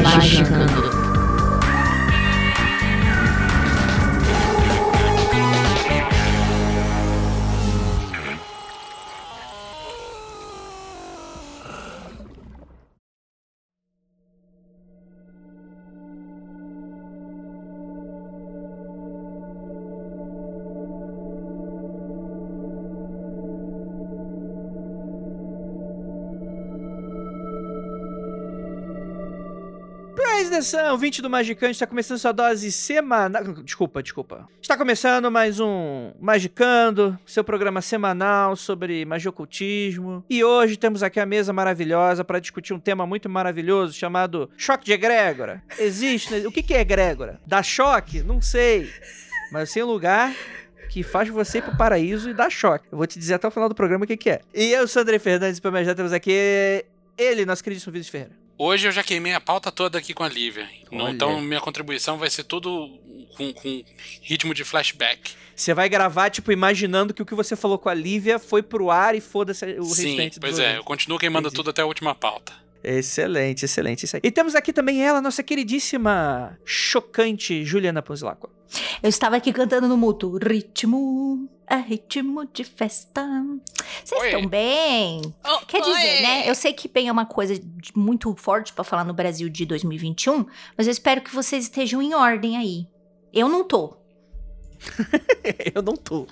Magicando. Presta atenção, 20 do Magicante, está começando sua dose semanal. Desculpa, desculpa. Está começando mais um Magicando, seu programa semanal sobre magia e hoje temos aqui a mesa maravilhosa para discutir um tema muito maravilhoso chamado choque de egrégora. Existe, né? O que que é egrégora? Dá choque? Não sei. Mas assim, um lugar que faz você ir pro paraíso e dá choque. Eu vou te dizer até o final do programa o que que é. E eu André Fernandes, para me ajudar temos aqui ele, nosso queridíssimo Vinícius Ferreira. Hoje eu já queimei a pauta toda aqui com a Lívia. Olha. Então minha contribuição vai ser tudo com, com ritmo de flashback. Você vai gravar, tipo, imaginando que o que você falou com a Lívia foi pro ar e foda-se o Sim, restante pois do é, eu evento. continuo queimando Entendi. tudo até a última pauta. Excelente, excelente. Isso aí. E temos aqui também ela, nossa queridíssima, chocante Juliana Ponzilacqua. Eu estava aqui cantando no mútuo. Ritmo, é ritmo de festa. Vocês estão bem? Oh, Quer dizer, oi. né? Eu sei que bem é uma coisa de- muito forte pra falar no Brasil de 2021, mas eu espero que vocês estejam em ordem aí. Eu não tô. Eu não tô.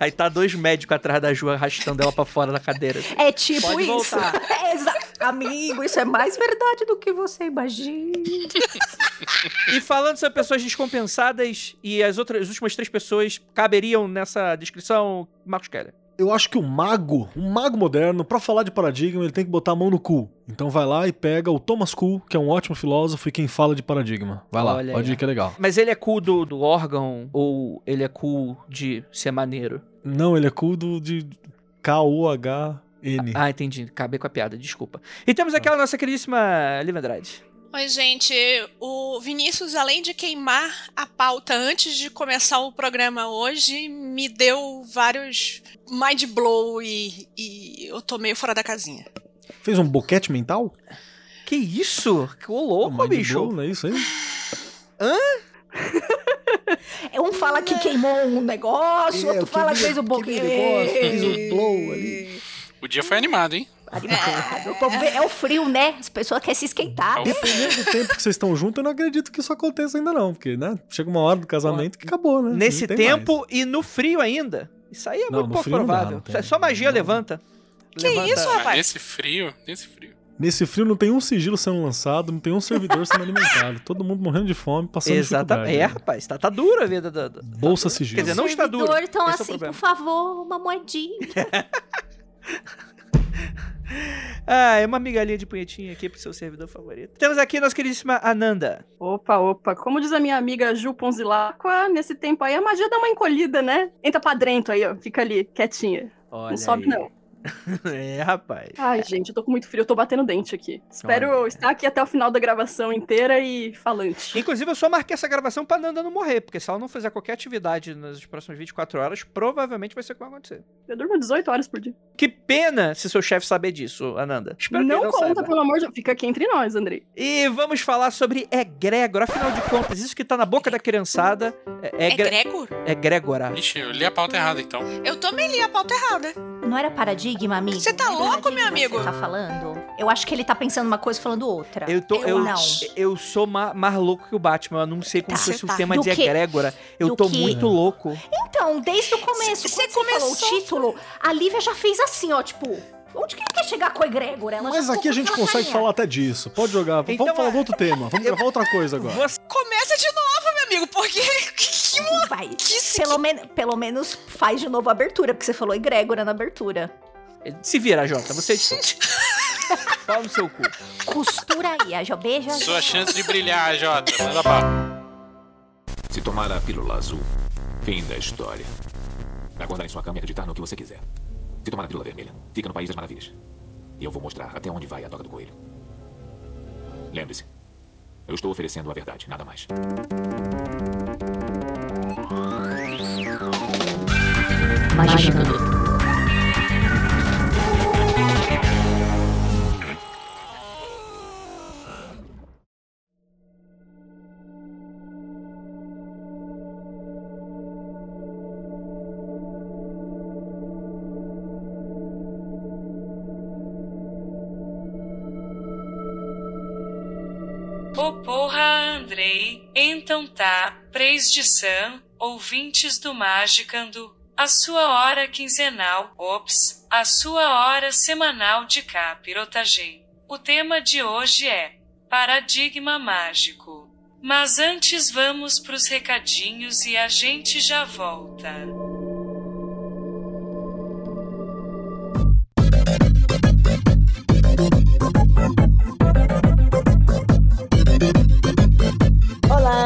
Aí tá dois médicos atrás da Ju arrastando ela pra fora da cadeira. assim. É tipo Pode isso. É exa- Amigo, isso é mais verdade do que você imagina. E falando sobre pessoas descompensadas e as outras as últimas três pessoas caberiam nessa descrição, Marcos Keller. Eu acho que o mago, um mago moderno, pra falar de paradigma, ele tem que botar a mão no cu. Então vai lá e pega o Thomas Kuhn, que é um ótimo filósofo e quem fala de paradigma. Vai lá, Olha pode ir que é legal. Mas ele é cool do, do órgão ou ele é cool de ser maneiro? Não, ele é cool do, de K-U-H-N. Ah, entendi. Acabei com a piada, desculpa. E temos aquela nossa queridíssima Liv Andrade. Oi, gente. O Vinícius, além de queimar a pauta antes de começar o programa hoje, me deu vários mind blow e, e eu tô meio fora da casinha. Fez um boquete mental? Que isso? Que ô louco, Mind bicho. blow, não é isso aí? Um fala que queimou um negócio, É, outro fala que fez o boquete. fiz o blow ali. O dia foi animado, hein? Povo vê- É o frio, né? As pessoas querem se esquentar. É Dependendo do tempo que vocês estão juntos, eu não acredito que isso aconteça ainda não. Porque, né, chega uma hora do casamento que acabou, né? Nesse tempo e no frio ainda. Isso aí é Não, muito pouco dá, provável. não tem. Só magia Não. levanta. Que isso, Mas rapaz? nesse frio, nesse frio. mais. Nesse frio não tem um sigilo sendo lançado, não tem um servidor sendo alimentado. Todo mundo morrendo de fome, passando Exatamente. É, dificuldade. rapaz, tá, tá dura a vida da. da- Bolsa tá- sigilo. Quer dizer, não está duro. Servidor, Então, Esse é assim, problema. por favor, uma moedinha. Ah, é uma migalhinha de punhetinha aqui pro seu servidor favorito. Temos aqui a nossa queridíssima Ananda. Opa, opa. Como diz a minha amiga Ju Ponzilacqua, nesse tempo aí a magia dá uma encolhida, né? Entra pra dentro aí, ó. Fica ali, quietinha. Olha não sobe, aí. não. é, rapaz. Ai, gente, eu tô com muito frio, eu tô batendo dente aqui. Espero Olha. estar aqui até o final da gravação inteira e falante. Inclusive, eu só marquei essa gravação pra Nanda não morrer, porque se ela não fizer qualquer atividade nas próximas 24 horas, provavelmente vai ser o que vai acontecer. Eu durmo 18 horas por dia. Que pena se seu chefe saber disso, Ananda. Espero não não conta, saiba. pelo amor de Deus. Fica aqui entre nós, Andrei. E vamos falar sobre egrégora. Afinal de contas, isso que tá na boca da criançada é, É egre... Gregor? egrégora. Ixi, eu li a pauta errada então. Eu também li a pauta errada. Não era paradigma, amigo? Você tá é louco, meu amigo? que Você tá falando? Eu acho que ele tá pensando uma coisa e falando outra. Eu, tô, Eu eu, não. eu sou ma- mais louco que o Batman. Eu não sei como Tá. se fosse o tá. tema Do de quê? egrégora. Eu Do tô quê? muito louco. Então, desde o começo, você falou o começou- título, a Lívia já fez assim, ó, tipo... Onde que ele quer chegar com a egrégora? Ela Mas aqui a gente consegue carinha. falar até disso. Pode jogar. Então, Vamos falar a- de outro tema. Vamos gravar outra coisa agora. Você- Começa de novo, meu amigo, porque. que Vai. Que Pelo, men pelo menos faz de novo a abertura, porque você falou egrégora na abertura. Se vira, Jota. Você. Pau no seu cu. Costura aí, a beijo. Sua chance de brilhar, Jota. Manda pra. Se tomar a pílula azul, fim da história. Acordar em sua cama e acreditar no que você quiser. Se tomar a pílula vermelha, fica no País das Maravilhas. E eu vou mostrar até onde vai a toca do coelho. Lembre-se, eu estou oferecendo a verdade, nada mais. Magicando. Então tá, Preis de Sam, ouvintes do Magicando, a sua hora quinzenal, ops, a sua hora semanal de capirotagem. O tema de hoje é Paradigma Mágico. Mas antes vamos pros recadinhos e a gente já volta.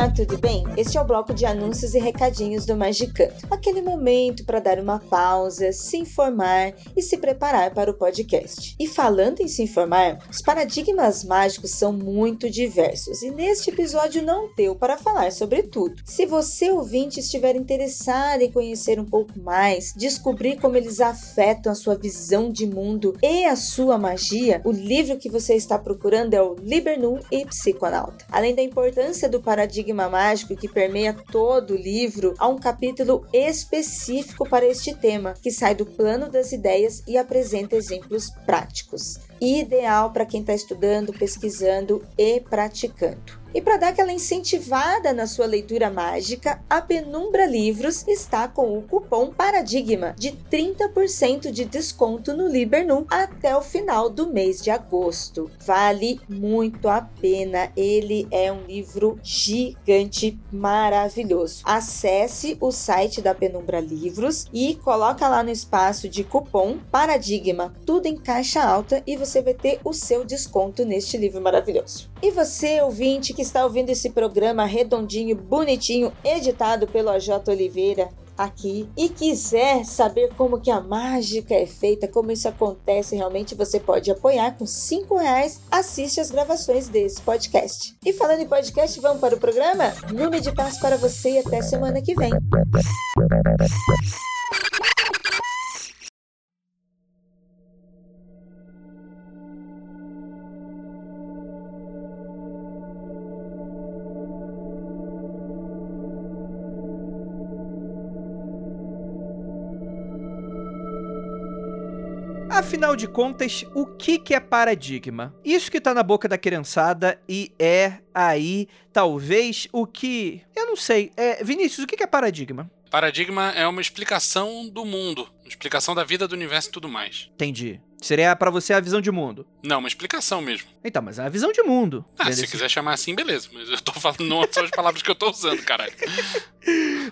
Olá, tudo bem? Este é o bloco de anúncios e recadinhos do Magicanto. Aquele momento para dar uma pausa, se informar e se preparar para o podcast. E falando em se informar, os paradigmas mágicos são muito diversos e neste episódio não deu para falar sobre tudo. Se você ouvinte estiver interessado em conhecer um pouco mais, descobrir como eles afetam a sua visão de mundo e a sua magia, o livro que você está procurando é o Libernum e Psiconauta. Além da importância do paradigma mágico que permeia todo o livro, há um capítulo específico para este tema, que sai do plano das ideias e apresenta exemplos práticos. Ideal para quem está estudando, pesquisando e praticando. E para dar aquela incentivada na sua leitura mágica, a Penumbra Livros está com o cupom Paradigma de 30% de desconto no Libernum até o final do mês de agosto. Vale muito a pena. Ele é um livro gigante, maravilhoso. Acesse o site da Penumbra Livros e coloca lá no espaço de cupom Paradigma, tudo em caixa alta e você vai ter o seu desconto neste livro maravilhoso. E você, ouvinte, que está ouvindo esse programa redondinho, bonitinho, editado pelo AJ Oliveira, aqui e quiser saber como que a mágica é feita, como isso acontece realmente, você pode apoiar com cinco reais. Assiste as gravações desse podcast. E falando em podcast, vamos para o programa? Lume de paz para você e até semana que vem. Afinal de contas, o que, que é paradigma? Isso que tá na boca da criançada e é aí, talvez, o que. Eu não sei. É, Vinícius, o que, que é paradigma? Paradigma é uma explicação do mundo, uma explicação da vida, do universo e tudo mais. Entendi. Seria pra você a visão de mundo. Não, uma explicação mesmo. Então, mas é a visão de mundo. Ah, se Beleza? quiser chamar assim, beleza. Mas eu tô falando, não são as palavras que eu tô usando, caralho.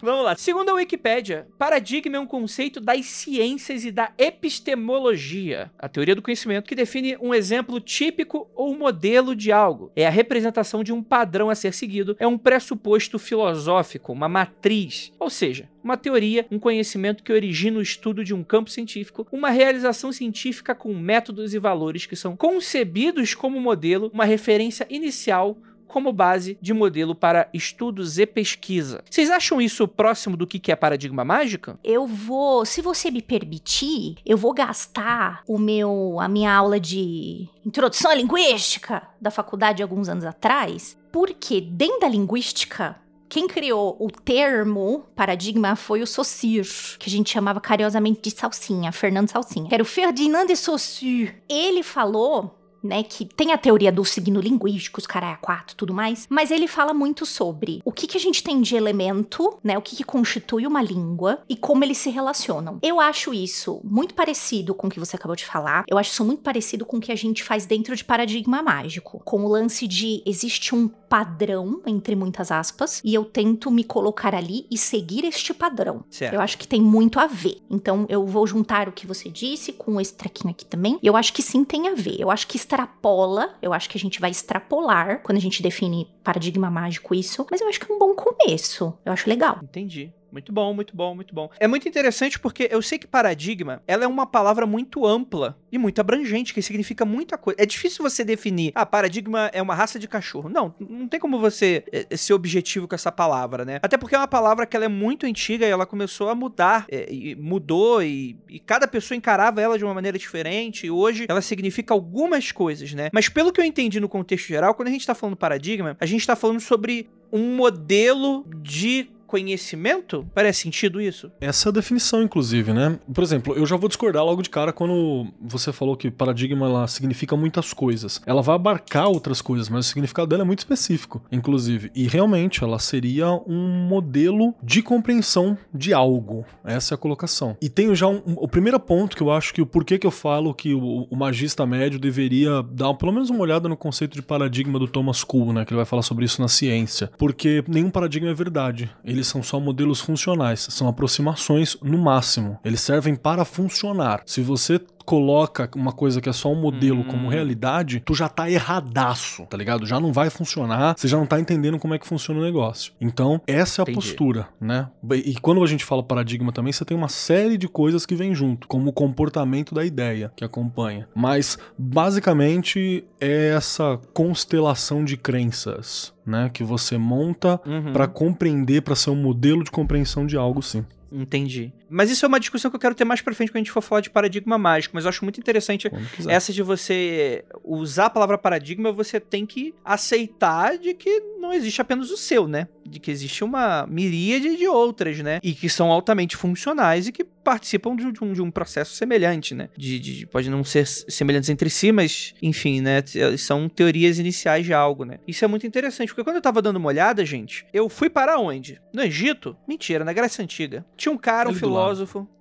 Vamos lá. Segundo a Wikipédia, paradigma é um conceito das ciências e da epistemologia, a teoria do conhecimento, que define um exemplo típico ou modelo de algo. É a representação de um padrão a ser seguido, é um pressuposto filosófico, uma matriz, ou seja, uma teoria, um conhecimento que origina o estudo de um campo científico, uma realização científica com métodos e valores que são concebidos como modelo, uma referência inicial como base de modelo para estudos e pesquisa. Vocês acham isso próximo do que é paradigma mágica? Eu vou, se você me permitir, eu vou gastar o meu a minha aula de introdução à linguística da faculdade alguns anos atrás, porque dentro da linguística quem criou o termo paradigma foi o Saussure, que a gente chamava carinhosamente de Salsinha, Fernando Salsinha. Que era o Ferdinand de Saussure. Ele falou né, que tem a teoria do signo linguístico, os caralho quatro, tudo mais, mas ele fala muito sobre o que, que a gente tem de elemento, né, o que, que constitui uma língua e como eles se relacionam. Eu acho isso muito parecido com o que você acabou de falar, eu acho isso muito parecido com o que a gente faz dentro de paradigma mágico, com o lance de existe um padrão, entre muitas aspas, e eu tento me colocar ali e seguir este padrão. Certo. Eu acho que tem muito a ver. Então eu vou juntar o que você disse com esse trequinho aqui também. Eu acho que sim tem a ver. Eu acho que extrapola, eu acho que a gente vai extrapolar quando a gente define paradigma mágico isso, mas eu acho que é um bom começo. Eu acho legal. Entendi. Muito bom, muito bom, muito bom. É muito interessante porque eu sei que paradigma, ela é uma palavra muito ampla e muito abrangente, que significa muita coisa. É difícil você definir, ah, paradigma é uma raça de cachorro. Não, não tem como você é, ser objetivo com essa palavra, né? Até porque é uma palavra que ela é muito antiga e ela começou a mudar, é, e mudou e, e cada pessoa encarava ela de uma maneira diferente e hoje ela significa algumas coisas, né? Mas pelo que eu entendi no contexto geral, quando a gente tá falando paradigma, a gente tá falando sobre um modelo de conhecimento? Parece sentido isso? Essa é a definição, inclusive, né? Por exemplo, eu já vou discordar logo de cara quando você falou que paradigma ela significa muitas coisas. Ela vai abarcar outras coisas, mas o significado dela é muito específico, inclusive. E realmente ela seria um modelo de compreensão de algo. Essa é a colocação. E tenho já um, um, o primeiro ponto que eu acho que o porquê que eu falo que o, o magista médio deveria dar pelo menos uma olhada no conceito de paradigma do Thomas Kuhn, né? Que ele vai falar sobre isso na ciência. Porque nenhum paradigma é verdade. Ele eles são só modelos funcionais, são aproximações no máximo. Eles servem para funcionar. Se você coloca uma coisa que é só um modelo hum. como realidade, tu já tá erradaço, tá ligado? Já não vai funcionar, você já não tá entendendo como é que funciona o negócio. Então, essa é a Entendi. postura, né? E quando a gente fala paradigma também, você tem uma série de coisas que vem junto, como o comportamento da ideia que acompanha. Mas, basicamente, é essa constelação de crenças, né, que você monta uhum. para compreender, para ser um modelo de compreensão de algo, sim. Entendi. Mas isso é uma discussão que eu quero ter mais pra frente quando a gente for falar de paradigma mágico. Mas eu acho muito interessante essa de você usar a palavra paradigma, você tem que aceitar de que não existe apenas o seu, né? De que existe uma miríade de outras, né? E que são altamente funcionais e que participam de um, de um processo semelhante, né? De, de, pode não ser semelhantes entre si, mas, enfim, né? São teorias iniciais de algo, né? Isso é muito interessante, porque quando eu tava dando uma olhada, gente, eu fui para onde? No Egito? Mentira, na Grécia Antiga. Tinha um cara, um filósofo,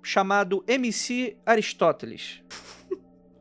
chamado MC Aristóteles.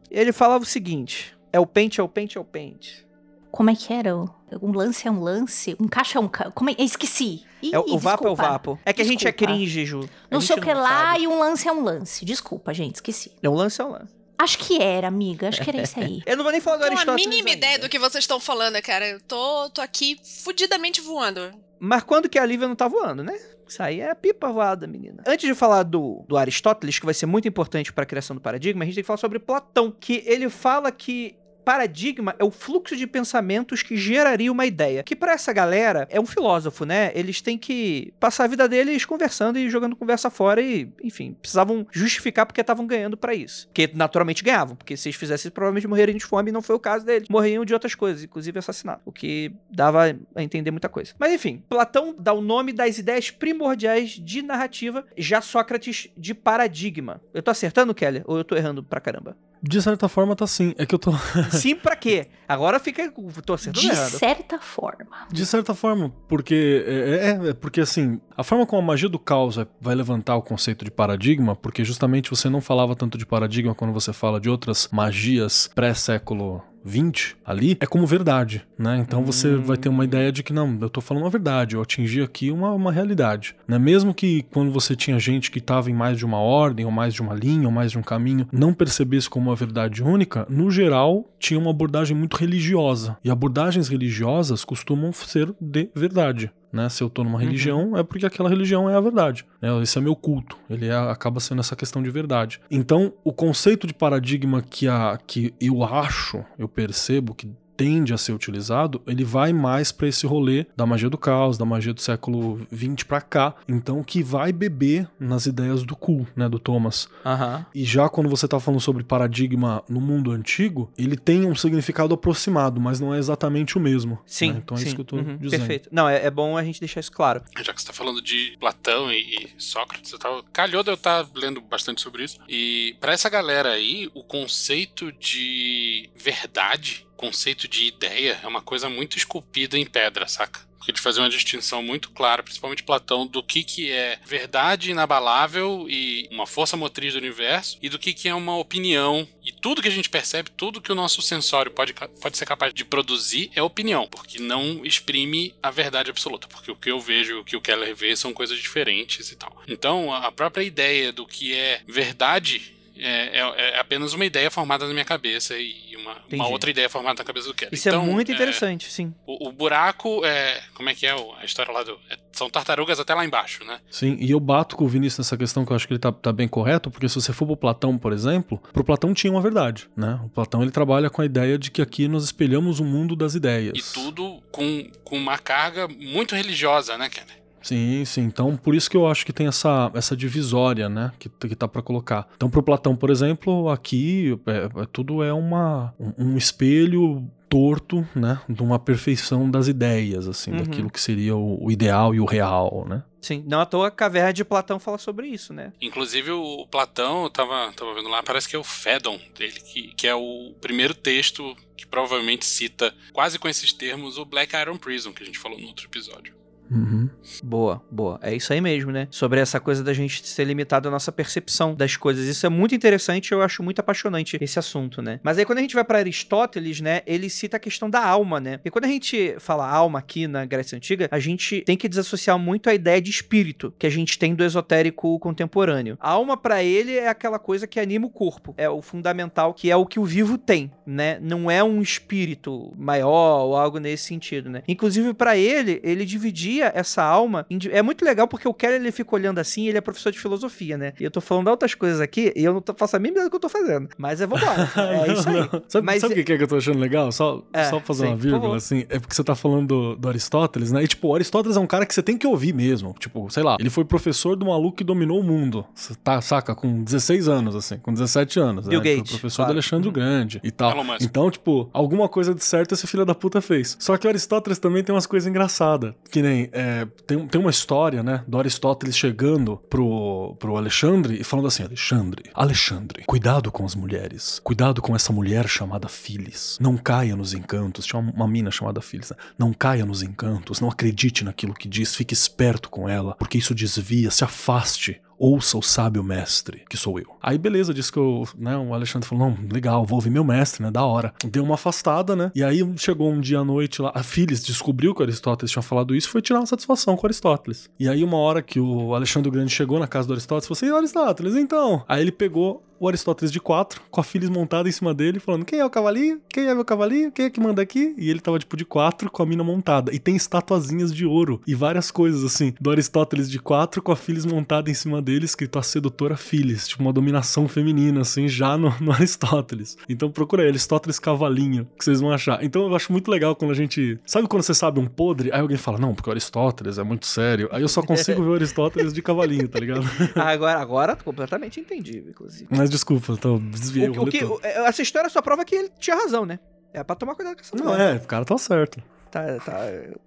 Ele falava o seguinte: é o pente, é o pente, é o pente. Como é que era? Um lance é um lance? Um caixa é um caixa? Como é? Esqueci. Ih, é, o desculpa. vapo é o vapo. É que desculpa. a gente é cringe, Ju. não sei o que lá sabe. e um lance é um lance. Desculpa, gente, esqueci. É um lance é um lance. Acho que era, amiga. Acho que era isso aí. eu não vou nem falar do Aristóteles. Tenho a mínima ideia do que vocês estão falando, cara. Eu tô, tô aqui fudidamente voando. Mas quando que a Lívia não tá voando, né? Isso aí é pipa voada, menina. Antes de falar do, do Aristóteles, que vai ser muito importante para a criação do paradigma, a gente tem que falar sobre Platão, que ele fala que paradigma é o fluxo de pensamentos que geraria uma ideia. Que para essa galera é um filósofo, né? Eles têm que passar a vida deles conversando e jogando conversa fora e, enfim, precisavam justificar porque estavam ganhando para isso. Que naturalmente ganhavam, porque se eles fizessem provavelmente morreriam de fome e não foi o caso deles. Morriam de outras coisas, inclusive assassinato, o que dava a entender muita coisa. Mas enfim, Platão dá o nome das ideias primordiais de narrativa, já Sócrates de paradigma. Eu tô acertando, Kelly? Ou eu tô errando pra caramba? De certa forma, tá sim. É que eu tô. sim, pra quê? Agora fica. Tô acertando De errado. certa forma. De certa forma, porque. É, é, é, porque assim, a forma como a magia do caos vai levantar o conceito de paradigma, porque justamente você não falava tanto de paradigma quando você fala de outras magias pré-século 20 ali é como verdade, né? Então você vai ter uma ideia de que não, eu tô falando uma verdade, eu atingi aqui uma, uma realidade, né? Mesmo que quando você tinha gente que estava em mais de uma ordem, ou mais de uma linha, ou mais de um caminho, não percebesse como uma verdade única, no geral tinha uma abordagem muito religiosa. E abordagens religiosas costumam ser de verdade. Né? Se eu tô numa uhum. religião, é porque aquela religião é a verdade. Né? Esse é meu culto. Ele é, acaba sendo essa questão de verdade. Então, o conceito de paradigma que, a, que eu acho, eu percebo que tende a ser utilizado, ele vai mais para esse rolê da magia do caos, da magia do século 20 para cá, então que vai beber nas ideias do Ku, né, do Thomas. Uhum. E já quando você tá falando sobre paradigma no mundo antigo, ele tem um significado aproximado, mas não é exatamente o mesmo. Sim. Né? Então sim. é isso que eu tô uhum. dizendo. Perfeito. Não, é, é, bom a gente deixar isso claro. Já que você tá falando de Platão e, e Sócrates, eu tava, calhou de eu estar tá lendo bastante sobre isso. E para essa galera aí, o conceito de verdade conceito de ideia é uma coisa muito esculpida em pedra, saca? Porque eles fazem uma distinção muito clara, principalmente Platão, do que, que é verdade inabalável e uma força motriz do universo e do que, que é uma opinião e tudo que a gente percebe, tudo que o nosso sensório pode, pode ser capaz de produzir é opinião, porque não exprime a verdade absoluta, porque o que eu vejo e o que o Keller vê são coisas diferentes e tal. Então, a própria ideia do que é verdade é, é, é, apenas uma ideia formada na minha cabeça e uma, uma outra ideia formada na cabeça do Kelly. Isso é então, é muito interessante, sim. O, o, buraco é. Como é que é a história lá do. É, são tartarugas até lá embaixo, né? Sim, e eu bato com o Vinícius nessa questão que eu acho que ele tá, tá bem correto, porque se você for pro Platão, por exemplo, pro Platão tinha uma verdade, né? O Platão ele trabalha com a ideia de que aqui nós espelhamos o mundo das ideias. E tudo com, com uma carga muito religiosa, né, Kelly? Sim, sim. Então, por isso que eu acho que tem essa, essa divisória, né? Que, que tá para colocar. Então, pro Platão, por exemplo, aqui é, é, tudo é uma, um, um espelho torto, né, de uma perfeição das ideias, assim, uhum. daquilo que seria o, o, ideal e o real, né? Sim, não à toa a caverna de Platão fala sobre isso, né? Inclusive o Platão, eu tava, tava vendo lá, parece que é o Fédon dele, que, que é o primeiro texto que provavelmente cita, quase com esses termos, o Black Iron Prison, que a gente falou no outro episódio. Uhum. Boa, boa. É isso aí mesmo, né? Sobre essa coisa da gente ser limitado à nossa percepção das coisas. Isso é muito interessante, eu acho muito apaixonante esse assunto, né? Mas aí quando a gente vai para Aristóteles, né, ele cita a questão da alma, né? E quando a gente fala alma aqui na Grécia Antiga, a gente tem que desassociar muito a ideia de espírito que a gente tem do esotérico contemporâneo. A alma para ele é aquela coisa que anima o corpo, é o fundamental, que é o que o vivo tem, né? Não é um espírito maior ou algo nesse sentido, né? Inclusive para ele, ele dividia essa alma. É muito legal porque o Kelly ele fica olhando assim, ele é professor de filosofia, né? E eu tô falando outras coisas aqui e eu não tô, faço a mínima ideia do que eu tô fazendo. Mas é vambora. É não, isso aí. Não. Sabe, Mas, sabe o que é que eu tô achando legal? Só, é, só fazer sim, uma vírgula, assim. É porque você tá falando do, do, Aristóteles, né? E, tipo, o Aristóteles é um cara que você tem que ouvir mesmo. Tipo, sei lá, ele foi professor do maluco que dominou o mundo. Você tá, saca? Com 16 anos, assim, com 17 anos. Bill né? Gates. Foi professor claro. do Alexandre uhum. Grande e tal. Então, tipo, alguma coisa de certo esse filho da puta fez. Só que o Aristóteles também tem umas coisas engraçadas. Que nem, é, tem, tem uma história, né, do Aristóteles chegando pro, pro Alexandre e falando assim: Alexandre, Alexandre, cuidado com as mulheres. Cuidado com essa mulher chamada Filis. Não caia nos encantos. Tinha uma, uma mina chamada Filis. Né? Não caia nos encantos. Não acredite naquilo que diz. Fique esperto com ela, porque isso desvia. Se afaste ouça o sábio mestre, que sou eu. Aí beleza, disse que eu, né, o Alexandre falou, não, legal, vou ouvir meu mestre, né, da hora. Deu uma afastada, né, e aí chegou um dia à noite lá, a Phyllis descobriu que o Aristóteles tinha falado isso e foi tirar uma satisfação com o Aristóteles. E aí uma hora que o Alexandre Grande chegou na casa do Aristóteles, falou assim, Aristóteles, então? Aí ele pegou o Aristóteles de quatro, com a Phyllis montada em cima dele, falando: Quem é o cavalinho? Quem é meu cavalinho? Quem é que manda aqui? E ele tava, tipo, de quatro com a mina montada. E tem estatuazinhas de ouro e várias coisas, assim, do Aristóteles de quatro com a Phyllis montada em cima dele, escrito a sedutora Phyllis, tipo, uma dominação feminina, assim, já no, no Aristóteles. Então procura aí, Aristóteles Cavalinho, que vocês vão achar. Então eu acho muito legal quando a gente. Sabe quando você sabe um podre? Aí alguém fala: Não, porque o Aristóteles é muito sério. Aí eu só consigo ver o Aristóteles de cavalinho, tá ligado? agora, agora, completamente entendível, inclusive. Mas desculpa, então desviei o, o que, é, Essa história só prova que ele tinha razão, né? É pra tomar cuidado com essa Não, é, o cara tá certo. Tá, tá.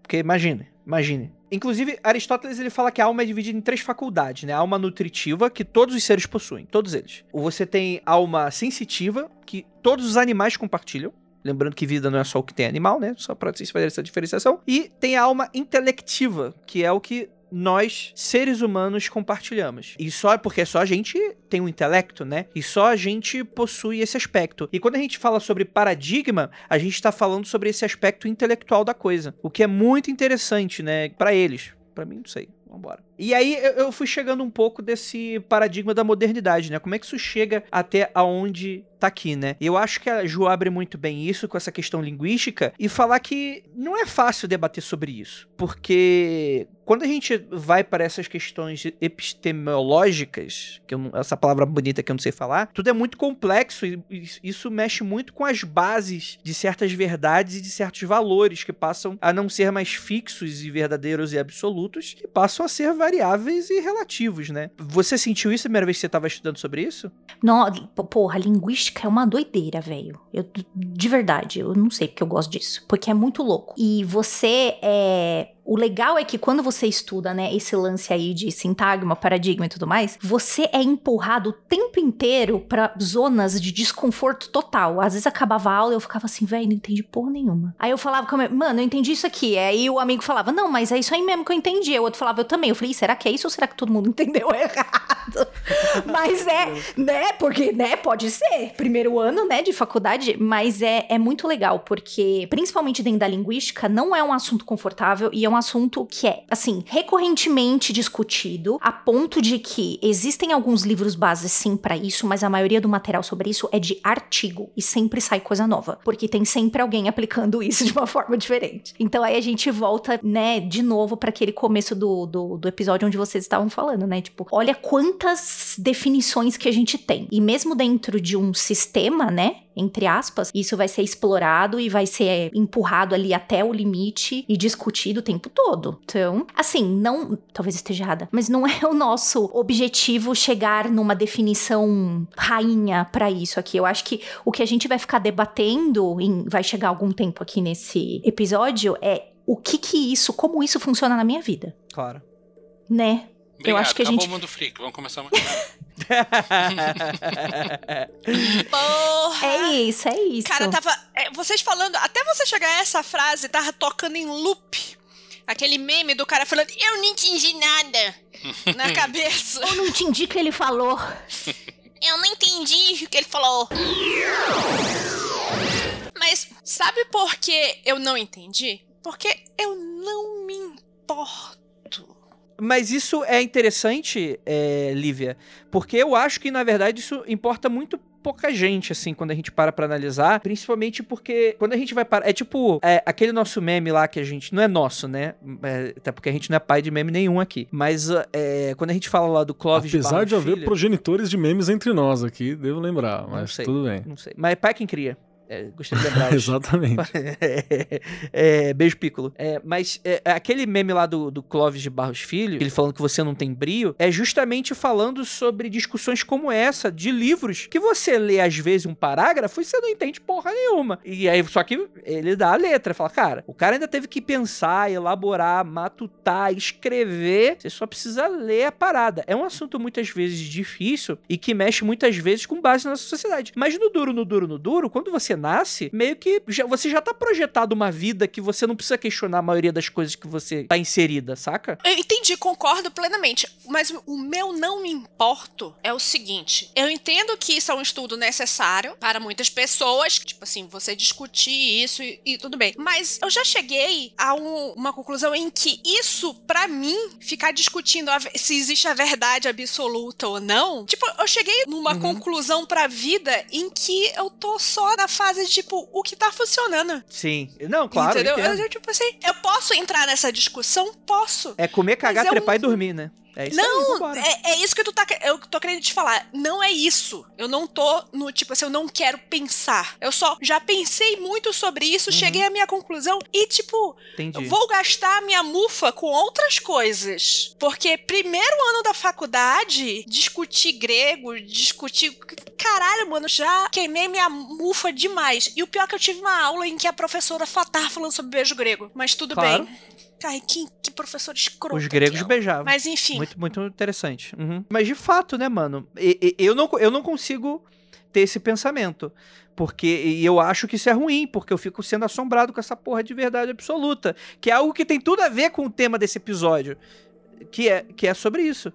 Porque imagine, imagine. Inclusive, Aristóteles ele fala que a alma é dividida em três faculdades, né? A alma nutritiva, que todos os seres possuem, todos eles. Você tem alma sensitiva, que todos os animais compartilham. Lembrando que vida não é só o que tem animal, né? Só pra vocês fazerem essa diferenciação. E tem a alma intelectiva, que é o que nós, seres humanos, compartilhamos. E só porque só a gente tem um intelecto, né? E só a gente possui esse aspecto. E quando a gente fala sobre paradigma, a gente está falando sobre esse aspecto intelectual da coisa. O que é muito interessante, né? Para eles. Para mim, não sei. Vambora. E aí eu fui chegando um pouco desse paradigma da modernidade, né? Como é que isso chega até aonde tá aqui, né? Eu acho que a Ju abre muito bem isso com essa questão linguística e falar que não é fácil debater sobre isso, porque quando a gente vai para essas questões epistemológicas, que essa palavra bonita que eu não sei falar, tudo é muito complexo e isso mexe muito com as bases de certas verdades e de certos valores que passam a não ser mais fixos e verdadeiros e absolutos, que passam a ser variáveis e relativos, né? Você sentiu isso a primeira vez que você estava estudando sobre isso? Não, porra, linguística é uma doideira, velho. de verdade, eu não sei porque eu gosto disso. Porque é muito louco. E você é O legal é que quando você estuda, né, esse lance aí de sintagma, paradigma e tudo mais, você é empurrado o tempo inteiro pra zonas de desconforto total. Às vezes acabava a aula e eu ficava assim, velho, não entendi porra nenhuma. Aí eu falava, com a minha- mano, eu entendi isso aqui. Aí o amigo falava, não, mas é isso aí mesmo que eu entendi. Aí o outro falava, eu também. Eu falei, será que é isso ou será que todo mundo entendeu errado? mas é, né, porque, né, pode ser. Primeiro ano, né, de faculdade, mas é, é muito legal, porque, principalmente dentro da linguística, não é um assunto confortável e é um assunto que é, assim, recorrentemente discutido, a ponto de que existem alguns livros bases, sim, pra isso, mas a maioria do material sobre isso é de artigo e sempre sai coisa nova, porque tem sempre alguém aplicando isso de uma forma diferente. Então aí a gente volta, né, de novo pra aquele começo do, do, do episódio onde vocês estavam falando, né? Tipo, olha quantas definições que a gente tem. E mesmo dentro de um sistema, né? Entre aspas, isso vai ser explorado e vai ser empurrado ali até o limite e discutido o tempo todo. Então, assim, não. Talvez esteja errada, mas não é o nosso objetivo chegar numa definição rainha pra isso aqui. Eu acho que o que a gente vai ficar debatendo, em, vai chegar algum tempo aqui nesse episódio, é o que que isso, como isso funciona na minha vida, Claro. né? Obrigado, acho que a acabou gente- o mundo freak. Vamos começar mais. Porra! É isso, é isso. Cara, tava. é, vocês falando, até você chegar a essa frase, tava tocando em loop. Aquele meme do cara falando, eu não entendi nada na cabeça. Eu não entendi o que ele falou. Eu não entendi o que ele falou. Mas sabe por que eu não entendi? Porque eu não me importo. Mas isso é interessante, é, Lívia, porque eu acho que, na verdade, isso importa muito pouca gente, assim, quando a gente para pra analisar, principalmente porque quando a gente vai parar, é tipo, é, aquele nosso meme lá que a gente, não é nosso, né, É, até porque a gente não é pai de meme nenhum aqui, mas é, quando a gente fala lá do Clóvis Apesar Barros de haver Filho- progenitores de memes entre nós aqui, devo lembrar, mas sei. tudo bem. não sei, mas é pai quem cria, é, de lembrar. Exatamente. É, beijo, Piccolo. É, mas é, aquele meme lá do, do Clóvis de Barros Filho, ele falando que você não tem brio, é justamente falando sobre discussões como essa, de livros, que você lê às vezes um parágrafo e você não entende porra nenhuma. E aí, só que ele dá a letra, fala, cara, o cara ainda teve que pensar, elaborar, matutar, escrever, você só precisa ler a parada. É um assunto muitas vezes difícil e que mexe muitas vezes com base na nossa sociedade. Mas no duro, no duro, no duro, quando você nasce, meio que já- você já tá projetado uma vida que você não precisa questionar a maioria das coisas que você tá inserida, saca? Eu entendi, concordo plenamente. Mas o meu não me importo é o seguinte: eu entendo que isso é um estudo necessário para muitas pessoas, tipo assim, você discutir isso e, e tudo bem. Mas eu já cheguei a um- uma conclusão em que isso, pra mim, ficar discutindo a se existe a verdade absoluta ou não, tipo, eu cheguei numa Uhum. conclusão pra vida em que eu tô só na fase de, tipo, o que tá funcionando. Sim. Não, claro. eu entendeu? entendo. Eu, tipo assim, eu posso entrar nessa discussão? Posso. É comer, cagar, Mas é um- trepar e dormir, né? É isso aí, Não, vambora. é, é isso que tu tá, eu tô querendo te falar. Não é isso. Eu não tô no tipo assim, eu não quero pensar. Eu só já pensei muito sobre isso, cheguei à minha conclusão e tipo, Entendi. eu vou gastar a minha mufa com outras coisas. Porque primeiro ano da faculdade, discutir grego, discutir. Caralho, mano, já queimei minha mufa demais. E o pior é que eu tive uma aula em que a professora tava falando sobre beijo grego. Mas tudo Claro. bem. Ai, que, que professor escroto. Os gregos beijavam. Mas enfim. Muito, muito interessante. Uhum. Mas de fato, né, mano? Eu não, eu não consigo ter esse pensamento. Porque e eu acho que isso é ruim, porque eu fico sendo assombrado com essa porra de verdade absoluta. Que é algo que tem tudo a ver com o tema desse episódio. Que é, que é sobre isso.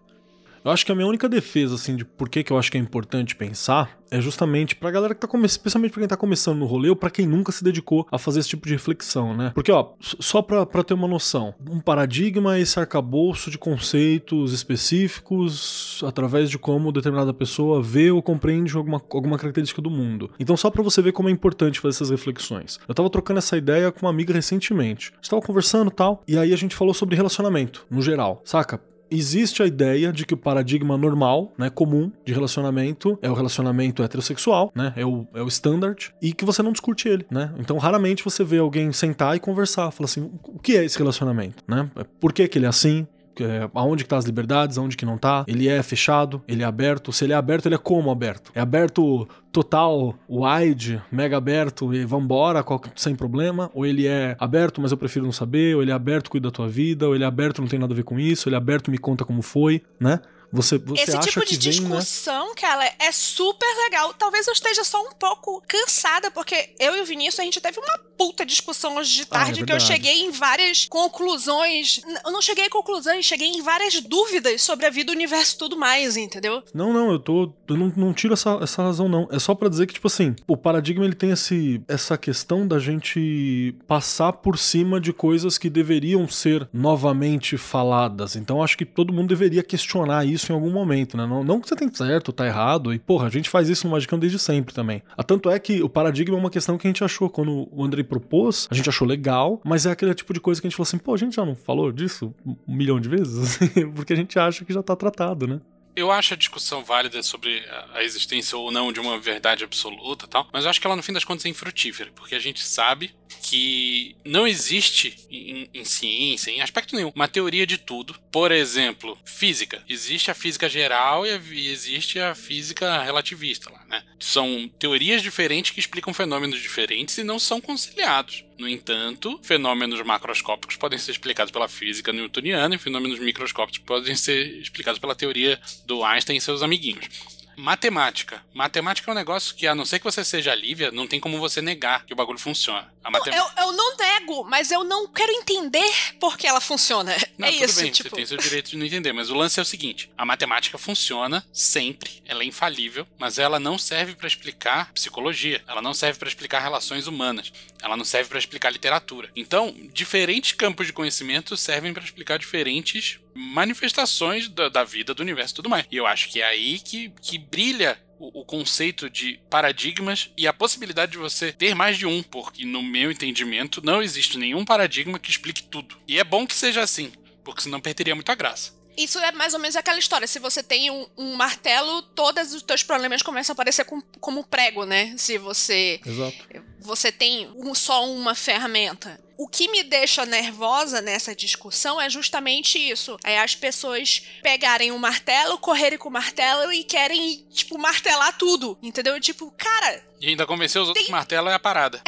Eu acho que a minha única defesa, assim, de por que, eu acho que é importante pensar é justamente pra galera que tá começando, especialmente pra quem tá começando no rolê ou pra quem nunca se dedicou a fazer esse tipo de reflexão, né? Porque, ó, só pra, pra ter uma noção, um paradigma é esse arcabouço de conceitos específicos através de como determinada pessoa vê ou compreende alguma, alguma característica do mundo. Então, só pra você ver como é importante fazer essas reflexões. Eu tava trocando essa ideia com uma amiga recentemente. A gente tava conversando e tal, e aí a gente falou sobre relacionamento, no geral, saca? Existe a ideia de que o paradigma normal, né, comum de relacionamento é o relacionamento heterossexual, né, é o, é o standard, e que você não discute ele, né? Então, raramente você vê alguém sentar e conversar, falar assim, o que é esse relacionamento, né? Por que que ele é assim? É, aonde que tá as liberdades, aonde que não tá. Ele é fechado, ele é aberto. Se ele é aberto, ele é como aberto? É aberto total, wide, mega aberto e vambora sem problema, ou ele é aberto, mas eu prefiro não saber, ou ele é aberto, cuida da tua vida, ou ele é aberto, não tem nada a ver com isso, ele é aberto, me conta como foi, né? Você, você Esse tipo de né? discussão, cara, é super legal. Talvez eu esteja só um pouco cansada, porque eu e o Vinícius, a gente teve uma puta discussão hoje de Ah, é tarde, que eu cheguei em várias conclusões. Eu não cheguei em conclusões, cheguei em várias dúvidas sobre a vida, o universo e tudo mais, entendeu? Não, não, eu tô. Eu não, não tiro essa, essa razão, não. É só pra dizer que, tipo assim, o paradigma ele tem esse, essa questão da gente passar por cima de coisas que deveriam ser novamente faladas. Então acho que todo mundo deveria questionar isso em algum momento, né? Não, não que você tem certo, tá errado. E, porra, a gente faz isso no Magicão desde sempre também. Ah, Tanto é que o paradigma é uma questão que a gente achou quando o Andrei propôs, a gente achou legal, mas é aquele tipo de coisa que a gente falou assim, pô, a gente já não falou disso um milhão de vezes? Porque a gente acha que já tá tratado, né? Eu acho a discussão válida sobre a- a existência ou não de uma verdade absoluta tal, mas eu acho que ela no fim das contas é infrutífera, porque a gente sabe que não existe em, em ciência, em aspecto nenhum, uma teoria de tudo. Por exemplo, física. Existe a física geral e, existe a física relativista lá, né? São teorias diferentes que explicam fenômenos diferentes e não são conciliados. No entanto, fenômenos macroscópicos podem ser explicados pela física newtoniana e fenômenos microscópicos podem ser explicados pela teoria do Einstein e seus amiguinhos. Matemática. Matemática é um negócio que, a não ser que você seja Lívia, não tem como você negar que o bagulho funciona. A matem... Eu, eu não nego, mas eu não quero entender por que ela funciona. Não, é tudo isso, bem, tipo. você tem seu direito de não entender, mas o lance é o seguinte: a matemática funciona sempre, ela é infalível, mas ela não serve pra explicar psicologia, ela não serve pra explicar relações humanas, ela não serve pra explicar literatura. Então, diferentes campos de conhecimento servem pra explicar diferentes manifestações da, da vida, do universo e tudo mais. E eu acho que é aí que, que brilha o, o conceito de paradigmas e a possibilidade de você ter mais de um, porque no meu entendimento não existe nenhum paradigma que explique tudo. E é bom que seja assim, porque senão perderia muita graça. Isso é mais ou menos aquela história. Se você tem um, um martelo, todos os teus problemas começam a aparecer com- como prego, né? Se você Exato. você tem um- só uma ferramenta. O que me deixa nervosa nessa discussão é justamente isso. É as pessoas pegarem o martelo, correrem com o martelo e querem, tipo, martelar tudo. Entendeu? Tipo, cara, E ainda convencer os outros que martelo é a parada.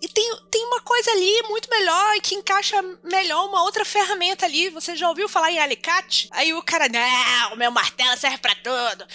e tem, tem uma coisa ali muito melhor e que encaixa melhor uma outra ferramenta ali. Você já ouviu falar em alicate? Aí o cara, não, o meu martelo serve pra tudo.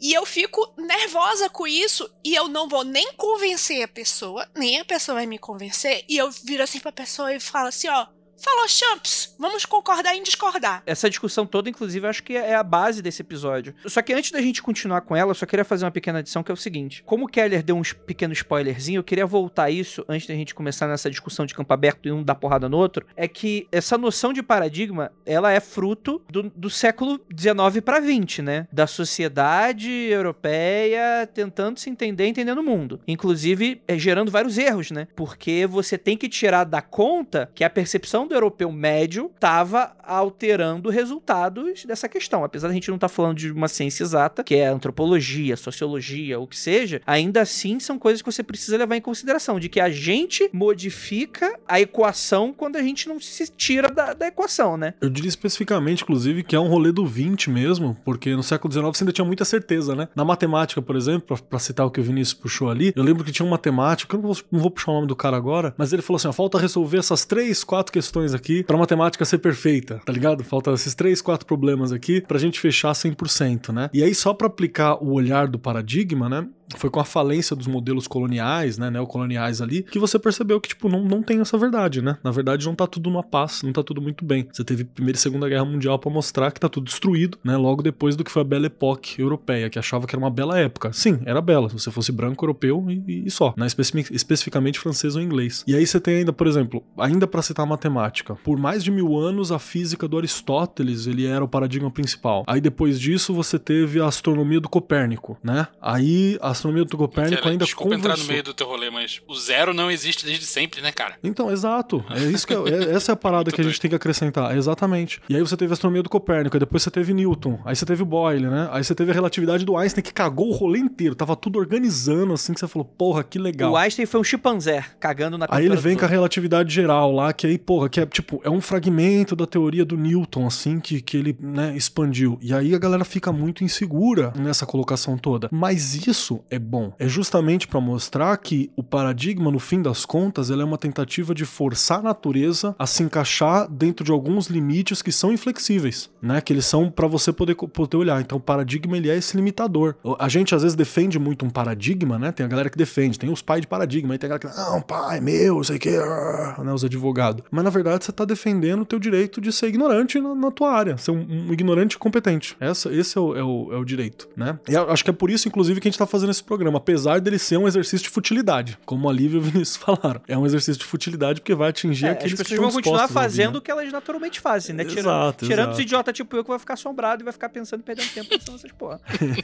E eu fico nervosa com isso e eu não vou nem convencer a pessoa, nem a pessoa vai me convencer. E eu viro assim pra pessoa e falo assim, ó. Falou, Champs, vamos concordar em discordar. Essa discussão toda, inclusive, acho que é a base desse episódio. Só que antes da gente continuar com ela, eu só queria fazer uma pequena adição que é o seguinte: como o Keller deu um pequeno spoilerzinho, eu queria voltar isso antes da gente começar nessa discussão de campo aberto e um dar porrada no outro. É que essa noção de paradigma, ela é fruto do, do século XIX para XX, né? Da sociedade europeia tentando se entender, entendendo o mundo. Inclusive, é, gerando vários erros, né? Porque você tem que tirar da conta que a percepção do europeu médio estava alterando resultados dessa questão. Apesar da gente não estar falando de uma ciência exata, que é antropologia, sociologia, o que seja, ainda assim são coisas que você precisa levar em consideração, de que a gente modifica a equação quando a gente não se tira da, da equação, né? Eu diria especificamente, inclusive, que é um rolê do 20 mesmo, porque no século XIX você ainda tinha muita certeza, né? Na matemática, por exemplo, pra citar o que o Vinícius puxou ali, eu lembro que tinha um matemático, eu não vou, não vou puxar o nome do cara agora, mas ele falou assim: ó, falta resolver essas três, quatro questões aqui pra matemática ser perfeita, tá ligado? Falta esses três, quatro problemas aqui pra gente fechar 100%, né? E aí, só pra aplicar o olhar do paradigma, né? Foi com a falência dos modelos coloniais, né, neocoloniais ali, que você percebeu que, tipo, não, não tem essa verdade, né? Na verdade, não tá tudo numa paz, não tá tudo muito bem. Você teve Primeira e Segunda Guerra Mundial pra mostrar que tá tudo destruído, né? Logo depois do que foi a Belle Époque europeia, que achava que era uma bela época. Sim, era bela, se você fosse branco, europeu e, e só, né? Especi- especificamente francês ou inglês. E aí você tem ainda, por exemplo, ainda pra citar matemática, por mais de mil anos a física do Aristóteles, ele era o paradigma principal. Aí depois disso você teve a astronomia do Copérnico, né? Aí as astronomia do Copérnico ainda Desculpa conversou. entrar no meio do teu rolê, mas o zero não existe desde sempre, né, cara? Então, exato. É isso que é, essa é a parada que a gente doido. tem que acrescentar. Exatamente. E aí você teve a astronomia do Copérnico, aí depois você teve Newton, aí você teve o Boyle, né? Aí você teve a relatividade do Einstein que cagou o rolê inteiro. Tava tudo organizando assim que você falou, porra, que legal. O Einstein foi um chimpanzé, cagando na Aí ele vem com a relatividade geral lá, que aí, porra, que é tipo, é um fragmento da teoria do Newton, assim, que, que ele, né, expandiu. E aí a galera fica muito insegura nessa colocação toda. Mas isso é bom. É justamente pra mostrar que o paradigma, no fim das contas, é uma tentativa de forçar a natureza a se encaixar dentro de alguns limites que são inflexíveis, né? Que eles são pra você poder, poder olhar. Então o paradigma, ele é esse limitador. A gente, às vezes, defende muito um paradigma, né? Tem a galera que defende, tem os pais de paradigma, aí tem a galera que, não, pai, meu, sei que, né? Os advogados. Mas na verdade você tá defendendo o teu direito de ser ignorante na, na tua área, ser um, um ignorante competente. Essa, esse é o, é, o, é o direito, né? E acho que é por isso, inclusive, que a gente tá fazendo esse programa, apesar dele ser um exercício de futilidade, como a Lívia e o Vinícius falaram. É um exercício de futilidade porque vai atingir É, aqueles as que pessoas estão vão continuar fazendo né? o que elas naturalmente fazem, né? Tirando, Exato, tirando exato. os idiotas tipo eu que vai ficar assombrado e vai ficar pensando e perdendo tempo pensando nessas porra.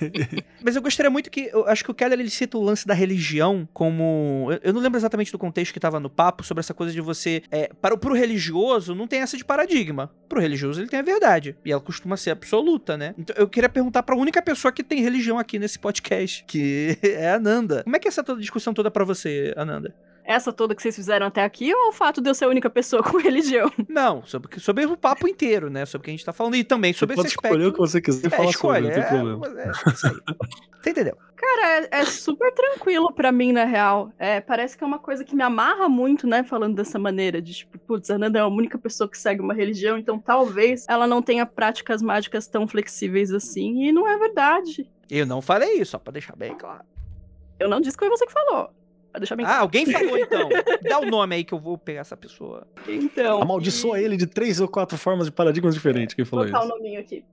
Mas eu gostaria muito que. Eu acho que o Keller ele cita o lance da religião como. Eu, eu não lembro exatamente do contexto que tava no papo sobre essa coisa de você. É, para o pro religioso, não tem essa de paradigma. Pro religioso, ele tem a verdade. E ela costuma ser absoluta, né? Então eu queria perguntar pra única pessoa que tem religião aqui nesse podcast, que é a Ananda. Como é que é essa discussão toda pra você, Ananda? Essa toda que vocês fizeram até aqui ou o fato de eu ser a única pessoa com religião? Não, sobre, sobre o papo inteiro, né? Sobre o que a gente tá falando. E também Você sobre pode esse escolher o aspecto. que você quiser É, falar escolhe, sobre, não tem é, problema. é, isso aí. Você entendeu? Cara, é, é super tranquilo pra mim, na real. É, parece que é uma coisa que me amarra muito, né? Falando dessa maneira, de tipo, putz, a Ananda é a única pessoa que segue uma religião, então talvez ela não tenha práticas mágicas tão flexíveis assim. E não é verdade. Eu não falei isso, só pra deixar bem claro. Eu não disse que foi você que falou. Pra deixar bem Ah, alguém falou então. Dá o nome aí que eu vou pegar essa pessoa. Então. Amaldiçoa ele de três ou quatro formas de paradigmas diferentes. Quem falou botar o isso? nominho aqui.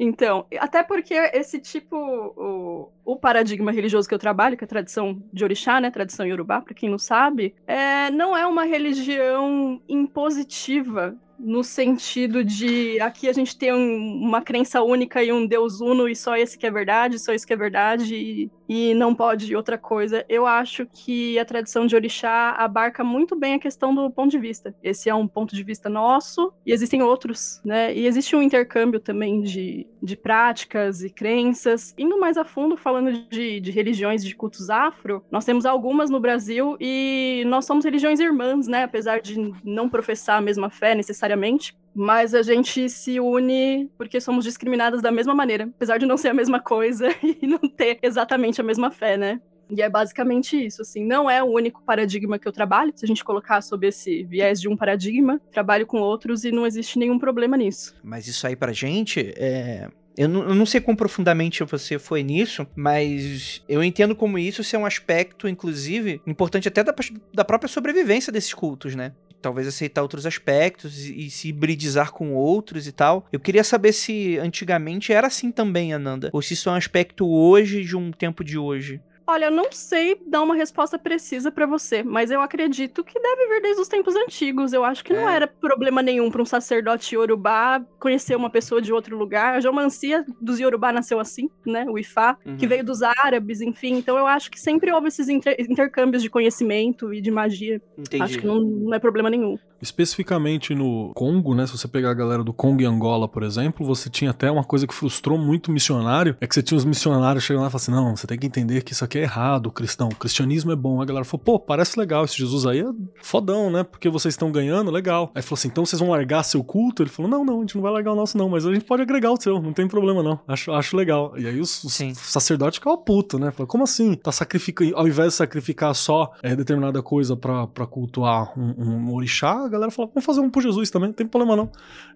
Então, até porque esse tipo, o, o paradigma religioso que eu trabalho, que é a tradição de orixá, né, tradição iorubá, pra quem não sabe, é, não é uma religião impositiva no sentido de aqui a gente tem um- uma crença única e um Deus uno e só esse que é verdade, só isso que é verdade e, e não pode outra coisa. Eu acho que a tradição de orixá abarca muito bem a questão do ponto de vista. Esse é um ponto de vista nosso e existem outros, né? E existe um intercâmbio também de, de práticas e crenças. Indo mais a fundo, falando de, de religiões de cultos afro, nós temos algumas no Brasil e nós somos religiões irmãs, né? Apesar de não professar a mesma fé necessariamente. Mas a gente se une porque somos discriminadas da mesma maneira, apesar de não ser a mesma coisa e não ter exatamente a mesma fé, né? E é basicamente isso, assim, não é o único paradigma que eu trabalho. Se a gente colocar sob esse viés de um paradigma, trabalho com outros e não existe nenhum problema nisso. Mas isso aí pra gente é. Eu não, eu não sei quão profundamente você foi nisso, mas eu entendo como isso ser um aspecto, inclusive, importante até da, da própria sobrevivência desses cultos, né? Talvez aceitar outros aspectos e, se hibridizar com outros e tal. Eu queria saber se antigamente era assim também, Ananda. Ou se isso é um aspecto hoje de um tempo de hoje. Olha, eu não sei dar uma resposta precisa pra você, mas eu acredito que deve vir desde os tempos antigos. Eu acho que não É. era problema nenhum pra um sacerdote iorubá conhecer uma pessoa de outro lugar. A geomancia dos iorubá nasceu assim, né? O Ifá, que Uhum. veio dos árabes, enfim. Então eu acho que sempre houve esses inter- intercâmbios de conhecimento e de magia. Entendi. Acho que não, não é problema nenhum. Especificamente no Congo, né? Se você pegar a galera do Congo e Angola, por exemplo, você tinha até uma coisa que frustrou muito o missionário, é que você tinha os missionários chegando lá e falando assim, não, você tem que entender que isso aqui é errado, cristão, o cristianismo é bom. A galera falou, pô, parece legal, esse Jesus aí é fodão, né? Porque vocês estão ganhando, legal. Aí falou assim, então vocês vão largar seu culto? Ele falou, não, não, a gente não vai largar o nosso não, mas a gente pode agregar o seu, não tem problema não, acho, acho legal. E aí os, os sacerdotes ficavam putos, né? Falou, como assim? Tá sacrificando, ao invés de sacrificar só é, determinada coisa pra, pra cultuar um, um orixá, a galera falou, vamos fazer um pro Jesus também, não tem problema não.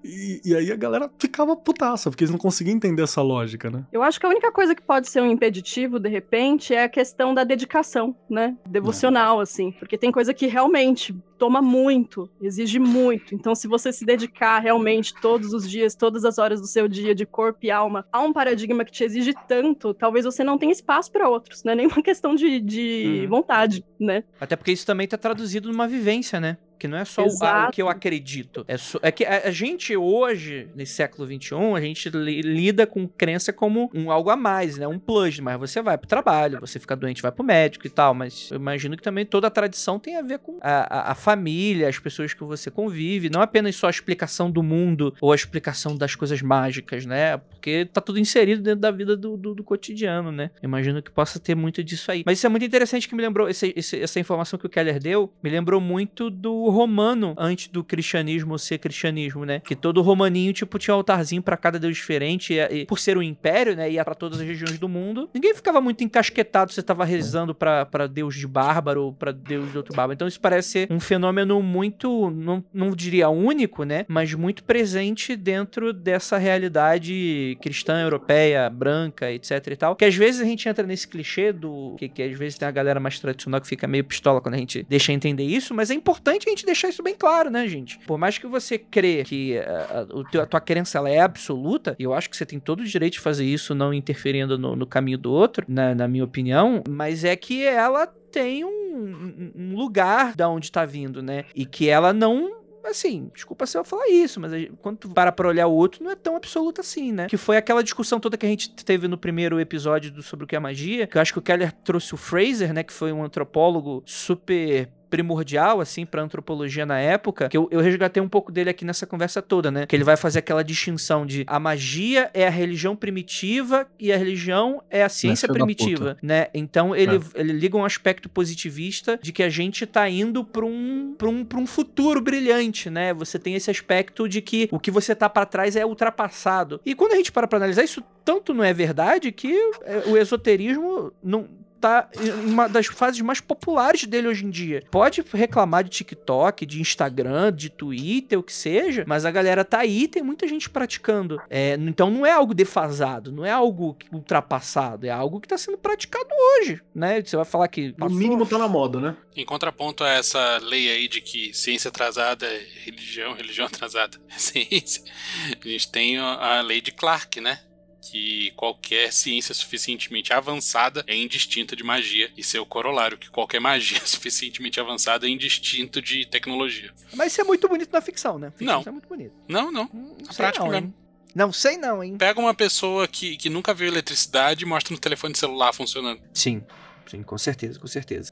E, e aí a galera ficava putaça, porque eles não conseguiam entender essa lógica, né? Eu acho que a única coisa que pode ser um impeditivo, de repente, é a questão da dedicação, né? Devocional, assim. Porque tem coisa que realmente toma muito, exige muito. Então, se você se dedicar realmente todos os dias, todas as horas do seu dia, de corpo e alma, a um paradigma que te exige tanto, talvez você não tenha espaço para outros. Não é nenhuma questão de, de Uhum. vontade, né? Até porque isso também tá traduzido numa vivência, né? Que não é só o, o que eu acredito. É, só- é que a, a gente hoje, nesse século XXI, a gente li- lida com crença como um algo a mais, né? Um plus. Mas você vai pro trabalho, você fica doente, vai pro médico e tal. Mas eu imagino que também toda a tradição tem a ver com a, a- a família, as pessoas que você convive. Não apenas só a explicação do mundo ou a explicação das coisas mágicas, né? Porque tá tudo inserido dentro da vida do, do- do cotidiano, né? Eu imagino que possa ter muito disso aí. Mas isso é muito interessante que me lembrou, esse- esse- essa informação que o Keller deu, me lembrou muito do romano antes do cristianismo ser cristianismo, né? Que todo romaninho, tipo, tinha altarzinho pra cada deus diferente. E, e por ser um império, né? Ia pra todas as regiões do mundo. Ninguém ficava muito encasquetado você tava rezando pra deus de bárbaro ou pra deus de outro bárbaro. Então isso parece ser um fenômeno muito, não, não diria único, né? Mas muito presente dentro dessa realidade cristã, europeia, branca, etc e tal. Que às vezes a gente entra nesse clichê do. Que, que às vezes tem a galera mais tradicional que fica meio pistola quando a gente deixa entender isso, mas é importante a gente deixar isso bem claro, né, gente? Por mais que você crê que a, a- teu- a tua crença ela é absoluta, eu acho que você tem todo o direito de fazer isso não interferindo no, no caminho do outro, na, na minha opinião, mas é que ela tem um, um- lugar da onde tá vindo, né? E que ela não assim, desculpa se eu falar isso, mas a quando tu para pra olhar o outro, não é tão absoluto assim, né? Que foi aquela discussão toda que a gente teve no primeiro episódio do, sobre o que é magia, que eu acho que o Keller trouxe o Fraser, né, que foi um antropólogo super primordial, assim, pra antropologia na época, que eu, eu resgatei um pouco dele aqui nessa conversa toda, né? Que ele vai fazer aquela distinção de a magia é a religião primitiva e a religião é a ciência filho da primitiva, né? Então ele, É. ele liga um aspecto positivista de que a gente tá indo pra um, pra um, pra um futuro brilhante, né? Você tem esse aspecto de que o que você tá pra trás é ultrapassado. E quando a gente para pra analisar, isso tanto não é verdade que é, o esoterismo não tá em uma das fases mais populares dele hoje em dia. Pode reclamar de TikTok, de Instagram, de Twitter, o que seja, mas a galera tá aí tem muita gente praticando. É, então não é algo defasado, não é algo ultrapassado, é algo que tá sendo praticado hoje, né? Você vai falar que No passou- mínimo tá na moda, né? Em contraponto a essa lei aí de que ciência atrasada é religião, religião atrasada é ciência, a gente tem a a lei de Clark, né? Que qualquer ciência suficientemente avançada é indistinta de magia, e seu corolário, que qualquer magia suficientemente avançada é indistinto de tecnologia. Mas isso é muito bonito na ficção, né? Ficção Não. Isso é muito bonito. Não, não. Hum, Não Na prática não, mesmo. hein? Não sei não, hein? Pega uma pessoa que, que nunca viu eletricidade e mostra no telefone celular funcionando. Sim, sim, com certeza, com certeza.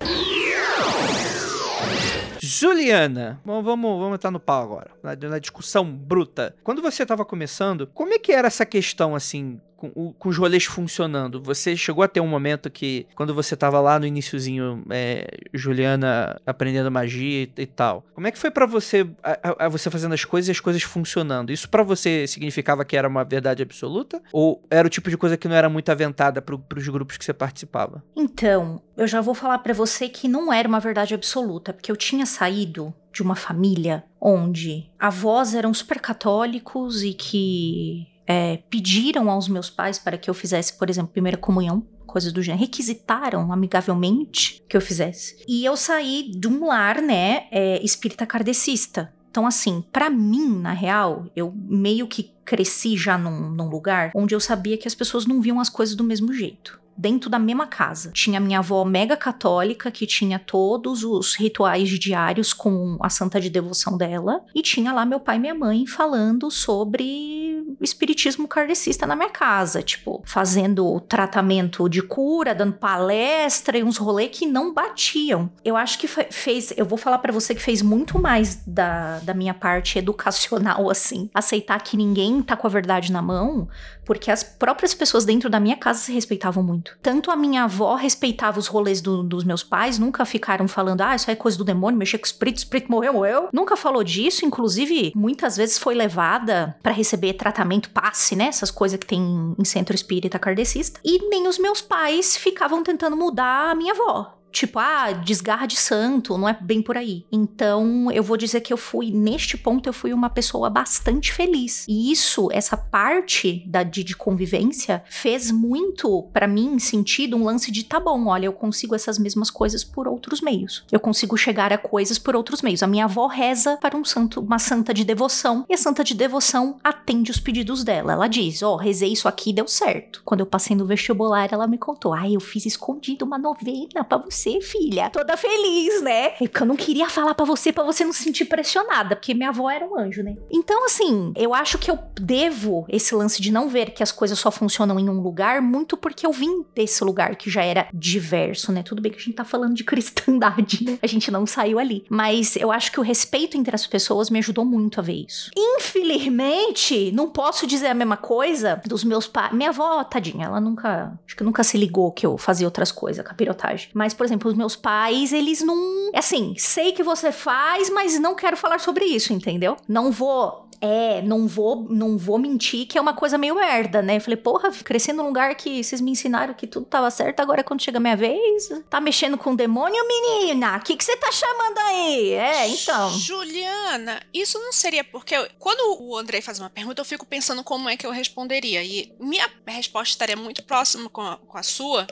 Juliana, bom, vamos, vamos entrar no pau agora, na, na discussão bruta. Quando você estava começando, como é que era essa questão, assim, com, o- com os rolês funcionando? Você chegou a ter um momento que, quando você estava lá no iniciozinho, é, Juliana aprendendo magia e, e tal, como é que foi pra você, a, a- você fazendo as coisas e as coisas funcionando? Isso pra você significava que era uma verdade absoluta? Ou era o tipo de coisa que não era muito aventada pro, pros grupos que você participava? Então, eu já vou falar pra você que não era uma verdade absoluta, porque eu tinha saído de uma família onde avós eram super católicos e que é, pediram aos meus pais para que eu fizesse, por exemplo, primeira comunhão. Coisas do gênero, requisitaram amigavelmente que eu fizesse. E eu saí de um lar, né, é, espírita kardecista. Então, assim, pra mim, na real, eu meio que cresci já num, num lugar onde eu sabia que as pessoas não viam as coisas do mesmo jeito dentro da mesma casa. Tinha minha avó mega católica, que tinha todos os rituais diários com a santa de devoção dela, e tinha lá meu pai e minha mãe falando sobre espiritismo kardecista na minha casa, tipo, fazendo tratamento de cura, dando palestra e uns rolês que não batiam. Eu acho que fe- fez, eu vou falar pra você que fez muito mais da, da minha parte educacional, assim, aceitar que ninguém tá com a verdade na mão, porque as próprias pessoas dentro da minha casa se respeitavam muito. Tanto a minha avó respeitava os rolês do- dos meus pais, nunca ficaram falando, ah, isso é coisa do demônio, mexer com espírito, espírito morreu, morreu. Nunca falou disso, inclusive, muitas vezes foi levada pra receber tratamento passe, né? Essas coisas que tem em centro espírita kardecista. E nem os meus pais ficavam tentando mudar a minha avó. Tipo, ah, desgarra de santo, não é bem por aí. Então, eu vou dizer que eu fui, neste ponto, eu fui uma pessoa bastante feliz. E isso, essa parte da, de, de convivência, fez muito pra mim sentido um lance de tá bom, olha, eu consigo essas mesmas coisas por outros meios. Eu consigo chegar a coisas por outros meios. A minha avó reza para um santo, uma santa de devoção, e a santa de devoção atende os pedidos dela. Ela diz: Ó, rezei isso aqui deu certo. Quando eu passei no vestibular, ela me contou: Ah, eu fiz escondido uma novena pra você você, filha, toda feliz, né? Porque eu não queria falar para você, para você não se sentir pressionada, porque minha avó era um anjo, né? Então, assim, eu acho que eu devo esse lance de não ver que as coisas só funcionam em um lugar, muito porque eu vim desse lugar que já era diverso, né? Tudo bem que a gente tá falando de cristandade, né? A gente não saiu ali. Mas eu acho que o respeito entre as pessoas me ajudou muito a ver isso. Infelizmente, não posso dizer a mesma coisa dos meus pais. Minha avó, tadinha, ela nunca. Acho que nunca se ligou que eu fazia outras coisas, capirotagem. Mas, por os meus pais, eles não. É assim, sei que você faz, mas não quero falar sobre isso, entendeu? Não vou é, não vou, não vou mentir que é uma coisa meio merda, né? Falei, porra, cresci num lugar que vocês me ensinaram que tudo tava certo, agora quando chega a minha vez, tá mexendo com o demônio, menina? O que você tá chamando aí? É, então. Juliana, isso não seria porque eu- quando o Andrei faz uma pergunta, eu fico pensando como é que eu responderia. E minha resposta estaria muito próxima com a, com a sua.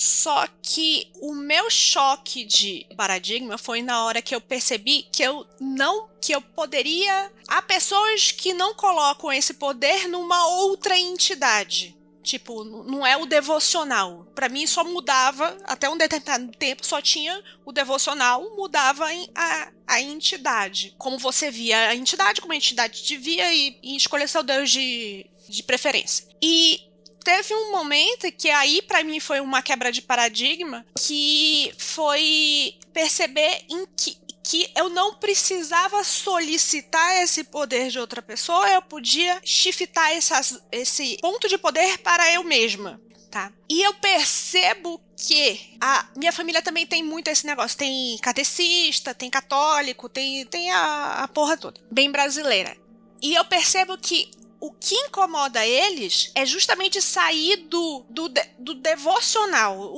Só que o meu choque de paradigma foi na hora que eu percebi que eu não que eu poderia há pessoas que não colocam esse poder numa outra entidade. Tipo, não é o devocional. Pra mim só mudava até um determinado tempo só tinha o devocional, mudava a, a entidade. Como você via a entidade, como a entidade te via e, e escolher seu Deus de, de preferência. E teve um momento que aí pra mim foi uma quebra de paradigma que foi perceber em que que eu não precisava solicitar esse poder de outra pessoa, eu podia shiftar essas, esse ponto de poder para eu mesma. Tá. E eu percebo que a minha família também tem muito esse negócio. Tem catecista, tem católico, tem, tem a, a porra toda. Bem brasileira. E eu percebo que o que incomoda eles é justamente sair do, do, do devocional.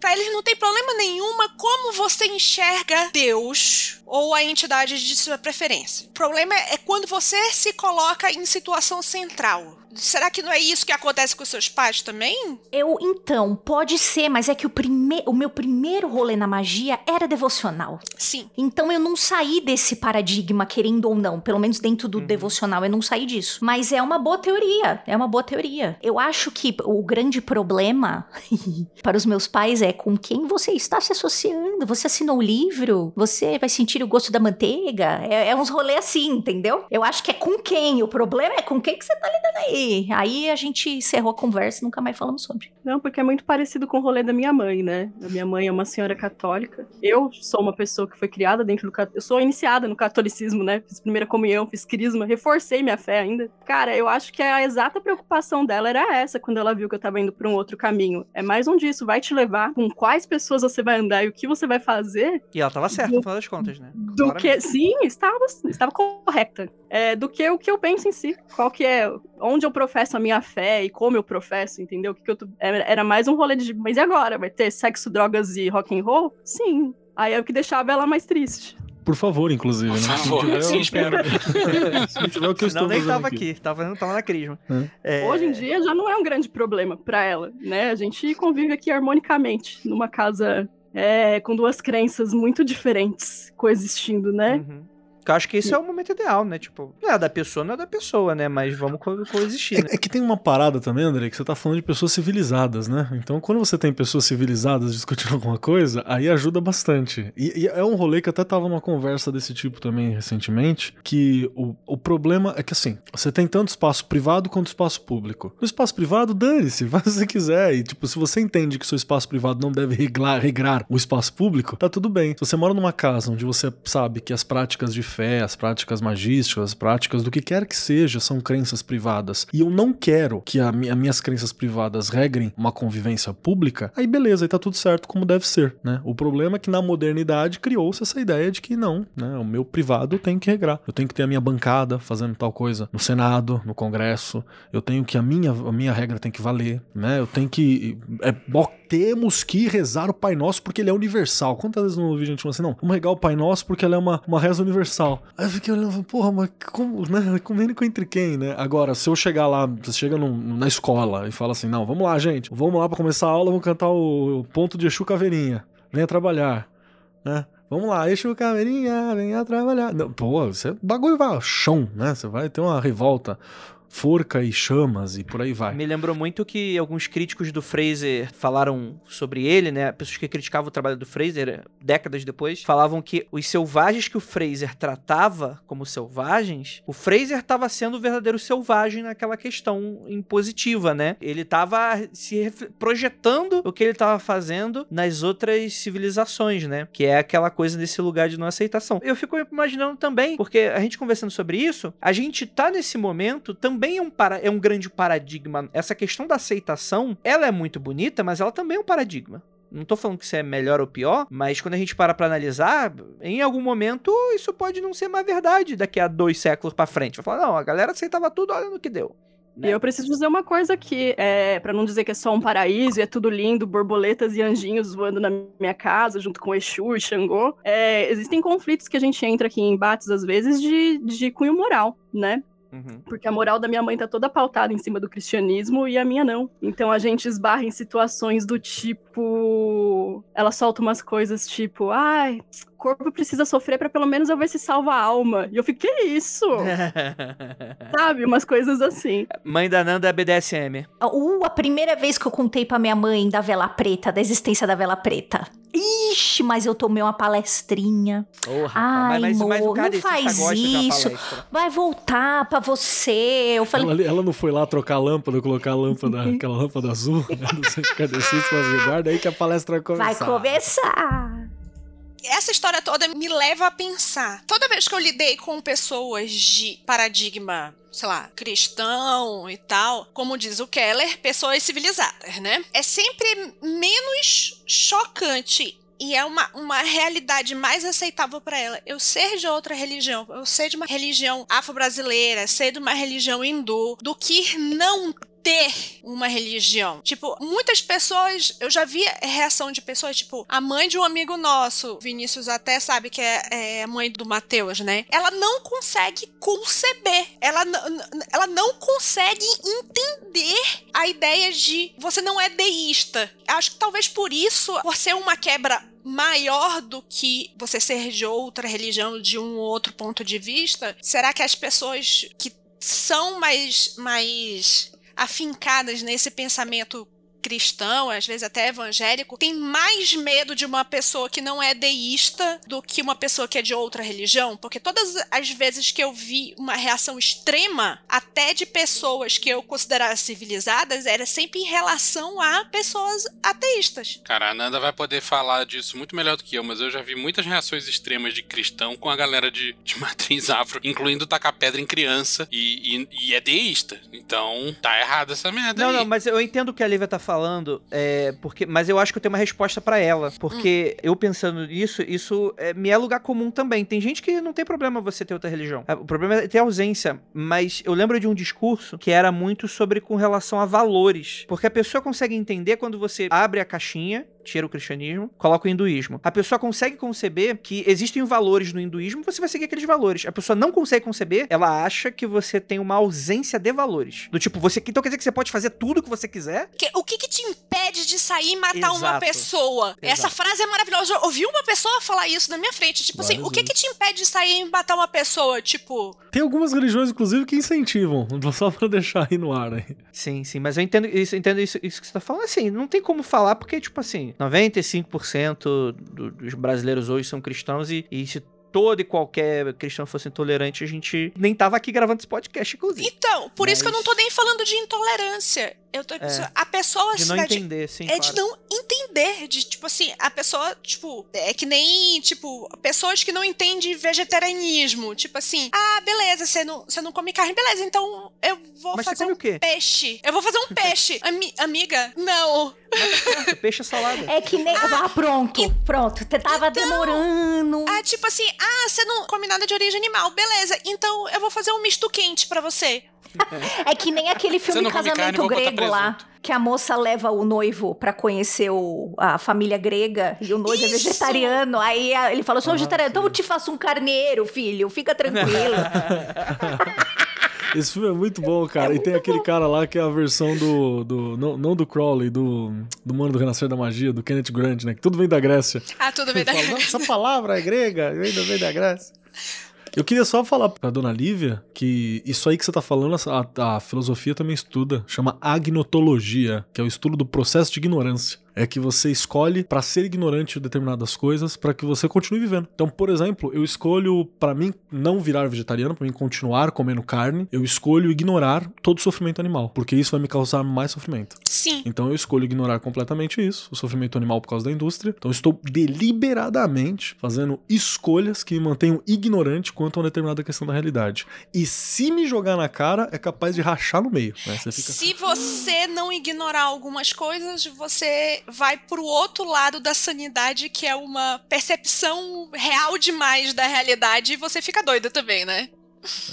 Pra eles não tem problema nenhuma como você enxerga Deus ou a entidade de sua preferência. O problema é quando você se coloca em situação central. Será que não é isso que acontece com seus pais também? Eu, então, pode ser, mas é que o, prime o meu primeiro rolê na magia era devocional. Sim. Então eu não saí desse paradigma, querendo ou não. Pelo menos dentro do devocional, eu não saí disso. Mas é uma boa teoria. É uma boa teoria. Eu acho que o grande problema para os meus pais é com quem você está se associando. Você assinou o livro? Você vai sentir o gosto da manteiga? É, é uns rolês assim, entendeu? Eu acho que é com quem. O problema é com quem que você tá lidando aí. Aí a gente encerrou a conversa e nunca mais falamos sobre. Não, porque é muito parecido com o rolê da minha mãe, né? A minha mãe é uma senhora católica. Eu sou uma pessoa que foi criada dentro do Eu sou iniciada no catolicismo, né? Fiz primeira comunhão, fiz crisma, reforcei minha fé ainda. Cara, eu acho que a exata preocupação dela era essa quando ela viu que eu tava indo pra um outro caminho. É mais um disso, vai te levar com quais pessoas você vai andar e o que você vai fazer E ela tava certa, no final das contas, né? do que sim estava estava correta. É, do que o que eu penso em si. Qual que é onde eu professo a minha fé e como eu professo entendeu? O que, que eu tô- era era mais um rolê de mas e agora? Vai ter sexo drogas e rock and roll? Sim. Aí é o que deixava ela mais triste Por favor, inclusive, Por né? favor, Se não sim, tiver, espero. se não tiver o que eu Senão estou nem tava aqui. aqui, tava, tava na crisma. Hum. É, hoje em dia já não é um grande problema pra ela né a gente convive aqui harmonicamente numa casa é, com duas crenças muito diferentes coexistindo né Uhum. Eu acho que esse é o momento ideal, né? Tipo, não é da pessoa, não é da pessoa, né? Mas vamos co coexistir, né? É, é que tem uma parada também, André, que você tá falando de pessoas civilizadas, né? Então, quando você tem pessoas civilizadas discutindo alguma coisa, aí ajuda bastante. E, e é um rolê que até tava numa conversa desse tipo também recentemente, que o, o problema é que, assim, você tem tanto espaço privado quanto espaço público. No espaço privado, dane-se, faz o que você quiser. E, tipo, se você entende que seu espaço privado não deve reglar, regrar o espaço público, tá tudo bem. Se você mora numa casa onde você sabe que as práticas de fé, as práticas magísticas, as práticas do que quer que seja são crenças privadas, e eu não quero que a as minhas crenças privadas regrem uma convivência pública, aí beleza, aí tá tudo certo como deve ser, né? O problema é que na modernidade criou-se essa ideia de que não, né? O meu privado tenho que regrar. Eu tenho que ter a minha bancada fazendo tal coisa no Senado, no Congresso, eu tenho que a minha, a minha regra tem que valer, né? Eu tenho que. É, temos que rezar o Pai Nosso porque ele é universal. Quantas vezes eu não ouvi gente falando assim, não, vamos regar o Pai Nosso porque ela é uma, uma reza universal. Aí eu fiquei olhando, porra, mas como, né? Comendo entre quem, né? Agora, se eu chegar lá, você chega num- na escola e fala assim, não, vamos lá, gente, vamos lá pra começar a aula, vamos cantar o, o ponto de Exu Caveirinha. Venha trabalhar, né? Vamos lá, Exu Caveirinha, venha trabalhar. Não, pô, você bagulho vai chão, né? Você vai ter uma revolta. Forca e chamas e por aí vai. Me lembrou muito que alguns críticos do Fraser falaram sobre ele, né? Pessoas que criticavam o trabalho do Fraser décadas depois, falavam que os selvagens que o Fraser tratava como selvagens, o Fraser estava sendo o verdadeiro selvagem naquela questão impositiva, né? Ele estava se projetando o que ele estava fazendo nas outras civilizações, né? Que é aquela coisa desse lugar de não aceitação. Eu fico imaginando também, porque a gente conversando sobre isso, a gente tá nesse momento também é um, para, é um grande paradigma. Essa questão da aceitação, ela é muito bonita, mas ela também é um paradigma. Não tô falando que isso é melhor ou pior, mas quando a gente para pra analisar, em algum momento isso pode não ser mais verdade daqui a dois séculos pra frente. Vai falar, não, a galera aceitava tudo, olha no que deu. E eu preciso dizer uma coisa aqui, é, para não dizer que é só um paraíso e é tudo lindo, borboletas e anjinhos voando na minha casa, junto com Exu e Xangô. É, existem conflitos que a gente entra aqui em embates, às vezes, de, de cunho moral, né? Uhum. Porque a moral da minha mãe tá toda pautada em cima do cristianismo e a minha não. Então a gente esbarra em situações do tipo. Ela solta umas coisas tipo, ai, o corpo precisa sofrer pra pelo menos eu ver se salva a alma. E eu fiquei, que isso? Sabe? Umas coisas assim. Mãe da Nanda é BDSM. Uh, a primeira vez que eu contei pra minha mãe da vela preta, da existência da vela preta. Ixi, mas eu tomei uma palestrinha. Oh, Ai, mas, mas, mas amor, cara não faz isso. Vai voltar pra você. Eu falei, Ela, ela não foi lá trocar a lâmpada, colocar a lâmpada, aquela lâmpada azul, né, centro kardecista, falou assim, guarda aí que a palestra vai vai começar. Essa história toda me leva a pensar. Toda vez que eu lidei com pessoas de paradigma, sei lá, cristão e tal, como diz o Keller, pessoas civilizadas, né? É sempre menos chocante e é uma, uma realidade mais aceitável para ela. Eu ser de outra religião, eu ser de uma religião afro-brasileira, ser de uma religião hindu, do que não ter uma religião. Tipo, muitas pessoas, eu já vi reação de pessoas, tipo, a mãe de um amigo nosso, Vinícius até sabe que é, é mãe do Mateus, né? Ela não consegue conceber, ela, ela não consegue entender a ideia de você não é deísta. Acho que talvez por isso, por ser uma quebra maior do que você ser de outra religião, de um outro ponto de vista, será que as pessoas que são mais, mais afincadas nesse pensamento cristão, às vezes até evangélico, tem mais medo de uma pessoa que não é deísta do que uma pessoa que é de outra religião, porque todas as vezes que eu vi uma reação extrema, até de pessoas que eu considerasse civilizadas, era sempre em relação a pessoas ateístas. Cara, a Nanda vai poder falar disso muito melhor do que eu, mas eu já vi muitas reações extremas de cristão com a galera de, de matriz afro, incluindo tacar pedra em criança e, e, e é deísta. Então, tá errado essa merda Não, aí. não, mas eu entendo o que a Lívia tá falando, é, porque, mas eu acho que eu tenho uma resposta pra ela. Porque eu pensando nisso, isso é, me é lugar comum também. Tem gente que não tem problema você ter outra religião. O problema é ter ausência. Mas eu lembro de um discurso que era muito sobre com relação a valores. Porque a pessoa consegue entender quando você abre a caixinha. Tira o cristianismo, coloca o hinduísmo. A pessoa consegue conceber que existem valores no hinduísmo, você vai seguir aqueles valores. A pessoa não consegue conceber, ela acha que você tem uma ausência de valores. Do tipo, você. Então quer dizer que você pode fazer tudo que você quiser? Que- o que, que te impede de sair e matar uma Exato. pessoa? Essa Exato. frase é maravilhosa. Eu ouvi uma pessoa falar isso na minha frente. Tipo assim, Várias o que, que te impede de sair e matar uma pessoa? Tipo, Tem algumas religiões, inclusive, que incentivam, só pra deixar aí no ar aí. Sim, sim, mas eu entendo isso, eu entendo isso, isso que você tá falando. Assim, não tem como falar, porque, tipo assim, 95% do- dos brasileiros hoje são cristãos e, e se todo e qualquer cristão fosse intolerante, a gente nem tava aqui gravando esse podcast, inclusive. então, por isso que eu não Mas- tô nem falando de intolerância. Eu tô, A pessoa De não cidade- entender, sim, É claro. de não entender, de tipo assim, a pessoa, tipo, é que nem, tipo, pessoas que não entendem vegetarianismo. Tipo assim, ah, beleza, você não, você não come carne, beleza, então eu vou Mas você fazer come um o quê? peixe. Eu vou fazer um peixe. Ami- amiga, não. Certo, Peixe é salada. É que nem. Ah, pronto, pronto. Você tava demorando. Ah, tipo assim, ah, você não come nada de origem animal, beleza, então eu vou fazer um misto quente pra você. É que nem aquele filme Casamento carne, Grego lá. Que a moça leva o noivo pra conhecer o- a família grega e o noivo é Isso! vegetariano. Aí a- ele fala: sou Ah, vegetariano, então eu te faço um carneiro, filho, fica tranquilo. Esse filme é muito bom, cara. e tem aquele cara lá que é a versão do. do não, não do Crowley, do, do Mano do Renascer da Magia, do Kenneth Grant, né? Que tudo vem da Grécia. Ah, tudo bem. Ele fala, "Não, essa palavra é grega, vem da, vem da Grécia. Eu queria só falar pra dona Lívia que isso aí que você tá falando, a, a filosofia também estuda, chama agnotologia, que é o estudo do processo de ignorância é que você escolhe para ser ignorante de determinadas coisas para que você continue vivendo. Então, por exemplo, eu escolho para mim não virar vegetariano, para mim continuar comendo carne, eu escolho ignorar todo o sofrimento animal, porque isso vai me causar mais sofrimento. Sim. Então eu escolho ignorar completamente isso, o sofrimento animal por causa da indústria. Então eu estou deliberadamente fazendo escolhas que me mantenham ignorante quanto a uma determinada questão da realidade. E se me jogar na cara, é capaz de rachar no meio. Né? Você fica... Se você não ignorar algumas coisas, você vai pro outro lado da sanidade, que é uma percepção real demais da realidade, e você fica doido também, né?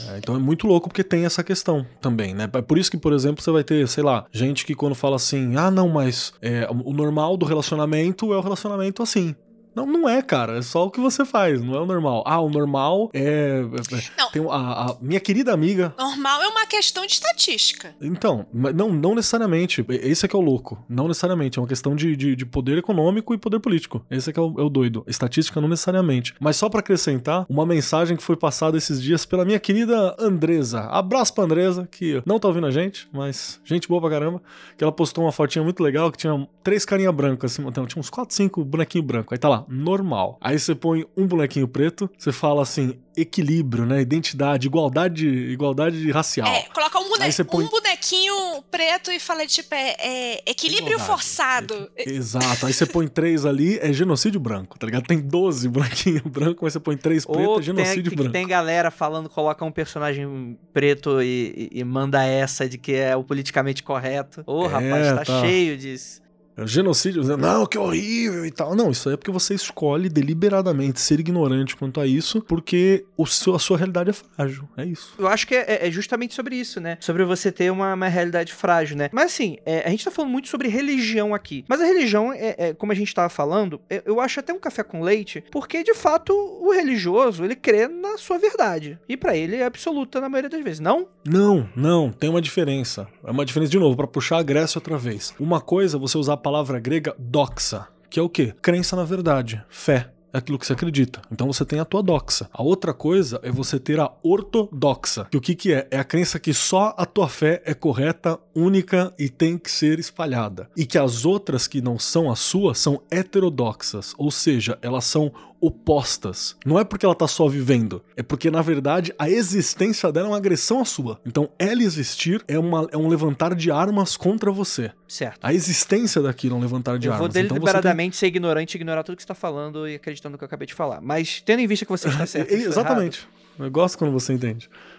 É, então é muito louco porque tem essa questão também, né? É por isso que, por exemplo, você vai ter, sei lá, gente que quando fala assim, ah, não, mas é, o normal do relacionamento é o relacionamento assim. Não, não é, cara. É só o que você faz, não é o normal. Ah, o normal é. é, é Não. Tem a, a minha querida amiga. Normal é uma questão de estatística. Então, não, não necessariamente. Esse é que é o louco. Não necessariamente. É uma questão de, de, de poder econômico e poder político. Esse é que é o, é o doido. Estatística não necessariamente. Mas só pra acrescentar, uma mensagem que foi passada esses dias pela minha querida Andresa. Abraço pra Andresa, que não tá ouvindo a gente, mas gente boa pra caramba. Que ela postou uma fotinha muito legal que tinha três carinhas brancas assim. Então, tinha uns quatro, cinco bonequinhos brancos. Aí tá lá, normal. Aí você põe um bonequinho preto, você fala assim, equilíbrio, né? Identidade, igualdade, igualdade racial. É, coloca um, bone- põe- um bonequinho preto e fala, tipo, é, é equilíbrio Igualdade. forçado. Exato. Aí você põe três ali, é genocídio branco, tá ligado? Tem 12 bonequinhos brancos, mas você põe três pretos, Ou é genocídio tem, branco. tem galera falando, coloca um personagem preto e, e- e manda essa de que é o politicamente correto. Ô, É, rapaz, tá, tá. cheio disso. É Genocídio, não, que horrível e tal. Não, isso aí é porque você escolhe deliberadamente ser ignorante quanto a isso, porque o seu, a sua realidade é frágil. É isso. Eu acho que é, é justamente sobre isso, né? Sobre você ter uma, uma realidade frágil, né? Mas assim, é, a gente tá falando muito sobre religião aqui. Mas a religião, é, é, como a gente tava falando, é, eu acho até um café com leite, porque de fato o religioso, ele crê na sua verdade. E pra ele é absoluta na maioria das vezes, não? Não, não, tem uma diferença. É uma diferença, de novo, pra puxar a Grécia outra vez. Uma coisa é você usar palavra grega doxa, que é o quê? Crença na verdade, fé. É aquilo que você acredita. Então você tem a tua doxa. A outra coisa é você ter a ortodoxa. Que o que, que é? É a crença que só a tua fé é correta, única e tem que ser espalhada. E que as outras que não são a sua são heterodoxas. Ou seja, elas são opostas. Não é porque ela tá só vivendo, é porque na verdade a existência dela é uma agressão à sua. Então ela existir é, uma, é um levantar de armas contra você. Certo. A existência daquilo é um levantar de eu vou armas. Então você tem- deliberadamente ser ignorante, ignorar tudo que você tá falando e acreditando no que eu acabei de falar. Mas tendo em vista que você está certo. eu estou Exatamente. Eu gosto quando você entende. errado.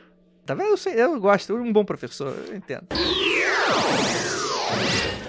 Tá vendo? Eu, sei, eu gosto, um bom professor, eu entendo.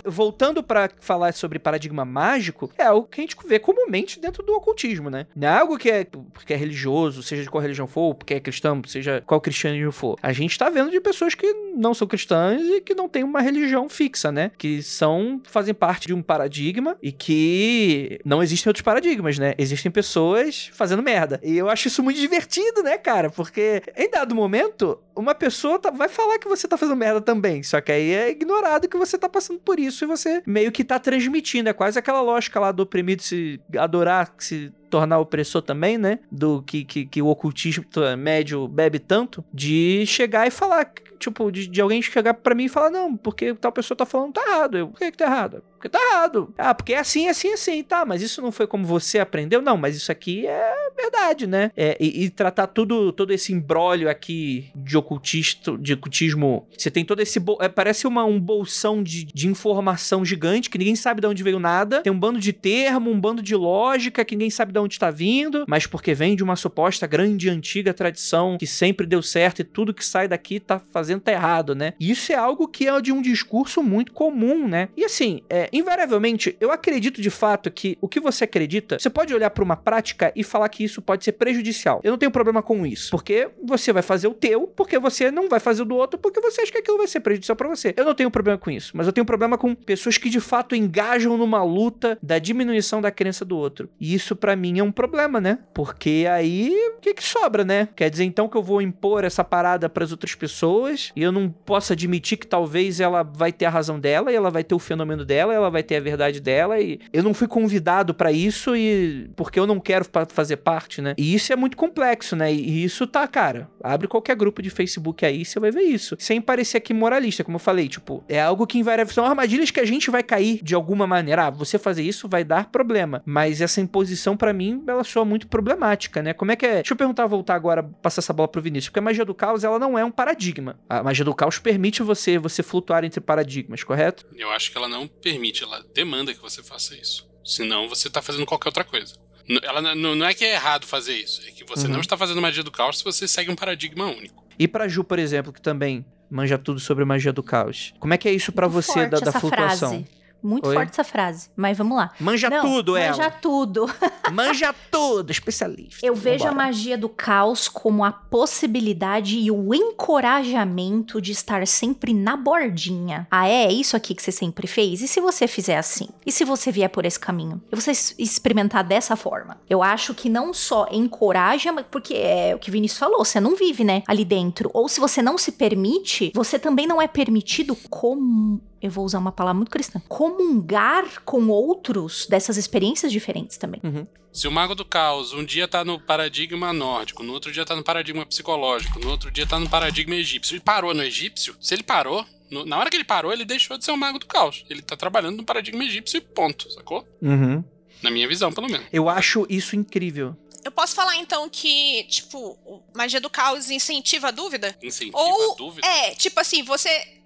Voltando pra falar sobre paradigma mágico, é algo que a gente vê comumente dentro do ocultismo, né? Não é algo que é porque é religioso, seja de qual religião for, porque é cristão, seja qual cristianismo for. A gente tá vendo de pessoas que não são cristãs e que não têm uma religião fixa, né? Que são fazem parte de um paradigma e que não existem outros paradigmas, né? Existem pessoas fazendo merda. E eu acho isso muito divertido, né, cara? Porque em dado momento, uma pessoa tá- vai falar que você tá fazendo merda também. Só que aí é ignorado que você tá passando por isso e você meio que tá transmitindo. É quase aquela lógica lá do oprimido se adorar, se tornar opressor também, né? Do que, que, que o ocultismo médio bebe tanto, de chegar e falar, tipo, de, de alguém chegar pra mim e falar, não, porque tal pessoa tá falando tá errado. Eu, por que que tá errado? Porque tá errado. Ah, porque é assim, assim, assim, tá, mas isso não foi como você aprendeu? Não, mas isso aqui é verdade, né? É, e, e tratar tudo, todo esse embrólio aqui de ocultista, de ocultismo, você tem todo esse, é, parece uma, um bolsão de, de informação gigante, que ninguém sabe de onde veio nada, tem um bando de termo, um bando de lógica, que ninguém sabe de onde tá vindo, mas porque vem de uma suposta grande antiga tradição que sempre deu certo e tudo que sai daqui tá fazendo tá errado, né? Isso é algo que é de um discurso muito comum, né? E assim, é, invariavelmente, eu acredito de fato que o que você acredita, você pode olhar pra uma prática e falar que isso pode ser prejudicial. Eu não tenho problema com isso, porque você vai fazer o teu, porque você não vai fazer o do outro, porque você acha que aquilo vai ser prejudicial pra você. Eu não tenho problema com isso, mas eu tenho problema com pessoas que de fato engajam numa luta da diminuição da crença do outro. E isso pra mim mim é um problema, né? Porque aí o que que sobra, né? Quer dizer então que eu vou impor essa parada para as outras pessoas e eu não posso admitir que talvez ela vai ter a razão dela e ela vai ter o fenômeno dela, ela vai ter a verdade dela e eu não fui convidado para isso e porque eu não quero fazer parte, né? E isso é muito complexo, né? E isso tá, cara, abre qualquer grupo de Facebook aí, você vai ver isso. Sem parecer aqui moralista, como eu falei, tipo, é algo que invariavelmente são armadilhas que a gente vai cair de alguma maneira. Ah, você fazer isso vai dar problema, mas essa imposição para mim ela soa muito problemática, né? Como é que é? Deixa eu perguntar, voltar agora, passar essa bola pro Vinícius, porque a magia do caos ela não é um paradigma. A magia do caos permite você você flutuar entre paradigmas, correto? Eu acho que ela não permite, ela demanda que você faça isso. Senão você tá fazendo qualquer outra coisa. Ela não é que é errado fazer isso, é que você uhum. não está fazendo magia do caos se você segue um paradigma único. E para Ju, por exemplo, que também manja tudo sobre magia do caos. Como é que é isso para você da, da flutuação? Frase. Muito Oi? forte essa frase, mas vamos lá. Manja Não, tudo, manja ela. Manja tudo. manja tudo, especialista. Eu vejo Vambora. a magia do caos como a possibilidade e o encorajamento de estar sempre na bordinha. Ah, é isso aqui que você sempre fez? E se você fizer assim? E se você vier por esse caminho? E você experimentar dessa forma? Eu acho que não só encoraja, porque é o que o Vinícius falou, você não vive, né, ali dentro. Ou se você não se permite, você também não é permitido como eu vou usar uma palavra muito cristã, comungar com outros dessas experiências diferentes também. Uhum. Se o Mago do Caos um dia tá no paradigma nórdico, no outro dia tá no paradigma psicológico, no outro dia tá no paradigma egípcio, ele parou no egípcio, se ele parou, no, na hora que ele parou, ele deixou de ser o Mago do Caos. Ele tá trabalhando no paradigma egípcio e ponto, sacou? Uhum. Na minha visão, pelo menos. Eu acho isso incrível. Eu posso falar então que, tipo, magia do caos incentiva a dúvida? Incentiva Ou, a dúvida? É, tipo assim, você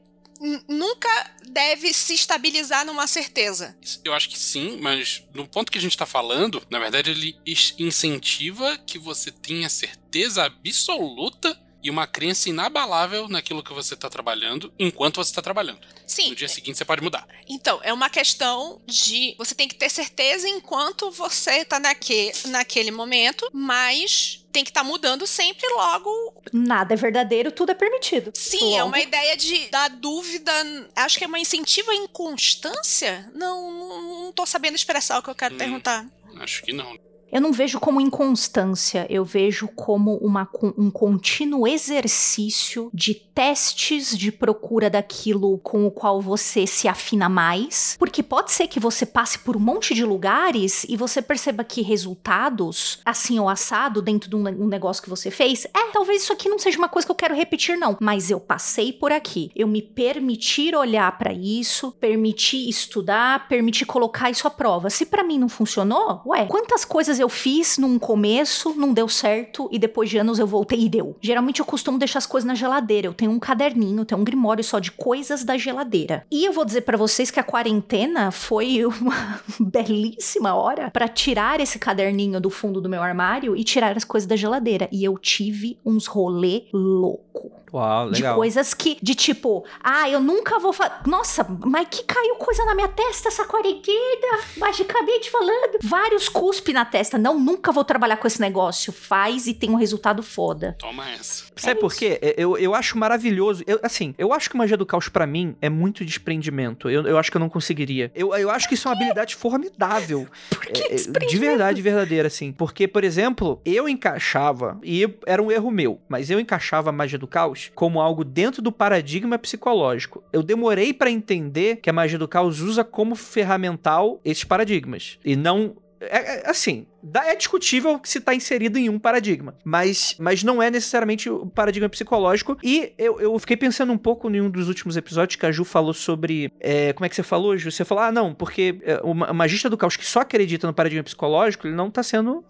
nunca deve se estabilizar numa certeza. Eu acho que sim, mas no ponto que a gente está falando, na verdade, ele incentiva que você tenha certeza absoluta e uma crença inabalável naquilo que você está trabalhando enquanto você está trabalhando. Sim. No dia seguinte você pode mudar. Então, é uma questão de você tem que ter certeza enquanto você está naque, naquele momento, mas tem que estar tá mudando sempre logo. Nada é verdadeiro, tudo é permitido. Sim, é logo. é uma ideia de da dúvida. Acho que é uma incentiva à inconstância. Não, não, não tô sabendo expressar o que eu quero hum, perguntar. Acho que não. Eu não vejo como inconstância, eu vejo como uma, um contínuo exercício de testes de procura daquilo com o qual você se afina mais. Porque pode ser que você passe por um monte de lugares e você perceba que resultados, assim ou assado, dentro de um, negócio que você fez, é, talvez isso aqui não seja uma coisa que eu quero repetir, não. Mas eu passei por aqui. Eu me permitir olhar para isso, permitir estudar, permitir colocar isso à prova. Se para mim não funcionou, ué, quantas coisas eu fiz num começo, não deu certo, e depois de anos eu voltei e deu. Geralmente eu costumo deixar as coisas na geladeira. Eu tenho um caderninho, tenho um grimório só de coisas da geladeira. E eu vou dizer para vocês que a quarentena foi uma belíssima hora para tirar esse caderninho do fundo do meu armário e tirar as coisas da geladeira. E eu tive uns rolê louco. Uau, legal. De coisas que, de tipo, ah, eu nunca vou fazer. Nossa, mas que caiu coisa na minha testa essa quarentena, magicamente falando. Vários cuspe na testa. Não, nunca vou trabalhar com esse negócio. Faz e tem um resultado foda. Toma essa. Sabe é por quê? Eu, eu acho maravilhoso. Eu, assim, eu acho que magia do caos para mim é muito desprendimento. Eu, eu acho que eu não conseguiria. Eu, eu acho que isso é uma habilidade formidável. Por que é, é de verdade, verdadeira, assim. Porque, por exemplo, eu encaixava, e era um erro meu, mas eu encaixava a magia do caos como algo dentro do paradigma psicológico. Eu demorei para entender que a magia do caos usa como ferramental esses paradigmas e não é, é, assim, é discutível se está inserido em um paradigma, mas, mas não é necessariamente o paradigma psicológico. E eu, eu fiquei pensando um pouco em um dos últimos episódios que a Ju falou sobre. É, como é que você falou, Ju? Você falou, ah, não, porque é, o magista do caos que só acredita no paradigma psicológico, ele não está sendo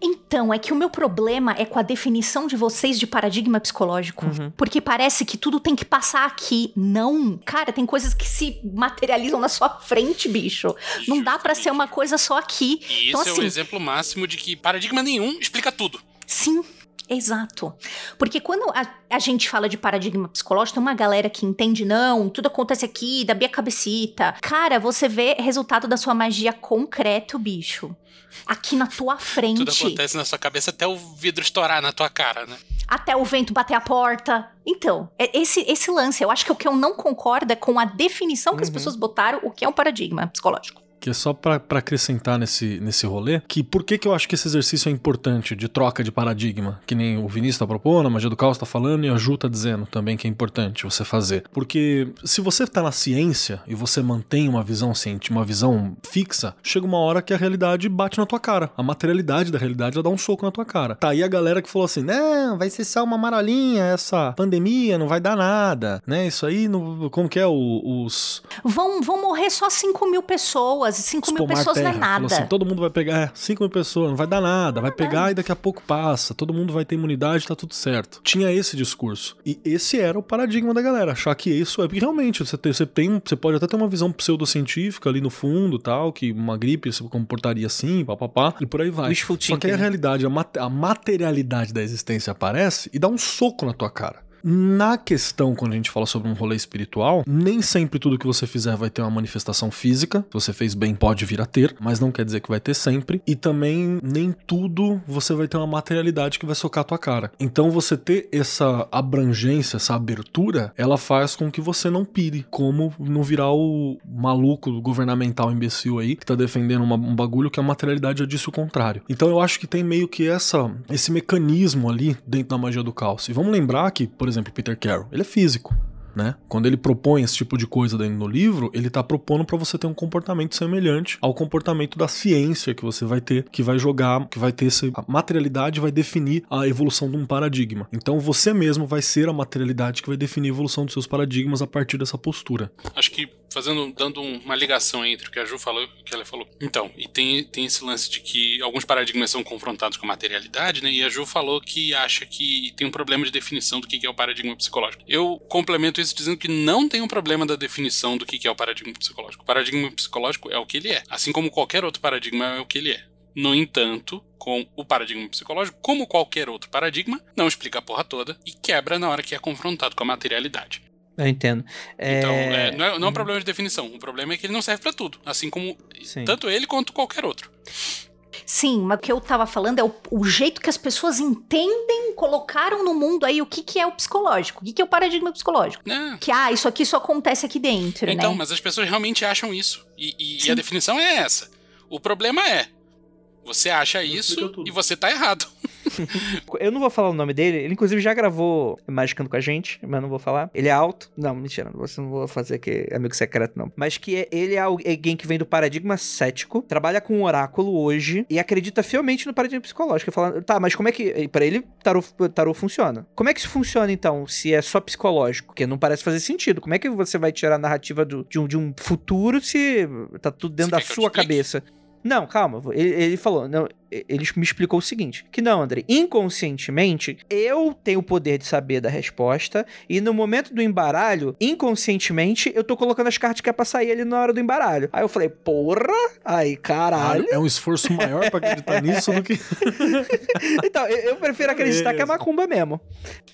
então, é que o meu problema é com a definição de vocês de paradigma psicológico. Uhum. Porque parece que tudo tem que passar aqui. Não. Cara, tem coisas que se materializam na sua frente, bicho. Não dá para ser uma coisa só aqui. E então, isso é um assim exemplo máximo de que paradigma nenhum explica tudo. Sim, Exato. Porque quando a, a, gente fala de paradigma psicológico, tem uma galera que entende, não, tudo acontece aqui, da minha cabecita. Cara, você vê resultado da sua magia concreto, bicho aqui na tua frente. Tudo acontece na sua cabeça até o vidro estourar na tua cara, né? Até o vento bater a porta. Então, é esse, esse lance, eu acho que o que eu não concordo é com a definição que uhum. as pessoas botaram o que é um paradigma psicológico. Que é só pra acrescentar nesse, nesse rolê, que por que que eu acho que esse exercício é importante de troca de paradigma, que nem o Vinícius tá propondo, a Magia do Caos tá falando e a Ju tá dizendo também que é importante você fazer. Porque se você tá na ciência e você mantém uma visão científica, uma visão fixa, chega uma hora que a realidade bate na tua cara. A materialidade da realidade ela dá um soco na tua cara. Tá aí a galera que falou assim: não, vai ser só uma marolinha essa pandemia, não vai dar nada, né? Isso aí, não, como que é o- os. Vão, vão morrer só 5 mil pessoas. E 5 mil pessoas não é Terra, nada. assim, todo mundo vai pegar é, 5 mil pessoas, não vai dar nada, vai pegar e daqui a pouco passa, todo mundo vai ter imunidade, tá tudo certo. Tinha esse discurso. E esse era o paradigma da galera, achar que isso é. Porque realmente, você tem, você tem. Você pode até ter uma visão pseudocientífica ali no fundo tal, que uma gripe se comportaria assim, papapá, e por aí vai. Só que aí a né? realidade, a, mat- a materialidade da existência aparece e dá um soco na tua cara. Na questão, quando a gente fala sobre um rolê espiritual, nem sempre tudo que você fizer vai ter uma manifestação física. Se você fez bem, pode vir a ter, mas não quer dizer que vai ter sempre. E também, nem tudo você vai ter uma materialidade que vai socar a tua cara. Então, você ter essa abrangência, essa abertura, ela faz com que você não pire, como não virar o maluco governamental imbecil aí, que tá defendendo uma- um bagulho que a materialidade já disse o contrário. Então, eu acho que tem meio que essa, esse mecanismo ali dentro da magia do caos. E vamos lembrar que, por exemplo, Peter Carroll, ele é físico. Né? Quando ele propõe esse tipo de coisa dentro do livro, ele tá propondo para você ter um comportamento semelhante ao comportamento da ciência que você vai ter, que vai jogar, que vai ter essa materialidade vai definir a evolução de um paradigma. Então você mesmo vai ser a materialidade que vai definir a evolução dos seus paradigmas a partir dessa postura. Acho que fazendo, dando um- uma ligação entre o que a Ju falou e o que ela falou. Então, e tem, tem esse lance de que alguns paradigmas são confrontados com a materialidade, né? E a Ju falou que acha que tem um problema de definição do que é o paradigma psicológico. Eu complemento isso dizendo que não tem um problema da definição do que é o paradigma psicológico. O paradigma psicológico é o que ele é, assim como qualquer outro paradigma é o que ele é. No entanto, com o paradigma psicológico, como qualquer outro paradigma, não explica a porra toda e quebra na hora que é confrontado com a materialidade. Eu entendo. É... Então, é, não, é, não é um problema de definição. O problema é que ele não serve pra tudo. Assim como Sim. tanto ele quanto qualquer outro. Sim, mas o que eu tava falando é o, o jeito que as pessoas entendem, colocaram no mundo aí o que, que é o psicológico, o que, que é o paradigma psicológico. Né? Que, ah, isso aqui só acontece aqui dentro, Então, né? mas as pessoas realmente acham isso. E, e- e a definição é essa. O problema é. Você acha isso e você tá errado. Eu não vou falar o nome dele. Ele, inclusive, já gravou Magicando com a gente, mas não vou falar. Ele é alto. Não, mentira. Você não vou fazer aqui amigo secreto, não. Mas que é- ele é alguém que vem do paradigma cético, trabalha com um oráculo hoje e acredita fielmente no paradigma psicológico. Falando, tá, mas como é que. Pra ele, tarô, tarô funciona. Como é que isso funciona, então, se é só psicológico? Porque não parece fazer sentido. Como é que você vai tirar a narrativa do- de, um, de um futuro se tá tudo dentro Você da sua cabeça? Não, calma. Ele, ele falou, não, ele me explicou o seguinte: que não, André, inconscientemente, eu tenho o poder de saber da resposta, e no momento do embaralho, inconscientemente, eu tô colocando as cartas que é pra sair ali na hora do embaralho. Aí eu falei, porra! Aí, caralho. É um esforço maior pra acreditar nisso do que. Então, eu, eu prefiro acreditar que é macumba mesmo.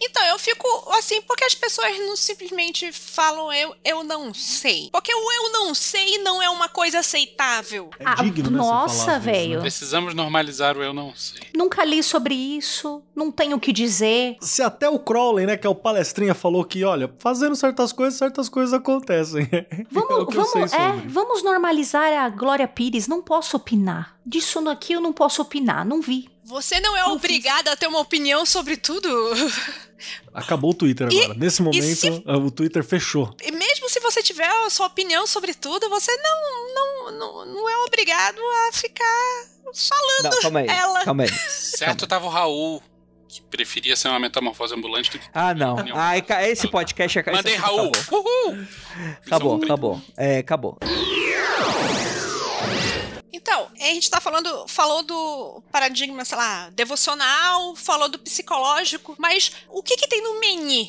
Então, eu fico assim, porque as pessoas não simplesmente falam eu, eu não sei. Porque o eu não sei não é uma coisa aceitável. É Ah, digno, né? você nossa, vezes, velho. né? Precisamos normalizar o eu não sei. Nunca li sobre isso, não tenho o que dizer. Se até o Crowley, né, que é o palestrinha, falou que, olha, fazendo certas coisas, certas coisas acontecem. é Vamos, sei vamos, é, vamos normalizar a Glória Pires. Não posso opinar. Disso aqui eu não posso opinar, não vi. Você não é obrigada a ter uma opinião sobre tudo. Acabou o Twitter E- agora. Nesse momento, se- o Twitter fechou. E mesmo se você tiver a sua opinião sobre tudo, você não, não, não, não é obrigado a ficar falando Não, calma aí. ela. Calma aí. Certo tava o Raul, que preferia ser uma metamorfose ambulante do que. Ah, não. Ai, ca- esse podcast é. Mandei esse- Raul! Acabou, Uhul! acabou. Acabou. É, acabou. Então, a gente tá falando, falou do paradigma, sei lá, devocional, falou do psicológico, mas o que que tem no menu?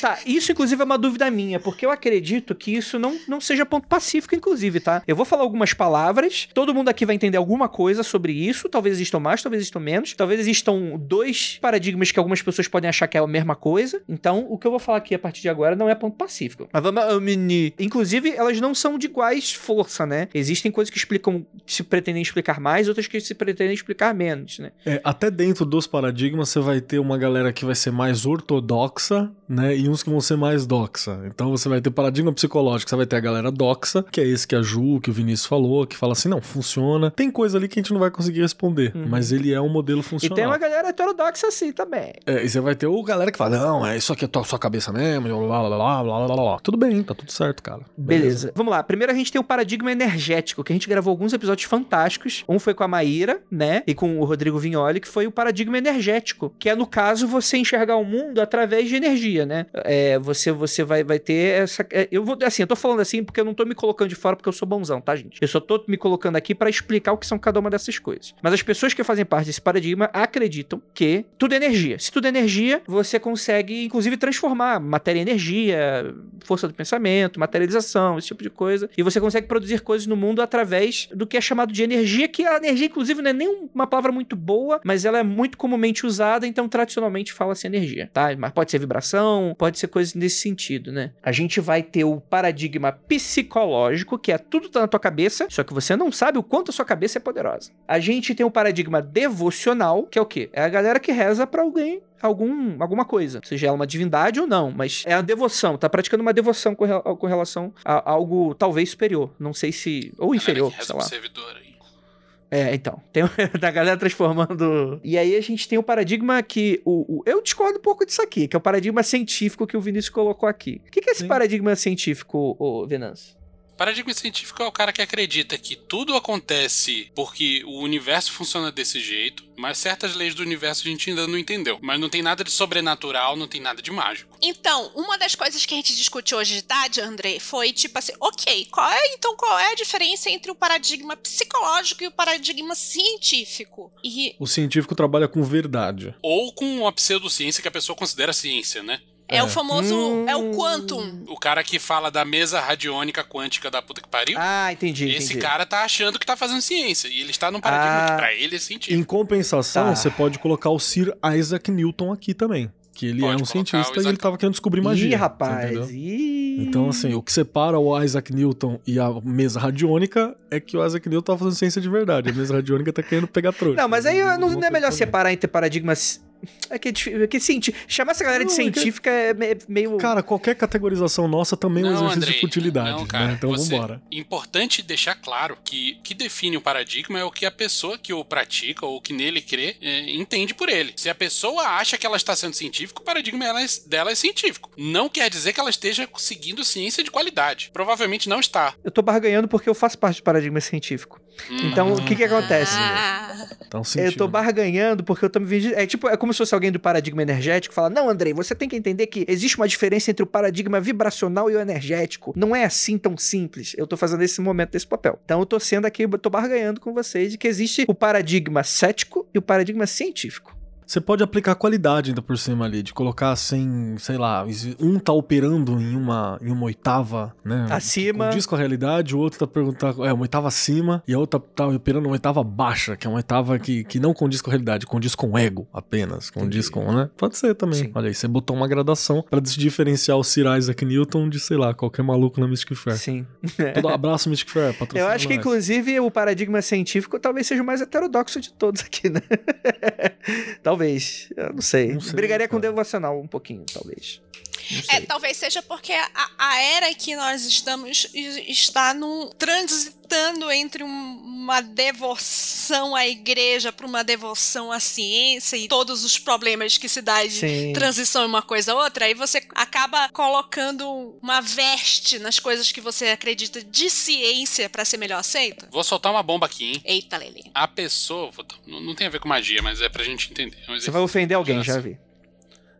Tá, isso inclusive é uma dúvida minha, porque eu acredito que isso não, não seja ponto pacífico, inclusive, tá? Eu vou falar algumas palavras, todo mundo aqui vai entender alguma coisa sobre isso, talvez existam mais, talvez existam menos, talvez existam dois paradigmas que algumas pessoas podem achar que é a mesma coisa, então o que eu vou falar aqui a partir de agora não é ponto pacífico. Mas vamos. Inclusive, elas não são de iguais força, né? Existem coisas que explicam, que se pretendem explicar mais, outras que se pretendem explicar menos, né? É, até dentro dos paradigmas, você vai ter uma galera que vai ser mais ortodoxa, né? Né? E uns que vão ser mais doxa. Então você vai ter paradigma psicológico, você vai ter a galera doxa, que é esse que a Ju, que o Vinícius falou, que fala assim, não, funciona. Tem coisa ali que a gente não vai conseguir responder, Uhum. mas ele é um modelo E funcional. tem uma galera heterodoxa assim também. É, e você vai ter o galera que fala, não, é isso aqui é tua sua cabeça mesmo, blá blá blá blá blá blá blá. Tudo bem, tá tudo certo, cara. Beleza. Vamos lá. Primeiro a gente tem o paradigma energético, que a gente gravou alguns episódios fantásticos. Um foi com a Maíra, né? E com o Rodrigo Vignoli, que foi o paradigma energético. Que é, no caso, você enxergar o mundo através de energia, né? É, você, você vai, vai ter essa. é, Eu vou. Assim, eu tô falando assim porque eu não tô me colocando de fora porque eu sou bonzão, tá, gente? Eu só tô me colocando aqui pra explicar o que são cada uma dessas coisas. Mas as pessoas que fazem parte desse paradigma acreditam que tudo é energia. Se tudo é energia, você consegue, inclusive, transformar matéria em energia, força do pensamento, materialização, esse tipo de coisa. E você consegue produzir coisas no mundo através do que é chamado de energia, que a energia, inclusive, não é nem uma palavra muito boa, mas ela é muito comumente usada, então tradicionalmente fala-se energia, tá? Mas pode ser vibração, pode ser coisas nesse sentido, né? A gente vai ter o paradigma psicológico, que é tudo tá na tua cabeça, só que você não sabe o quanto a sua cabeça é poderosa. A gente tem o paradigma devocional, que é o quê? É a galera que reza pra alguém algum, alguma coisa, seja ela uma divindade ou não, mas é a devoção, tá praticando uma devoção com, com relação a algo talvez superior, não sei se, ou inferior, sei lá. servidor aí. É, então. Tem da galera transformando. E aí a gente tem o paradigma que. O, o- eu discordo um pouco disso aqui, que é o paradigma científico que o Vinícius colocou aqui. O que, que é esse Sim. paradigma científico, ô, Venâncio? Paradigma científico é o cara que acredita que tudo acontece porque o universo funciona desse jeito, mas certas leis do universo a gente ainda não entendeu. Mas não tem nada de sobrenatural, não tem nada de mágico. Então, uma das coisas que a gente discutiu hoje de tarde, André, foi tipo assim, ok, qual é então qual é a diferença entre o paradigma psicológico e o paradigma científico? E O científico trabalha com verdade. Ou com a pseudociência que a pessoa considera ciência, né? É, É. o famoso, Hum. é o quantum. O cara que fala da mesa radiônica quântica da puta que pariu, Ah, entendi. esse entendi. cara tá achando que tá fazendo ciência. E ele está num paradigma Ah. que pra ele é científico. Em compensação, Tá. você pode colocar o Sir Isaac Newton aqui também. Que ele Pode é um cientista e ele tava querendo descobrir magia. Ih, rapaz. Ih. Então, assim, o que separa o Isaac Newton e a mesa radiônica é que o Isaac Newton tá fazendo ciência de verdade. A mesa radiônica tá querendo pegar trouxa. Não, mas aí não, outros não é melhor também. separar entre paradigmas. É que, é é que cienti... chamar essa galera de Não, é que- científica é me- meio. Cara, qualquer categorização nossa também é um Não, exercício Andrei, de futilidade. não, cara, né? Então você- vambora. Importante deixar claro que o que define o paradigma é o que a pessoa que o pratica ou que nele crê é, entende por ele. Se a pessoa acha que ela está sendo científica, o paradigma ela é- dela é científico. Não quer dizer que ela esteja seguindo ciência de qualidade. Provavelmente não está. Eu tô barganhando porque eu faço parte do paradigma científico. Então, o que que acontece? Ah, Então, Eu tô barganhando porque eu tô me vendo. É tipo, é como se fosse alguém do paradigma energético fala: Não, Andrei, você tem que entender que existe uma diferença entre o paradigma vibracional e o energético. Não é assim tão simples. Eu tô fazendo esse momento desse papel. Então eu tô sendo aqui, eu tô barganhando com vocês de que existe o paradigma cético e o paradigma científico. Você pode aplicar qualidade ainda por cima ali, de colocar assim, sei lá, um tá operando em uma, em uma oitava, né? Acima. Que condiz com a realidade, o outro tá perguntando, é, uma oitava acima, e a outra tá operando uma oitava baixa, que é uma oitava que, que não condiz com a realidade, condiz com o ego apenas, condiz Entendi. com, né? Pode ser também. Sim. Olha aí, você botou uma gradação pra se diferenciar o Sir Isaac Newton de, sei lá, qualquer maluco na Mystic Fair. Sim. Todo abraço, Mystic Fair, patrocina Eu acho que, inclusive, o paradigma científico talvez seja o mais heterodoxo de todos aqui, né? talvez. Eu não sei. Não sei, Brigaria com o cara. devocional um pouquinho, talvez. É, talvez seja porque a, a era que nós estamos está num, transitando entre um- uma devoção à igreja para uma devoção à ciência e todos os problemas que se dá de Sim. transição em uma coisa ou outra, aí você acaba colocando uma veste nas coisas que você acredita de ciência para ser melhor aceito. Vou soltar uma bomba aqui, hein? Eita, Lele. A pessoa. não, não tem a ver com magia, mas é pra gente entender. Você vai ofender alguém, de já vi.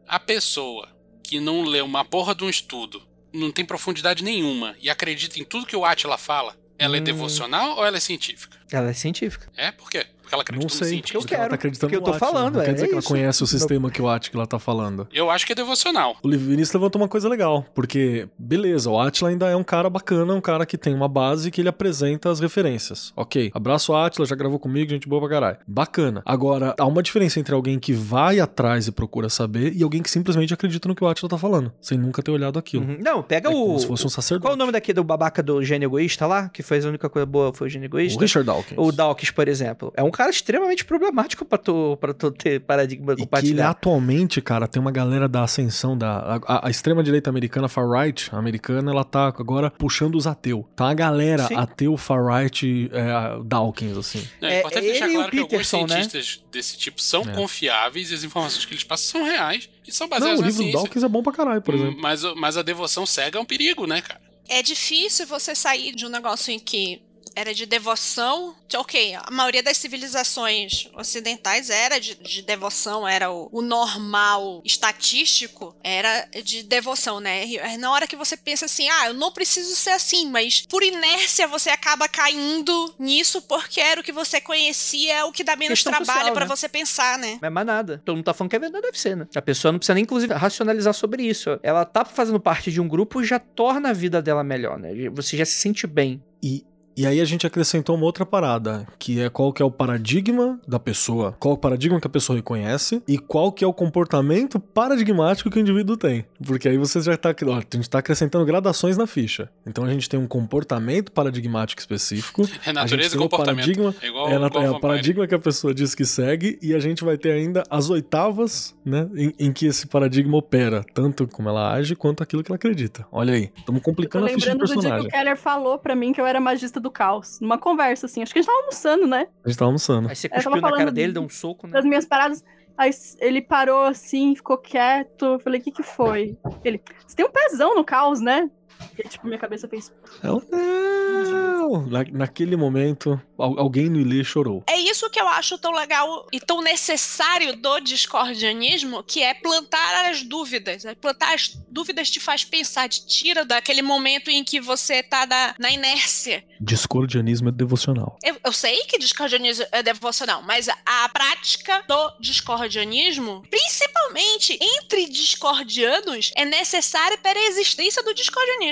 A pessoa que não lê uma porra de um estudo, não tem profundidade nenhuma e acredita em tudo que o Atila fala, ela é Hum. devocional ou ela é científica? Ela é científica. É? Por quê? Porque ela acredita Não no sei, científico. Eu porque ela quero, tá acreditando porque eu tô no Atila, falando, Não é quer dizer que ela isso. conhece o sistema que o Atila tá falando. Eu acho que é devocional. O Vinícius levantou uma coisa legal, porque, beleza, o Atila ainda é um cara bacana, um cara que tem uma base que ele apresenta as referências. Ok, abraço Atila, já gravou comigo, gente boa pra caralho. Bacana. Agora, há uma diferença entre alguém que vai atrás e procura saber e alguém que simplesmente acredita no que o Atila tá falando, sem nunca ter olhado aquilo. Uhum. Não, pega É o. como se fosse um sacerdote. Qual o nome daquele do babaca do gênio egoísta lá? Que fez a única coisa boa foi o gênio O egoísta? Richard Dawkins. O Dawkins, por exemplo. É um cara extremamente problemático pra tu, pra tu ter paradigma E que ele atualmente, cara, tem uma galera da ascensão da. A, a extrema-direita americana, far-right americana, ela tá agora puxando os ateus. Tá uma galera Sim. ateu, far-right, é, Dawkins, assim. É, É, importante deixar ele e o claro que alguns Peterson, né? cientistas desse tipo são É. confiáveis e as informações que eles passam são reais e são Não, baseadas o na livro do. Dawkins é bom pra caralho, por Hum, exemplo. Mas, mas a devoção cega é um perigo, né, cara? É difícil você sair de um negócio em que era de devoção. de- Ok, a maioria das civilizações ocidentais era de, de devoção, era o, o normal estatístico, era de devoção, né? E é na hora que você pensa assim, ah, eu não preciso ser assim, mas por inércia você acaba caindo nisso porque era o que você conhecia, é o que dá menos Questão trabalho pra né? você pensar, né? Não é mais nada. Todo mundo tá falando que é verdade, deve ser, né? A pessoa não precisa nem, inclusive, racionalizar sobre isso. Ela tá fazendo parte de um grupo já torna a vida dela melhor, né? Você já se sente bem. E, e aí a gente acrescentou uma outra parada, que é qual que é o paradigma da pessoa, qual o paradigma que a pessoa reconhece e qual que é o comportamento paradigmático que o indivíduo tem. Porque aí você já tá, ó, a gente tá acrescentando gradações na ficha. Então a gente tem um comportamento paradigmático específico, É a gente natureza e comportamento. paradigma, É igual, é, na- igual é o paradigma que a pessoa diz que segue e a gente vai ter ainda as oitavas, né, em, em que esse paradigma opera, tanto como ela age quanto aquilo que ela acredita. Olha aí, estamos complicando a ficha de lembrando do dia que personagem. o Keller falou pra mim que eu era magista do caos. Numa conversa, assim. Acho que a gente tava almoçando, né? A gente tá almoçando. Aí você tava cuspiu na cara dele, de- deu um soco, né? Das minhas paradas. Aí ele parou assim, ficou quieto. Eu falei, o que que foi? Ele, você tem um pezão no caos, né? E aí, tipo, minha cabeça fez. Não, não. Na, naquele momento, al- alguém no Ilê chorou. É isso que eu acho tão legal e tão necessário do discordianismo, que é plantar as dúvidas. É Plantar as dúvidas te faz pensar, te tira daquele momento em que você tá na, na inércia. Discordianismo é devocional. Eu, eu sei que discordianismo é devocional, mas a, a prática do discordianismo, principalmente entre discordianos, é necessária para a existência do discordianismo.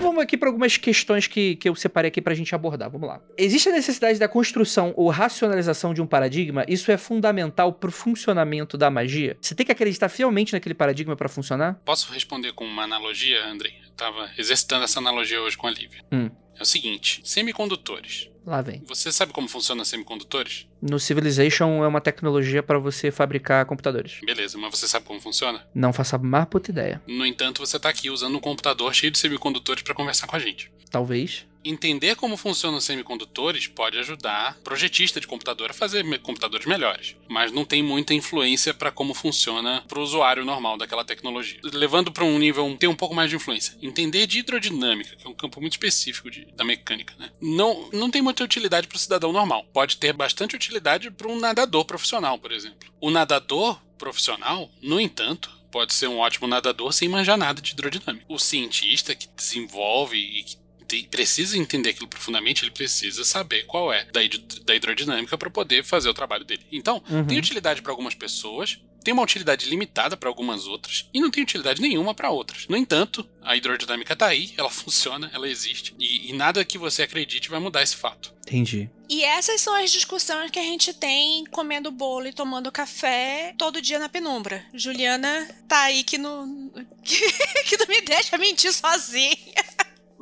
Vamos aqui para algumas questões que, que eu separei aqui pra gente abordar. Vamos lá. Existe a necessidade da construção ou racionalização de um paradigma? Isso é fundamental pro funcionamento da magia? Você tem que acreditar fielmente naquele paradigma pra funcionar? Posso responder com uma analogia, Andrei? Eu tava exercitando essa analogia hoje com a Lívia. Hum. É o seguinte: semicondutores. Lá vem. Você sabe como funcionam semicondutores? No Civilization é uma tecnologia pra você fabricar computadores. Beleza, mas você sabe como funciona? Não faça a mais puta ideia. No entanto, você tá aqui usando um computador cheio de semicondutores para conversar com a gente. Talvez. Entender como funcionam os semicondutores pode ajudar projetista de computador a fazer computadores melhores, mas não tem muita influência para como funciona para o usuário normal daquela tecnologia. Levando para um nível tem um pouco mais de influência. Entender de hidrodinâmica, que é um campo muito específico de- da mecânica, né? não, não tem muita utilidade para o cidadão normal. Pode ter bastante utilidade para um nadador profissional, por exemplo. O nadador profissional, no entanto, pode ser um ótimo nadador sem manjar nada de hidrodinâmica. O cientista que desenvolve e que te- precisa entender aquilo profundamente, ele precisa saber qual é da, hid- da hidrodinâmica para poder fazer o trabalho dele. Então, Uhum. tem utilidade para algumas pessoas, tem uma utilidade limitada para algumas outras e não tem utilidade nenhuma para outras. No entanto, a hidrodinâmica tá aí, ela funciona, ela existe e, e nada que você acredite vai mudar esse fato. Entendi. E essas são as discussões que a gente tem comendo bolo e tomando café todo dia na penumbra. Juliana tá aí que não, que não me deixa mentir sozinha.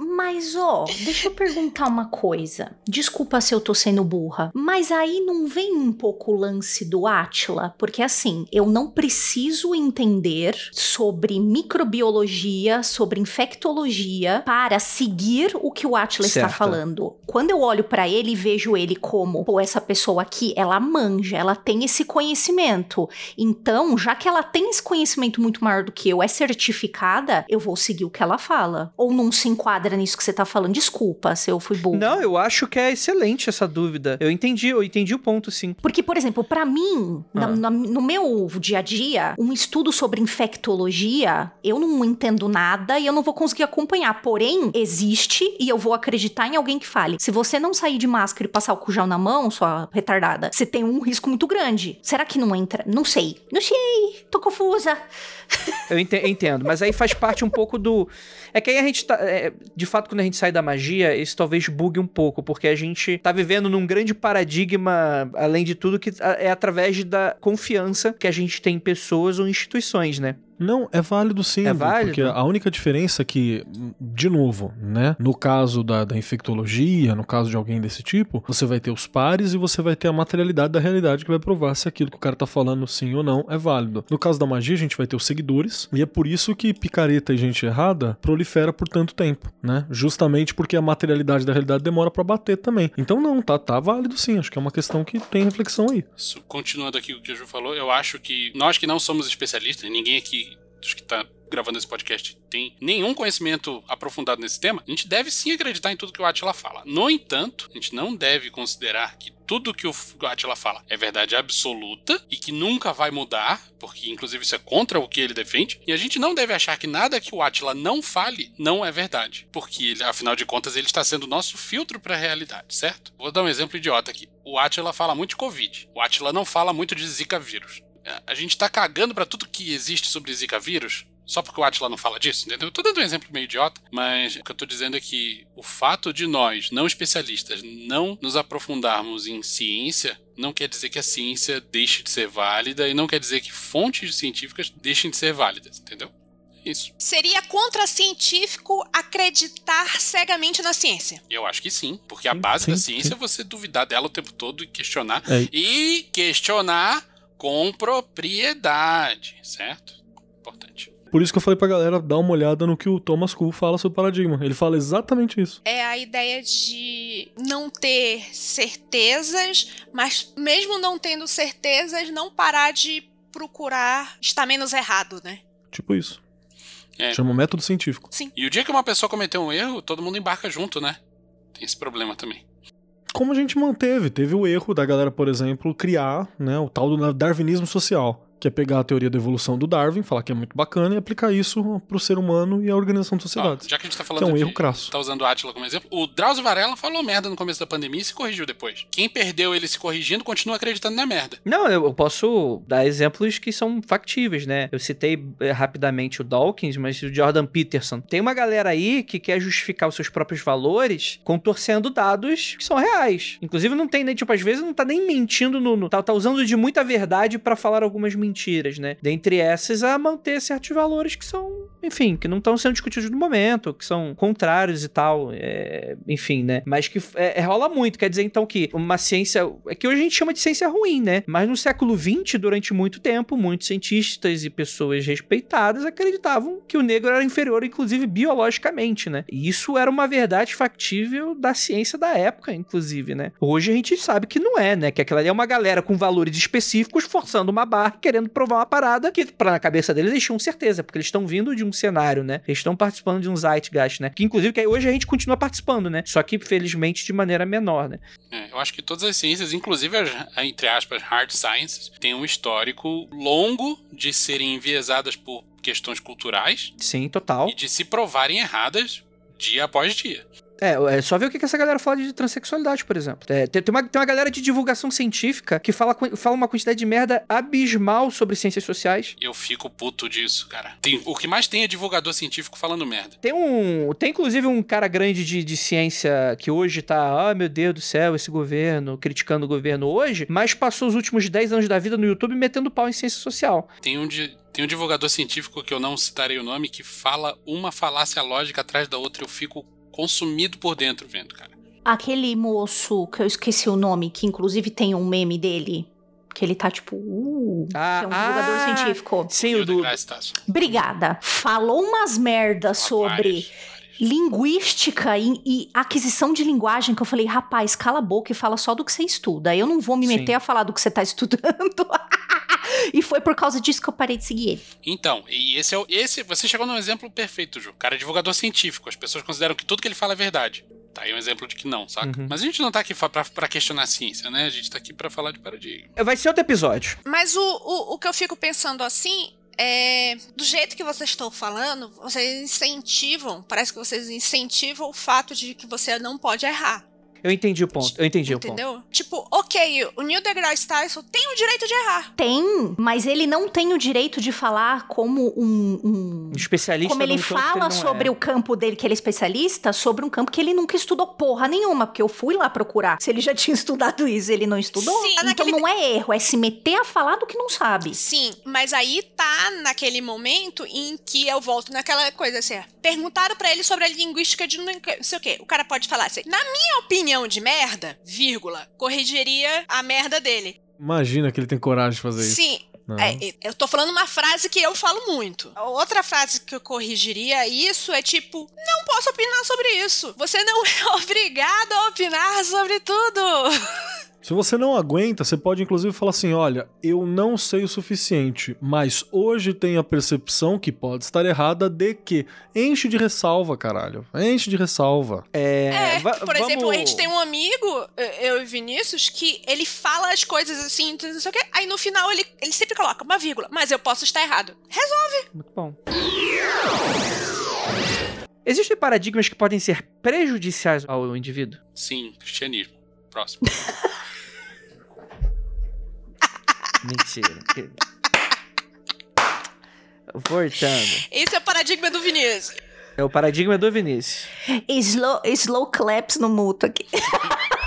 Mas, ó, deixa eu perguntar uma coisa. Desculpa se eu tô sendo burra, mas aí não vem um pouco o lance do Átila? Porque, assim, eu não preciso entender sobre microbiologia, sobre infectologia, para seguir o que o Átila está falando. Quando eu olho pra ele e vejo ele como, pô, essa pessoa aqui, ela manja, ela tem esse conhecimento. Então, já que ela tem esse conhecimento muito maior do que eu, é certificada, eu vou seguir o que ela fala. Ou não se enquadra nisso que você tá falando? Desculpa se eu fui burro. Não, eu acho que é excelente essa dúvida. Eu entendi, eu entendi o ponto, sim. Porque, por exemplo, pra mim, na- Ah. na- no meu dia a dia, um estudo sobre infectologia, eu não entendo nada e eu não vou conseguir acompanhar. Porém, existe e eu vou acreditar em alguém que fale. Se você não sair de máscara e passar o cujal na mão, sua retardada, você tem um risco muito grande. Será que não entra? Não sei. Não sei. Tô confusa. Eu ente- entendo, mas aí faz parte um pouco do. É que aí a gente tá. é, de fato, quando a gente sai da magia, isso talvez bugue um pouco, porque a gente tá vivendo num grande paradigma, além de tudo, que é através da confiança que a gente tem em pessoas ou instituições, né? Não, é válido sim. É válido? Porque a única diferença é que, de novo, né? No caso da, da infectologia, no caso de alguém desse tipo, você vai ter os pares e você vai ter a materialidade da realidade que vai provar se aquilo que o cara tá falando sim ou não é válido. No caso da magia, a gente vai ter os seguidores, e é por isso que picareta e gente errada prolifera por tanto tempo, né? Justamente porque a materialidade da realidade demora pra bater também. Então não, tá, tá válido sim. Acho que é uma questão que tem reflexão aí. Continuando aqui o que o Ju falou, eu acho que nós que não somos especialistas, ninguém aqui dos que tá gravando esse podcast tem nenhum conhecimento aprofundado nesse tema, a gente deve sim acreditar em tudo que o Atila fala. No entanto, a gente não deve considerar que tudo que o Atila fala é verdade absoluta e que nunca vai mudar, porque inclusive isso é contra o que ele defende, e a gente não deve achar que nada que o Atila não fale não é verdade, porque ele, afinal de contas ele está sendo o nosso filtro para a realidade, certo? Vou dar um exemplo idiota aqui. O Atila fala muito de Covid. O Atila não fala muito de Zika vírus. A gente tá cagando para tudo que existe sobre Zika vírus só porque o Atila não fala disso, entendeu? Eu tô dando um exemplo meio idiota, mas o que eu tô dizendo é que o fato de nós, não especialistas, não nos aprofundarmos em ciência, não quer dizer que a ciência deixe de ser válida e não quer dizer que fontes científicas deixem de ser válidas, entendeu? É Isso. Seria contracientífico acreditar cegamente na ciência. Eu acho que sim, porque a base sim, da ciência sim. é você duvidar dela o tempo todo e questionar. É. E questionar com propriedade, certo? Importante. Por isso que eu falei pra galera dar uma olhada no que o Thomas Kuhn fala sobre paradigma. Ele fala exatamente isso. É a ideia de não ter certezas, mas mesmo não tendo certezas, não parar de procurar estar menos errado, né? Tipo isso. É. Chama método científico. E o dia que uma pessoa cometeu um erro, todo mundo embarca junto, né? Tem esse problema também. Como a gente manteve, teve o erro da galera, por exemplo, criar né, o tal do darwinismo social, que é pegar a teoria da evolução do Darwin, falar que é muito bacana e aplicar isso pro ser humano e à organização de Ó, sociedades. já que a gente tá que falando é um de, erro crasso. tá usando o Atila como exemplo, o Drauzio Varela falou merda no começo da pandemia e se corrigiu depois. Quem perdeu ele se corrigindo continua acreditando na merda. Não, eu posso dar exemplos que são factíveis, né? Eu citei eh, rapidamente o Dawkins, mas o Jordan Peterson. Tem uma galera aí que quer justificar os seus próprios valores contorcendo dados que são reais. Inclusive, não tem nem, tipo, às vezes não tá nem mentindo no. no- tá, tá usando de muita verdade pra falar algumas mentiras, né? Dentre essas, a manter certos valores que são, enfim, que não estão sendo discutidos no momento, que são contrários e tal. é, enfim, né? Mas que é, é, rola muito. Quer dizer, então, que uma ciência. É que hoje a gente chama de ciência ruim, né? Mas no século XX, durante muito tempo, muitos cientistas e pessoas respeitadas acreditavam que o negro era inferior, inclusive biologicamente, né? E isso era uma verdade factível da ciência da época, inclusive, né? Hoje a gente sabe que não é, né? Que aquela ali é uma galera com valores específicos forçando uma barra e querendo provar uma parada que, pra na cabeça deles, eles tinham certeza, porque eles estão vindo de um cenário, né? Eles estão participando de um zeitgeist, né? Que inclusive que hoje a gente continua participando, né? Só que, felizmente, de maneira menor, né? É, eu acho que todas as ciências, inclusive as, entre aspas, hard sciences, têm um histórico longo de serem enviesadas por questões culturais Sim, total. e de se provarem erradas dia após dia. É, é só ver o que que essa galera fala de transexualidade, por exemplo. É, tem, tem uma, tem uma galera de divulgação científica que fala, fala uma quantidade de merda abismal sobre ciências sociais. Eu fico puto disso, cara. Tem, o que mais tem é divulgador científico falando merda. Tem um. Tem inclusive um cara grande de, de ciência que hoje tá. Ah, meu Deus do céu, esse governo, criticando o governo hoje, mas passou os últimos 10 anos da vida no YouTube metendo pau em ciência social. Tem um, di- tem um divulgador científico que eu não citarei o nome que fala uma falácia lógica atrás da outra. Eu fico consumido por dentro vendo, cara. Aquele moço que eu esqueci o nome, que inclusive tem um meme dele, que ele tá tipo, uh, Ah, que é um divulgador ah, científico. Sim, o do. Obrigada. Falou umas merdas sobre várias. Linguística e, e aquisição de linguagem que eu falei, rapaz, cala a boca e fala só do que você estuda. Eu não vou me Sim. meter a falar do que você tá estudando. e foi por causa disso que eu parei de seguir ele. Então, e esse é o. Esse, você chegou num exemplo perfeito, Ju. O cara é divulgador científico. As pessoas consideram que tudo que ele fala é verdade. Tá aí um exemplo de que não, saca? Uhum. Mas a gente não tá aqui pra, pra questionar a ciência, né? A gente tá aqui pra falar de paradigma. Vai ser outro episódio. Mas o, o, o que eu fico pensando assim é. Do jeito que vocês estão falando, vocês incentivam, parece que vocês incentivam o fato de que você não pode errar. Eu entendi o ponto. Eu entendi o ponto. Entendeu? Tipo, ok, o Neil deGrasse Tyson tem o direito de errar. Tem, mas ele não tem o direito de falar como um. um- Um especialista como ele num campo que fala não sobre é. o campo dele, que ele é especialista, sobre um campo que ele nunca estudou porra nenhuma, porque eu fui lá procurar. Se ele já tinha estudado isso, ele não estudou. Sim, então naquele- não é erro, é se meter a falar do que não sabe. Sim, mas aí tá naquele momento em que eu volto naquela coisa assim. ó, Perguntaram pra ele sobre a linguística de não sei o quê. O cara pode falar assim: na minha opinião de merda, vírgula, corrigiria a merda dele. Imagina que ele tem coragem de fazer isso. Sim. É, eu tô falando uma frase que eu falo muito. Outra frase que eu corrigiria isso é tipo: não posso opinar sobre isso. Você não é obrigado a opinar sobre tudo. Se você não aguenta, você pode inclusive falar assim: olha, eu não sei o suficiente, mas hoje tenho a percepção que pode estar errada de que. Enche de ressalva, caralho. Enche de ressalva. É, É, por exemplo, vamos- a gente tem um amigo, eu e Vinícius, que ele fala as coisas assim, não sei o quê, aí no final ele, ele sempre coloca uma vírgula, mas eu posso estar errado. Resolve. Muito bom. Existem paradigmas que podem ser prejudiciais ao indivíduo? Sim, cristianismo. Próximo. Mentira. Voltando. Esse é o paradigma do Vinícius. É o paradigma do Vinícius. Slow, slow claps no mútuo aqui.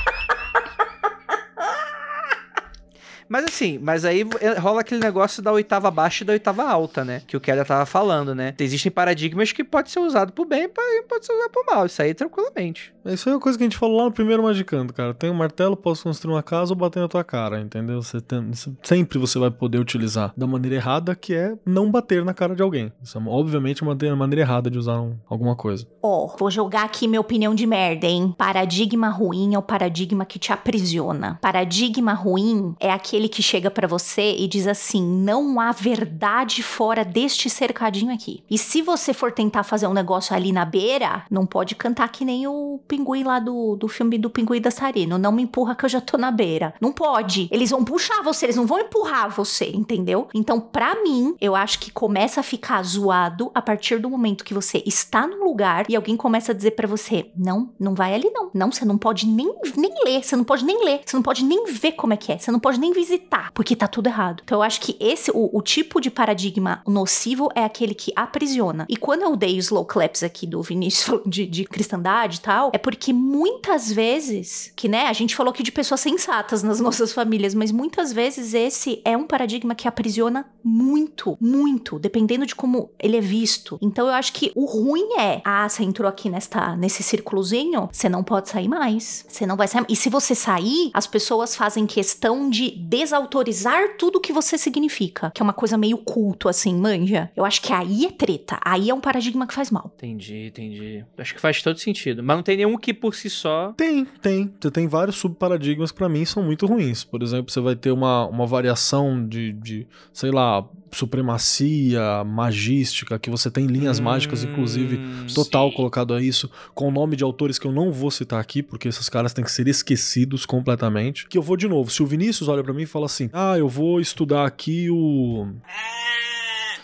Mas assim, mas aí é, rola aquele negócio da oitava baixa e da oitava alta, né? Que o Keller tava falando, né? Existem paradigmas que pode ser usado pro bem e pode ser usado pro mal. Isso aí tranquilamente. Isso é uma coisa que a gente falou lá no primeiro Magicando, cara. Tem um martelo, posso construir uma casa ou bater na tua cara, entendeu? Você tem- sempre você vai poder utilizar da maneira errada, que é não bater na cara de alguém. Isso é, obviamente, uma maneira- maneira errada de usar um- alguma coisa. Ó, vou jogar aqui minha opinião de merda, hein? Paradigma ruim é o paradigma que te aprisiona. Paradigma ruim é aquele que chega pra você e diz assim: não há verdade fora deste cercadinho aqui. E se você for tentar fazer um negócio ali na beira, não pode cantar que nem o pinguim lá do, do filme do Pinguim Dançarino. Não me empurra que eu já tô na beira. Não pode. Eles vão puxar você, eles não vão empurrar você, entendeu? Então, pra mim, eu acho que começa a ficar zoado a partir do momento que você está no lugar e alguém começa a dizer pra você: não, não vai ali não. Não, você não pode nem, nem ler, você não pode nem ler, você não pode nem ver como é que é, você não pode nem visitar, porque tá tudo errado. Então, eu acho que esse, o, o tipo de paradigma nocivo é aquele que aprisiona. E quando eu dei slow claps aqui do Vinícius de, de cristandade e tal, é porque muitas vezes, que né, a gente falou aqui de pessoas sensatas nas nossas famílias, mas muitas vezes esse é um paradigma que aprisiona muito, muito, dependendo de como ele é visto. Então eu acho que o ruim é, ah, você entrou aqui nesta, nesse círculozinho, você não pode sair mais. Você não vai sair. E se você sair, as pessoas fazem questão de desautorizar tudo que você significa, que é uma coisa meio culto assim, manja. Eu acho que aí é treta, aí é um paradigma que faz mal. Entendi, entendi. Acho que faz todo sentido. Mas não tem nenhum que por si só. Tem, tem. Você tem vários subparadigmas que pra mim são muito ruins. Por exemplo, você vai ter uma, uma variação de, de, sei lá, supremacia magística, que você tem linhas mágicas, inclusive, Hum, total Sim. colocado a isso, com o nome de autores que eu não vou citar aqui, porque esses caras têm que ser esquecidos completamente. Que eu vou de novo. Se o Vinícius olha pra mim e fala assim: Ah, eu vou estudar aqui o.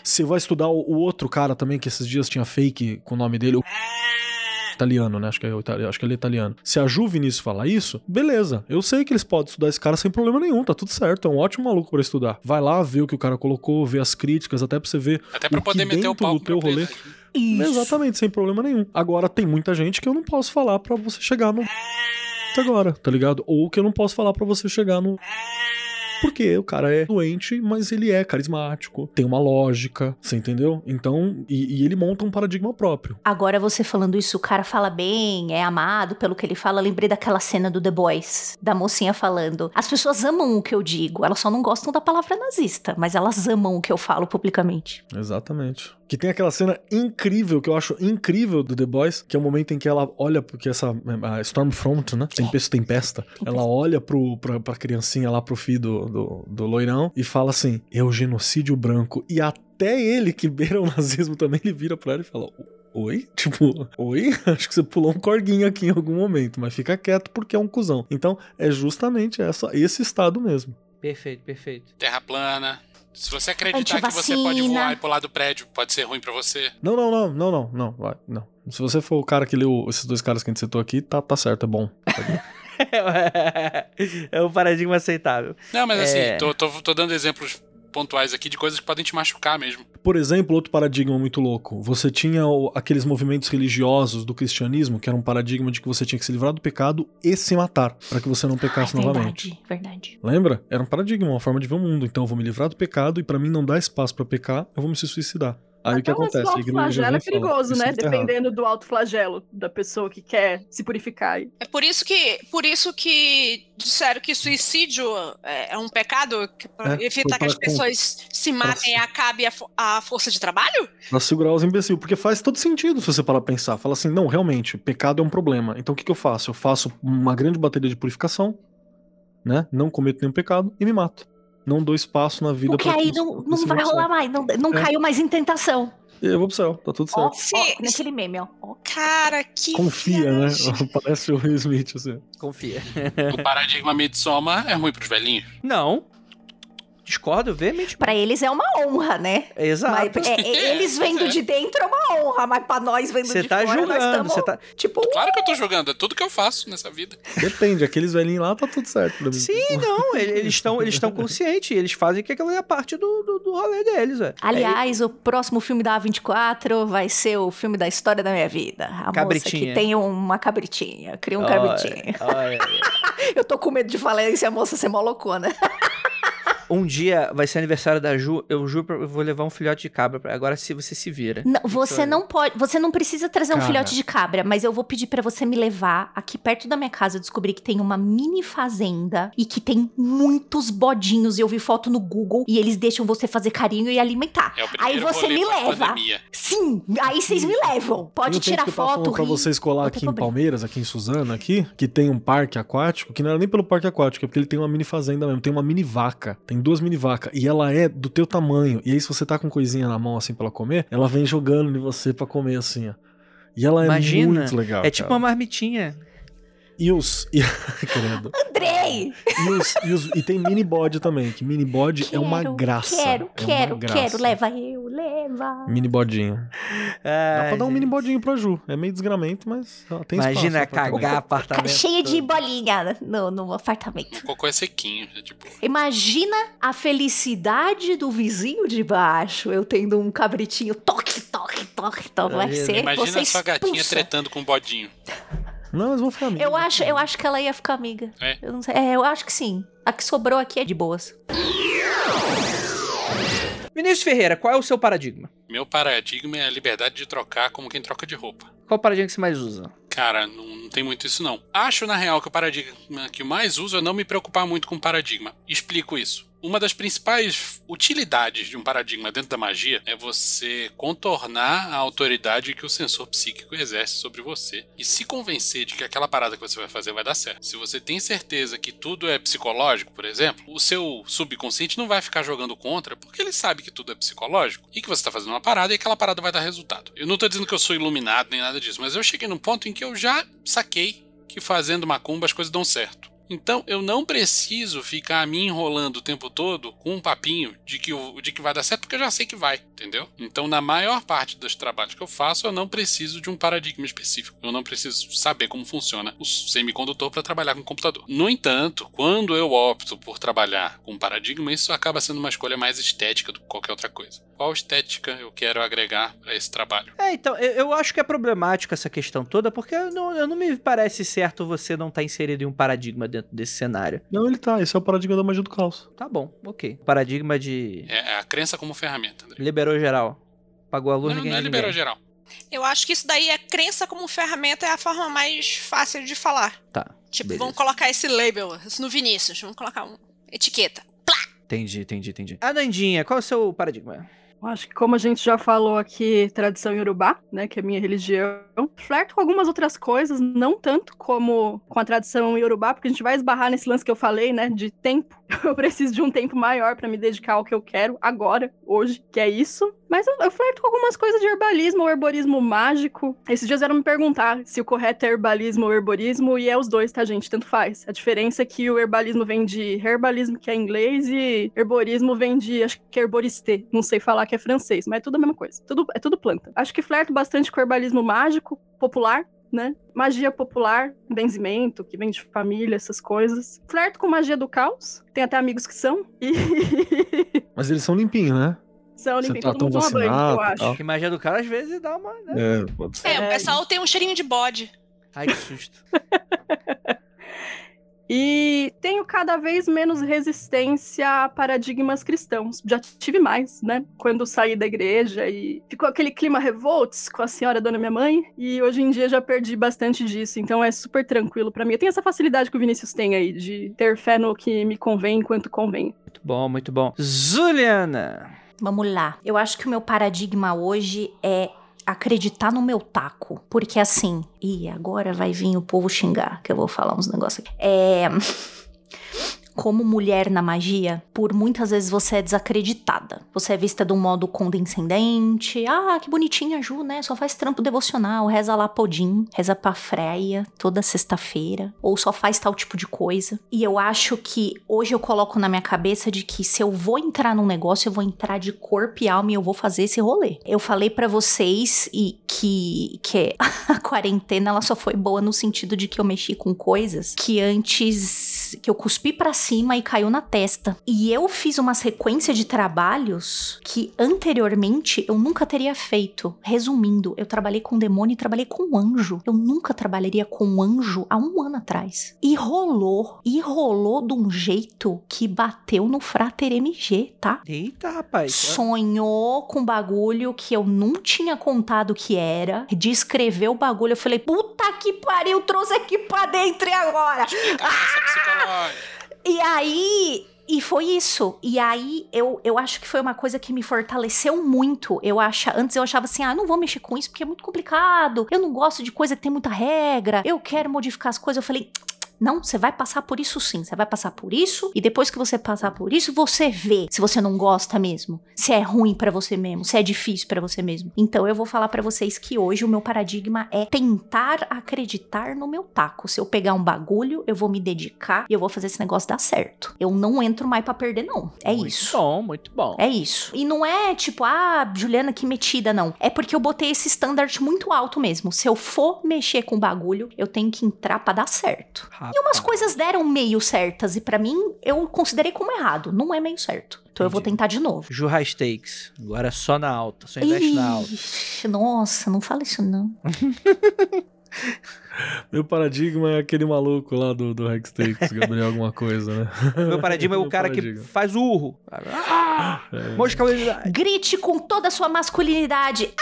Você vai estudar o, outro cara também, que esses dias tinha fake com o nome dele. o Italiano, né? Acho que, é, o itali- acho que ele é italiano. Se a Ju Vinícius falar isso, beleza. Eu sei que eles podem estudar esse cara sem problema nenhum, tá tudo certo. É um ótimo maluco pra estudar. Vai lá ver o que o cara colocou, ver as críticas, até pra você ver Até pra o que poder meter o pau do teu rolê. propriedade. Exatamente, sem problema nenhum. Agora, tem muita gente que eu não posso falar pra você chegar no. Agora, tá ligado? Ou que eu não posso falar pra você chegar no. Porque o cara é doente, mas ele é carismático, tem uma lógica, você entendeu? Então, e, e ele monta um paradigma próprio. Agora você falando isso, o cara fala bem, é amado pelo que ele fala. Lembrei daquela cena do The Boys, da mocinha falando. As pessoas amam o que eu digo, elas só não gostam da palavra nazista, mas elas amam o que eu falo publicamente. Exatamente. Que tem aquela cena incrível, que eu acho incrível do The Boys, que é o momento em que ela olha, porque essa a Stormfront, né? Tempesta, tempesta. Ela olha pro, pra, pra criancinha lá, pro filho do, do, do loirão, e fala assim: é o genocídio branco. E até ele, que beira o nazismo também, ele vira pra ela e fala: Oi? Tipo, oi? Acho que você pulou um corguinho aqui em algum momento, mas fica quieto porque é um cuzão. Então, é justamente essa, esse estado mesmo. Perfeito, perfeito. Terra plana. Se você acreditar que você pode voar e pular do prédio, pode ser ruim pra você. Não, não, não, não, não, não, não. Se você for o cara que leu esses dois caras que a gente citou aqui, tá, tá certo, é bom. Tá bom. é um paradigma aceitável. Não, mas É. assim, tô, tô, tô dando exemplos pontuais aqui de coisas que podem te machucar mesmo. Por exemplo, outro paradigma muito louco. Você tinha o- aqueles movimentos religiosos do cristianismo, que era um paradigma de que você tinha que se livrar do pecado e se matar, para que você não pecasse Ai, novamente. verdade, verdade. Lembra? Era um paradigma, uma forma de ver o mundo. Então eu vou me livrar do pecado e pra mim não dar espaço pra pecar, eu vou me suicidar. Aí o que Até o lance acontece? do igreja autoflagelo é perigoso, "Isso né? errado." Dependendo do autoflagelo da pessoa que quer se purificar. É por isso que, por isso que disseram que suicídio é, é um pecado que pra É, evitar que as pessoas se matem e acabe a, a força de trabalho? Pra segurar os imbecil, porque faz todo sentido se você parar pra pensar. Fala assim, não, realmente, pecado é um problema. Então o que, que eu faço? Eu faço uma grande bateria de purificação, né? Não cometo nenhum pecado e me mato. Não dou espaço na vida Porque pra aí não, não vai rolar mais, não, não É. caiu mais em tentação. E eu vou pro céu, tá tudo Ó, certo. ó, naquele meme, ó. ó. Cara, que Confia, né? viagem. Parece o Will Smith, assim. Confia. O paradigma Midsommar é ruim pros velhinhos. Não. Discordo veemente. Pra eles é uma honra, né? Exato. Mas, é, é, eles vendo de dentro é uma honra, mas pra nós vendo Você de tá fora, nós julgando, estamos, você tá... tipo, Claro que eu tô jogando, é tudo que eu faço nessa vida. Depende, aqueles velhinhos lá tá tudo certo pra mim. Sim, não, ele- eles estão eles estão conscientes, eles fazem que aquilo é parte do, do, do rolê deles, é. Aliás, o próximo filme da A24 vai ser o filme da história da minha vida. A moça Cabritinha. que tem uma cabritinha, cria um Olha, cabritinho. olha. Eu tô com medo de falar isso e a moça ser mó loucona. Um dia vai ser aniversário da Ju, eu juro pra eu vou levar um filhote de cabra, pra- agora se você se vira. Não, você não pode, você não precisa trazer um Cara. filhote de cabra, mas eu vou pedir pra você me levar aqui perto da minha casa. Eu descobri que tem uma mini fazenda e que tem muitos bodinhos. Eu vi foto no Google e eles deixam você fazer carinho e alimentar. É o Aí você me leva. Sim, aí vocês me levam. Pode um tirar eu tava foto, rir. vocês colar aqui em problema. Palmeiras, aqui em Suzano, aqui, que tem um parque aquático, que não era nem pelo parque aquático, é porque ele tem uma mini fazenda mesmo, tem uma mini vaca, tem duas mini vacas, e ela é do teu tamanho, e aí se você tá com coisinha na mão assim pra ela comer, ela vem jogando em você pra comer assim, ó. E ela é Imagina, muito legal. É tipo cara. uma marmitinha. E os. E, credo. Andrei! E, os, e, os- e tem mini bode também, que mini bode é uma graça. Quero, é uma quero, graça. quero. Leva eu, leva. Mini bodinho. Dá pra dar um gente. mini bodinho pra Ju. É meio desgramento, mas ó, tem Imagina cagar Ca- apartamento. Cheia de bolinha no, no apartamento. O cocô é sequinho, é tipo. Imagina a felicidade do vizinho de baixo, eu tendo um cabritinho, toque, toque, toque, toque, vai Imagina. ser Imagina você a sua gatinha expulsa. tretando com um bodinho. Não, eles vão ficar amigos. Eu acho, eu acho que ela ia ficar amiga. É? Eu não sei. É, eu acho que sim. A que sobrou aqui é de boas. Vinícius Ferreira, qual é o seu paradigma? Meu paradigma é a liberdade de trocar como quem troca de roupa. Qual o paradigma que você mais usa? Cara, não, não tem muito isso não. Acho, na real, que o paradigma que eu mais uso é não me preocupar muito com paradigma. Explico isso. Uma das principais utilidades de um paradigma dentro da magia é você contornar a autoridade que o sensor psíquico exerce sobre você e se convencer de que aquela parada que você vai fazer vai dar certo. Se você tem certeza que tudo é psicológico, por exemplo, o seu subconsciente não vai ficar jogando contra porque ele sabe que tudo é psicológico e que você está fazendo uma parada e aquela parada vai dar resultado. Eu não tô dizendo que eu sou iluminado nem nada disso, mas eu cheguei num ponto em que eu já saquei que fazendo macumba as coisas dão certo. Então eu não preciso ficar me enrolando o tempo todo com um papinho de que, de que vai dar certo, porque eu já sei que vai, entendeu? Então, na maior parte dos trabalhos que eu faço, eu não preciso de um paradigma específico. Eu não preciso saber como funciona o semicondutor para trabalhar com o computador. No entanto, quando eu opto por trabalhar com um paradigma, isso acaba sendo uma escolha mais estética do que qualquer outra coisa. Qual estética eu quero agregar para esse trabalho? É, então, eu, eu acho que é problemático essa questão toda, porque eu não, eu não me parece certo você não estar inserido em um paradigma dentro desse cenário. Não, ele tá. Esse é o paradigma da magia do caos. Tá bom, ok. Paradigma de É é a crença como ferramenta, André. liberou geral. Pagou a luz, Não, ninguém não é é liberou ninguém. geral. Eu acho que isso daí é crença como ferramenta é a forma mais fácil de falar. Tá, Tipo, beleza. vamos colocar esse label no Vinícius, vamos colocar uma etiqueta. Entendi, entendi, entendi. A Nandinha, qual é o seu paradigma? Eu Acho que como a gente já falou aqui, tradição iorubá, né, que é a minha religião, flerto com algumas outras coisas, não tanto como com a tradição iorubá, porque a gente vai esbarrar nesse lance que eu falei, né, de tempo. Eu preciso de um tempo maior pra me dedicar ao que eu quero agora, hoje, que é isso. Mas eu, eu flerto com algumas coisas de herbalismo ou herborismo mágico. Esses dias vieram me perguntar se o correto é herbalismo ou herborismo, e é os dois, tá, gente? Tanto faz. A diferença é que o herbalismo vem de herbalismo, que é inglês, e herborismo vem de, acho que é herboriste. Não sei falar que é francês, mas é tudo a mesma coisa. Tudo, é tudo planta. Acho que flerto bastante com herbalismo mágico, popular, né? Magia popular, benzimento, que vem de família, essas coisas. Flerto com magia do caos. Tem até amigos que são. E Mas eles são limpinhos, né? são Você limpinhos. tá Todo mundo toma banho, eu acho. tal. Que magia do cara às vezes dá uma. Né? É, pode ser. É, o pessoal tem um cheirinho de bode. Ai, que susto. E tenho cada vez menos resistência a paradigmas cristãos. Já tive mais, né? Quando saí da igreja e ficou aquele clima revolts com a senhora dona minha mãe. E hoje em dia já perdi bastante disso. Então é super tranquilo pra mim. Eu tenho essa facilidade que o Vinícius tem aí de ter fé no que me convém enquanto convém. Muito bom, muito bom. Zuliana. Vamos lá. Eu acho que o meu paradigma hoje é acreditar no meu taco. Porque assim, e agora vai vir o povo xingar, que eu vou falar uns negócios aqui. É. Como mulher na magia, por muitas vezes você é desacreditada. Você é vista de um modo condescendente. Ah, que bonitinha Ju, né? Só faz trampo devocional, reza lá Podim, reza pra Freia toda sexta-feira. Ou só faz tal tipo de coisa. E eu acho que hoje eu coloco na minha cabeça de que se eu vou entrar num negócio, eu vou entrar de corpo e alma e eu vou fazer esse rolê. Eu falei pra vocês e que, que a quarentena ela só foi boa no sentido de que eu mexi com coisas que antes que eu cuspi pra cima e caiu na testa. E eu fiz uma sequência de trabalhos que anteriormente eu nunca teria feito. Resumindo, eu trabalhei com demônio e trabalhei com anjo. Eu nunca trabalharia com anjo há um ano atrás. E rolou, e rolou de um jeito que bateu no Frater MG, tá? Eita, rapaz. Sonhou com bagulho que eu não tinha contado que era. Descreveu o bagulho. Eu falei, puta que pariu, trouxe aqui pra dentro e agora? Psicológica. E aí. E foi isso. E aí, eu, eu acho que foi uma coisa que me fortaleceu muito. Eu acha, antes eu achava assim, ah, não vou mexer com isso porque é muito complicado. Eu não gosto de coisa que tem muita regra. Eu quero modificar as coisas. Eu falei, não, você vai passar por isso sim. Você vai passar por isso. E depois que você passar por isso, você vê se você não gosta mesmo. Se é ruim pra você mesmo. Se é difícil pra você mesmo. Então eu vou falar pra vocês que hoje o meu paradigma é tentar acreditar no meu taco. Se eu pegar um bagulho, eu vou me dedicar e eu vou fazer esse negócio dar certo. Eu não entro mais pra perder, não. É muito isso. bom, muito bom. É isso. E não é tipo, ah, Juliana, que metida, não. É porque eu botei esse standard muito alto mesmo. Se eu for mexer com o bagulho, eu tenho que entrar pra dar certo. E umas coisas deram meio certas e pra mim eu considerei como errado. Não é meio certo. Então eu vou Entendi. tentar de novo. Ju High Stakes. Agora é só na alta. Só investe na alta. Ixi, nossa, não fala isso não. Meu paradigma é aquele maluco lá do, do Hextakes, Gabriel alguma coisa, né? Meu paradigma é o Meu cara que paradigma. faz o urro. Ah, É. Grite com toda a sua masculinidade.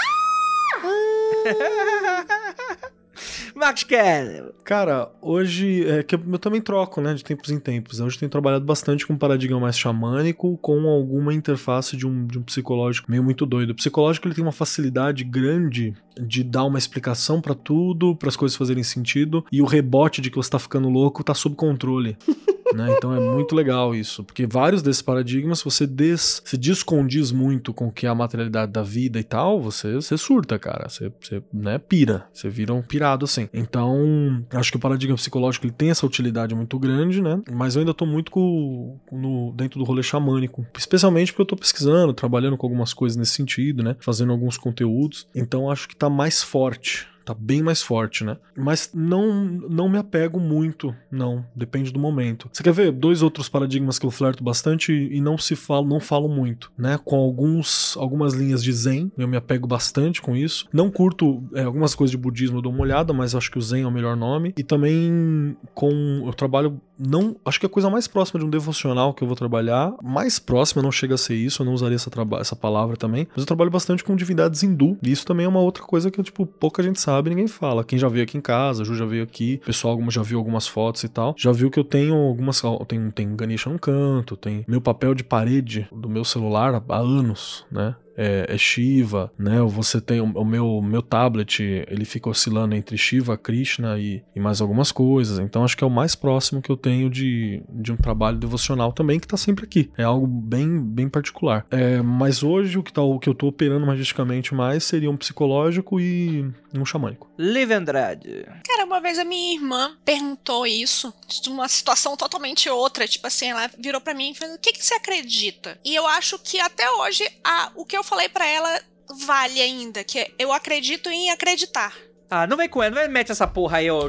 Max Keller. Cara, hoje é que eu também troco, né, de tempos em tempos. Hoje eu tenho trabalhado bastante com um paradigma mais xamânico, com alguma interface de um, de um psicológico meio muito doido. O psicológico ele tem uma facilidade grande de dar uma explicação pra tudo, para as coisas fazerem sentido, e o rebote de que você tá ficando louco tá sob controle. né? Então é muito legal isso, porque vários desses paradigmas, você des, se descondiz muito com o que é a materialidade da vida e tal, você, você surta, cara. Você, você né, pira. Você vira um assim. Então, acho que o paradigma psicológico ele tem essa utilidade muito grande, né? Mas eu ainda tô muito com, no, dentro do rolê xamânico. Especialmente porque eu tô pesquisando, trabalhando com algumas coisas nesse sentido, né? Fazendo alguns conteúdos. Então acho que tá mais forte tá bem mais forte, né? Mas não não me apego muito, não, depende do momento. Você quer ver dois outros paradigmas que eu flerto bastante e não se falo, não falo muito, né? Com alguns algumas linhas de Zen, eu me apego bastante com isso. Não curto é, algumas coisas de budismo, eu dou uma olhada, mas acho que o Zen é o melhor nome. E também com eu trabalho não, acho que a coisa mais próxima de um devocional que eu vou trabalhar, mais próxima não chega a ser isso, eu não usaria essa, essa palavra também, mas eu trabalho bastante com divindades hindu, e isso também é uma outra coisa que, tipo, pouca gente sabe, ninguém fala. Quem já veio aqui em casa, Ju já veio aqui, o pessoal já viu algumas fotos e tal, já viu que eu tenho algumas, tem, tem Ganesha no canto, tem meu papel de parede do meu celular há anos, né? É, é Shiva, né? Você tem o, o meu, meu tablet, ele fica oscilando entre Shiva, Krishna e, e mais algumas coisas. Então acho que é o mais próximo que eu tenho de, de um trabalho devocional também, que tá sempre aqui. É algo bem, bem particular. É, mas hoje o que, tá, o que eu tô operando magisticamente mais seria um psicológico e um xamânico. Liv Andrade. Cara, uma vez a minha irmã perguntou isso, de uma situação totalmente outra. Tipo assim, ela virou pra mim e falou: O que, que você acredita? E eu acho que até hoje a, o que eu falei pra ela vale ainda, que é, eu acredito em acreditar. Ah, não vem com ela, não vai mete essa porra aí, ó,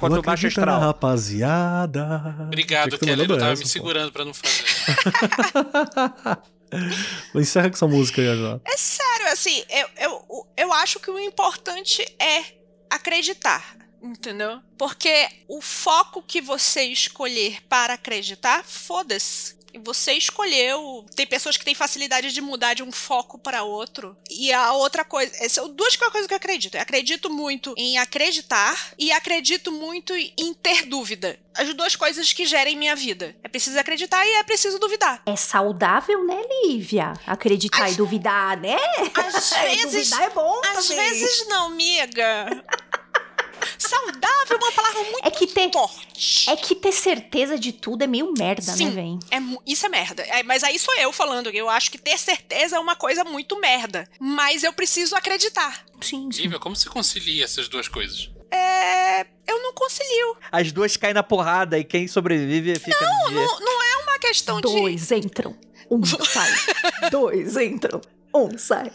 contra o baixo acredita na astral. rapaziada. Obrigado, Kelly. Eu tava essa, me pô. segurando pra não fazer. Encerra com essa música aí, já. É sério, assim, eu, eu, eu acho que o importante é acreditar, entendeu? Porque o foco que você escolher para acreditar, foda-se. E Você escolheu. Tem pessoas que têm facilidade de mudar de um foco para outro. E a outra coisa. Essas são duas coisas que eu acredito. Eu acredito muito em acreditar e acredito muito em ter dúvida. As duas coisas que gerem minha vida. É preciso acreditar e é preciso duvidar. É saudável, né, Lívia? Acreditar Às- e duvidar, né? Às vezes. duvidar é bom Às também. vezes não, amiga. Saudável é uma palavra muito É que ter, forte. é que ter certeza de tudo é meio merda, Sim. né, véi? É, isso é merda. É, mas aí sou eu falando. Eu acho que ter certeza é uma coisa muito merda. Mas eu preciso acreditar. Sim, sim. Lívia, como você concilia essas duas coisas? É. Eu não concilio. As duas caem na porrada e quem sobrevive fica no dia. Não, não é uma questão de. Dois entram, um sai. Dois entram, um sai.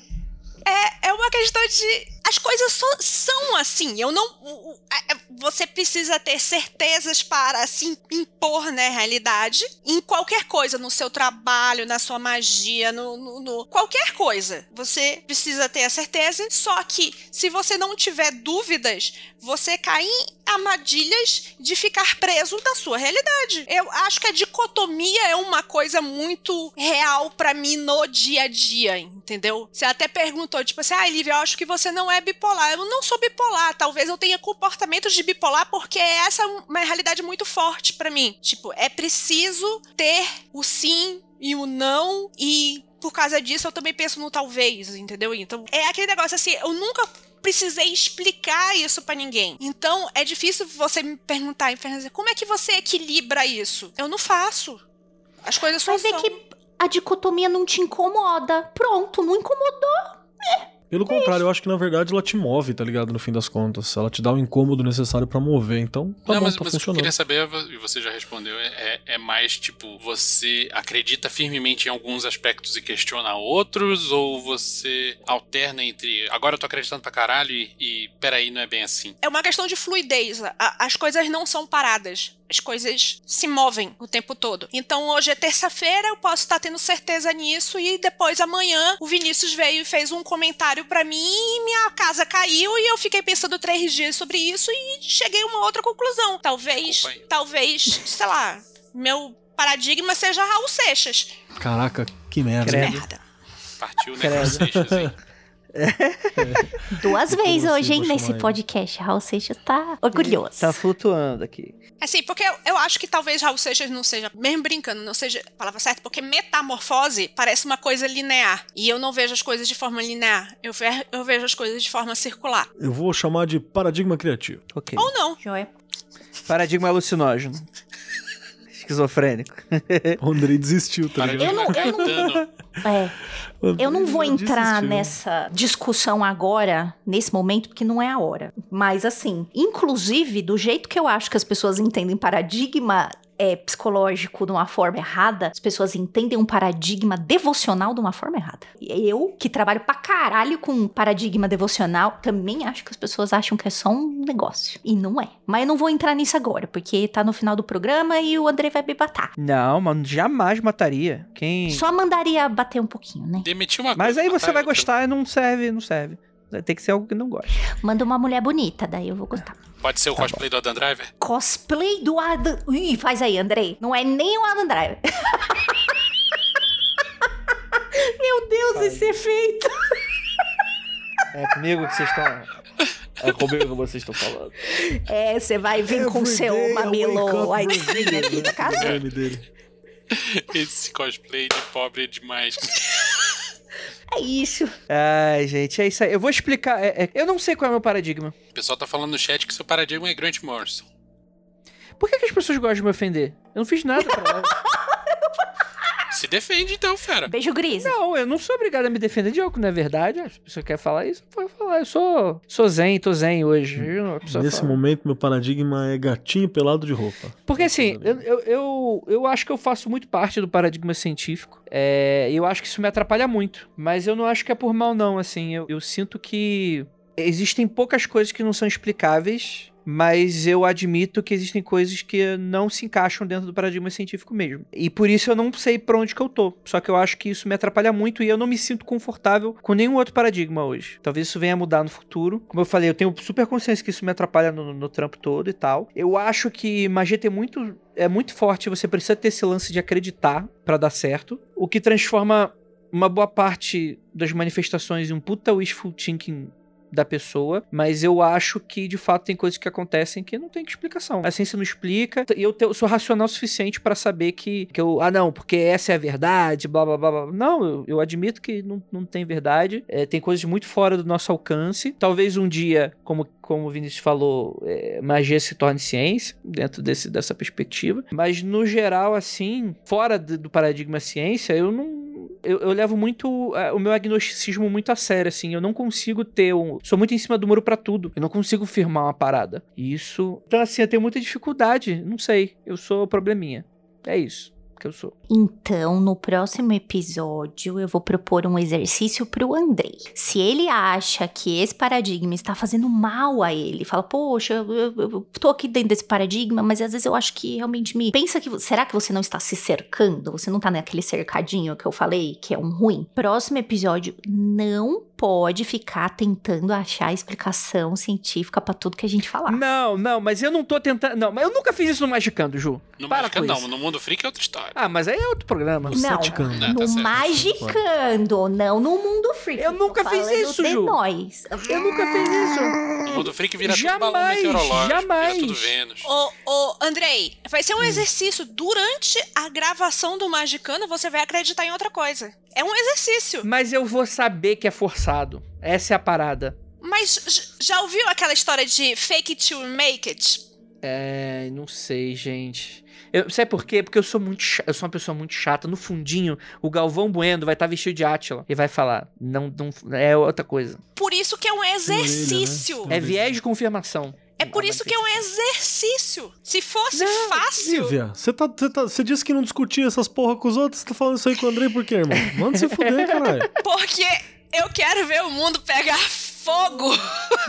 É, é uma questão de. As coisas só são assim. Eu não. é- Você precisa ter certezas para se impor na realidade. Em qualquer coisa, no seu trabalho, na sua magia, no, no- no- qualquer coisa. Você precisa ter a certeza. Só que se você não tiver dúvidas, você cai em armadilhas de ficar preso na sua realidade. Eu acho que a dicotomia é uma coisa muito real pra mim no dia a dia, entendeu? Você até perguntou, tipo assim, ah, Lívia, eu acho que você não é bipolar. Eu não sou bipolar, talvez eu tenha comportamentos de bipolar porque essa é uma realidade muito forte pra mim. Tipo, é preciso ter o sim e o não e por causa disso eu também penso no talvez, entendeu? Então, é aquele negócio assim, eu nunca precisei explicar isso pra ninguém. Então, é difícil você me perguntar e dizer, como é que você equilibra isso? Eu não faço. As coisas só Mas é são. que a dicotomia não te incomoda. Pronto, não incomodou. Pelo contrário, eu acho que na verdade ela te move, tá ligado? No fim das contas. Ela te dá o incômodo necessário pra mover. Então, tá não, bom, mas, tá mas o que eu funcionando. queria saber, e você já respondeu, é, é- é mais tipo, você acredita firmemente em alguns aspectos e questiona outros, ou você alterna entre agora eu tô acreditando pra caralho e, e peraí, não é bem assim? É uma questão de fluidez. A- as coisas não são paradas. As coisas se movem o tempo todo. Então hoje é terça-feira, eu posso estar tendo certeza nisso e depois amanhã o Vinícius veio e fez um comentário pra mim e minha casa caiu e eu fiquei pensando três dias sobre isso e cheguei a uma outra conclusão. Talvez, aí. talvez, sei lá, meu paradigma seja Raul Seixas. Caraca, que merda. Credo. Merda. Partiu, né? Credo. Seixas, hein? Duas vezes assim, hoje, hein, nesse podcast. Raul Seixas tá orgulhoso. Tá flutuando aqui. Assim, porque eu, eu acho que talvez Raul Seixas não seja, mesmo brincando, não seja a palavra certa, porque metamorfose parece uma coisa linear. E eu não vejo as coisas de forma linear. Eu, ve- eu vejo as coisas de forma circular. Eu vou chamar de paradigma criativo. Ok. Ou não. Joia. Paradigma alucinógeno. Esquizofrênico. O Andrei desistiu, tá ligado? Eu não- eu não-. É. Eu não vou entrar desistiu. nessa discussão agora, nesse momento, porque não é a hora. Mas assim, inclusive, do jeito que eu acho que as pessoas entendem paradigma é, psicológico de uma forma errada, as pessoas entendem um paradigma devocional de uma forma errada. E Eu, que trabalho pra caralho com paradigma devocional, também acho que as pessoas acham que é só um negócio. E não é. Mas eu não vou entrar nisso agora, porque tá no final do programa e o André vai me batar. Não, mano, jamais mataria. Quem. Só mandaria bater um pouquinho, né? Demitiu uma Mas coisa, aí você matar vai gostar e não serve, não serve. Tem que ser algo que não gosta. Manda uma mulher bonita, daí eu vou gostar. Pode ser o cosplay do Adam Driver? Cosplay do Adam. Ih, faz aí, Andrei. Não é nem o Adam Driver. Meu Deus, Faz. esse efeito. É comigo que vocês estão. É comigo que vocês estão falando. É, você vai vir com Every seu day I mamilo casa. nome dele. Esse cosplay de pobre é demais. É isso. Ai, gente, é isso aí. Eu vou explicar. é- é- eu não sei qual é o meu paradigma. O pessoal tá falando no chat que seu paradigma é Grant Morrison. Por que, que as pessoas gostam de me ofender? Eu não fiz nada pra elas. Se defende então, fera. Beijo gris. Não, eu não sou obrigado a me defender de algo, não é verdade. Se a pessoa quer falar isso, pode falar. Eu sou, sou zen, tô zen hoje. Nesse fala. momento, meu paradigma é gatinho pelado de roupa. Porque assim, eu, eu, eu, eu acho que eu faço muito parte do paradigma científico. É, e eu acho que isso me atrapalha muito. Mas eu não acho que é por mal, não. Assim, eu, eu sinto que existem poucas coisas que não são explicáveis, mas eu admito que existem coisas que não se encaixam dentro do paradigma científico mesmo. E por isso eu não sei pra onde que eu tô. Só que eu acho que isso me atrapalha muito e eu não me sinto confortável com nenhum outro paradigma hoje. Talvez isso venha a mudar no futuro. Como eu falei, eu tenho super consciência que isso me atrapalha no, no trampo todo e tal. Eu acho que magia tem muito é muito forte, você precisa ter esse lance de acreditar pra dar certo, o que transforma uma boa parte das manifestações em um puta wishful thinking da pessoa, mas eu acho que de fato tem coisas que acontecem que não tem explicação. A ciência não explica, e eu, eu sou racional o suficiente pra saber que, que eu, ah não, porque essa é a verdade, blá blá blá. blá. Não, eu, eu admito que não, não tem verdade, É, tem coisas muito fora do nosso alcance. Talvez um dia, como como o Vinícius falou, é, magia se torne ciência, dentro desse, dessa perspectiva. Mas, no geral, assim, fora do paradigma ciência, eu não. Eu, eu levo muito é, o meu agnosticismo muito a sério, assim. Eu não consigo ter um. Sou muito em cima do muro pra tudo. Eu não consigo firmar uma parada. Isso. Então, assim, eu tenho muita dificuldade. Não sei. Eu sou probleminha. É isso que eu sou. Então, no próximo episódio, eu vou propor um exercício pro Andrei. Se ele acha que esse paradigma está fazendo mal a ele, fala, poxa, eu, eu- eu tô aqui dentro desse paradigma, mas às vezes eu acho que realmente me. Pensa que. Será que você não está se cercando? Você não tá naquele cercadinho que eu falei, que é um ruim? Próximo episódio, não pode ficar tentando achar explicação científica pra tudo que a gente falar. Não, não, mas eu não tô tentando. Não, mas eu nunca fiz isso no Magicando, Ju. No Para Magica com não, no Mundo Freak é outra história. Ah, mas aí é outro programa. No Não, Saticando. Não, tá no certo. Magicando, não no Mundo Freak. Eu nunca Tô fiz isso, Ju. nós. Eu nunca fiz isso. No Mundo Freak vira tudo Jamais, balão meteorológico, jamais. tudo Vênus. Ô, ô, Andrei, vai ser um exercício. Durante a gravação do Magicano, você vai acreditar em outra coisa. É um exercício. Mas eu vou saber que é forçado. Essa é a parada. Mas já ouviu aquela história de fake it to make it? É, não sei, gente. Eu, sabe por quê? Porque eu sou muito eu sou uma pessoa muito chata. No fundinho, o Galvão Bueno vai estar vestido de Átila e vai falar, não, não é outra coisa. Por isso que é um orelha, né? exercício. É viés de confirmação. É por isso que é um exercício. Se fosse Não, fácil. Lívia, você tá, você tá, disse que não discutia essas porra com os outros, você tá falando isso aí com o Andrei por quê, irmão? Manda se fuder, caralho. Porque eu quero ver o mundo pegar fogo.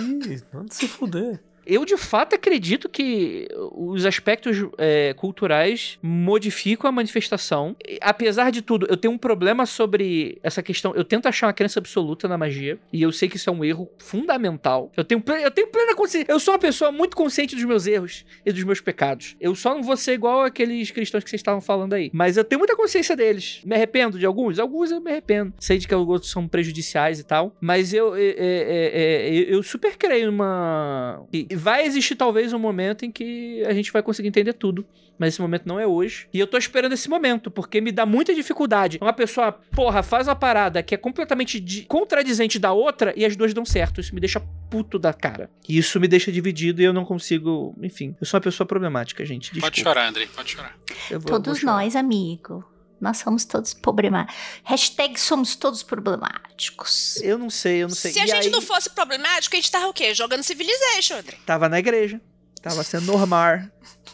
Ih, manda se fuder. Eu de fato acredito que os aspectos é, culturais modificam a manifestação. Apesar de tudo, eu tenho um problema sobre essa questão. Eu tento achar uma crença absoluta na magia. E eu sei que isso é um erro fundamental. Eu tenho, eu tenho plena consciência. Eu sou uma pessoa muito consciente dos meus erros e dos meus pecados. Eu só não vou ser igual aqueles cristãos que vocês estavam falando aí. Mas eu tenho muita consciência deles. Me arrependo de alguns? Alguns eu me arrependo. Sei de que alguns são prejudiciais e tal. Mas eu, é, é, é, é, eu super creio numa. Vai existir talvez um momento em que a gente vai conseguir entender tudo. Mas esse momento não é hoje. E eu tô esperando esse momento, porque me dá muita dificuldade. Uma pessoa, porra, faz uma parada que é completamente di- contradizente da outra e as duas dão certo. Isso me deixa puto da cara. E isso me deixa dividido e eu não consigo. Enfim, eu sou uma pessoa problemática, gente. Desculpa. Pode chorar, Andrei, pode chorar. Eu vou- Todos vou chorar. nós, amigo. Nós somos todos problemáticos. Hashtag somos todos problemáticos. Eu não sei, eu não sei. Se a E gente aí, não fosse problemático, a gente tava o quê? Jogando Civilization, André. Tava na igreja. Tava sendo normal.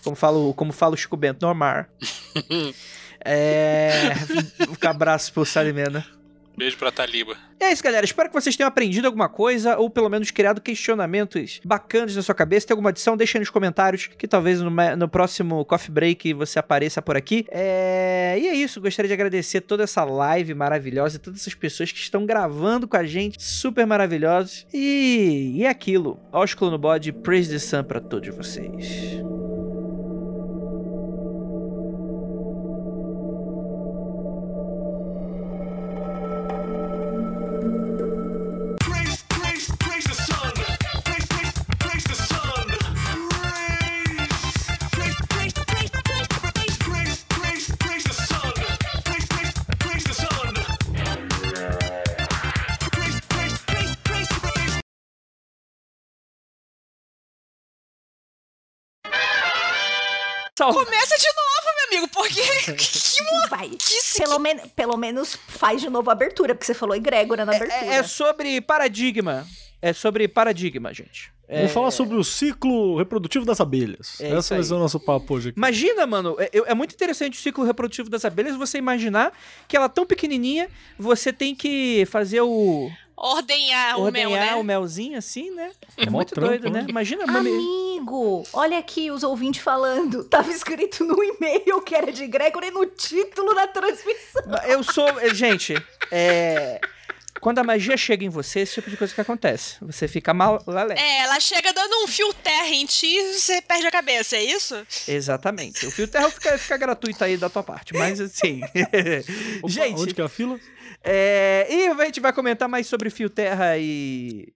Como fala, o- como fala o Chico Bento, normal. É. Um abraço pro Salimena. Beijo pra Taliba. É isso, galera. Espero que vocês tenham aprendido alguma coisa, ou pelo menos criado questionamentos bacanas na sua cabeça. Tem alguma adição? Deixa nos comentários, que talvez no, no próximo Coffee Break você apareça por aqui. É... E é isso. Gostaria de agradecer toda essa live maravilhosa e todas essas pessoas que estão gravando com a gente. Super maravilhosos. E, e é aquilo. Ósculo no bode, praise the sun pra todos vocês. Começa de novo, meu amigo, porque. que mo- Vai. que Pelo, men pelo menos faz de novo a abertura, porque você falou egrégora na abertura. É, é sobre paradigma. É sobre paradigma, gente. É- Vamos falar sobre o ciclo reprodutivo das abelhas. É Essa vai ser o nosso papo hoje aqui. Imagina, mano, é, é muito interessante o ciclo reprodutivo das abelhas, você imaginar que ela tão pequenininha, você tem que fazer o... ordenhar o mel, né? o melzinho assim, né? É Mó muito doido, né? Imagina, mami. Amigo, olha aqui os ouvintes falando. Tava escrito no e-mail que era de Gregory no título da transmissão. Eu sou. eh, Gente, é. Quando a magia chega em você, esse tipo de coisa que acontece. Você fica mal lalé. É, ela chega dando um fio terra em ti e você perde a cabeça, é isso? Exatamente. O fio terra fica, fica gratuito aí da tua parte, mas assim. Opa, gente, Onde que é a fila? É, e a gente vai comentar mais sobre fio terra e.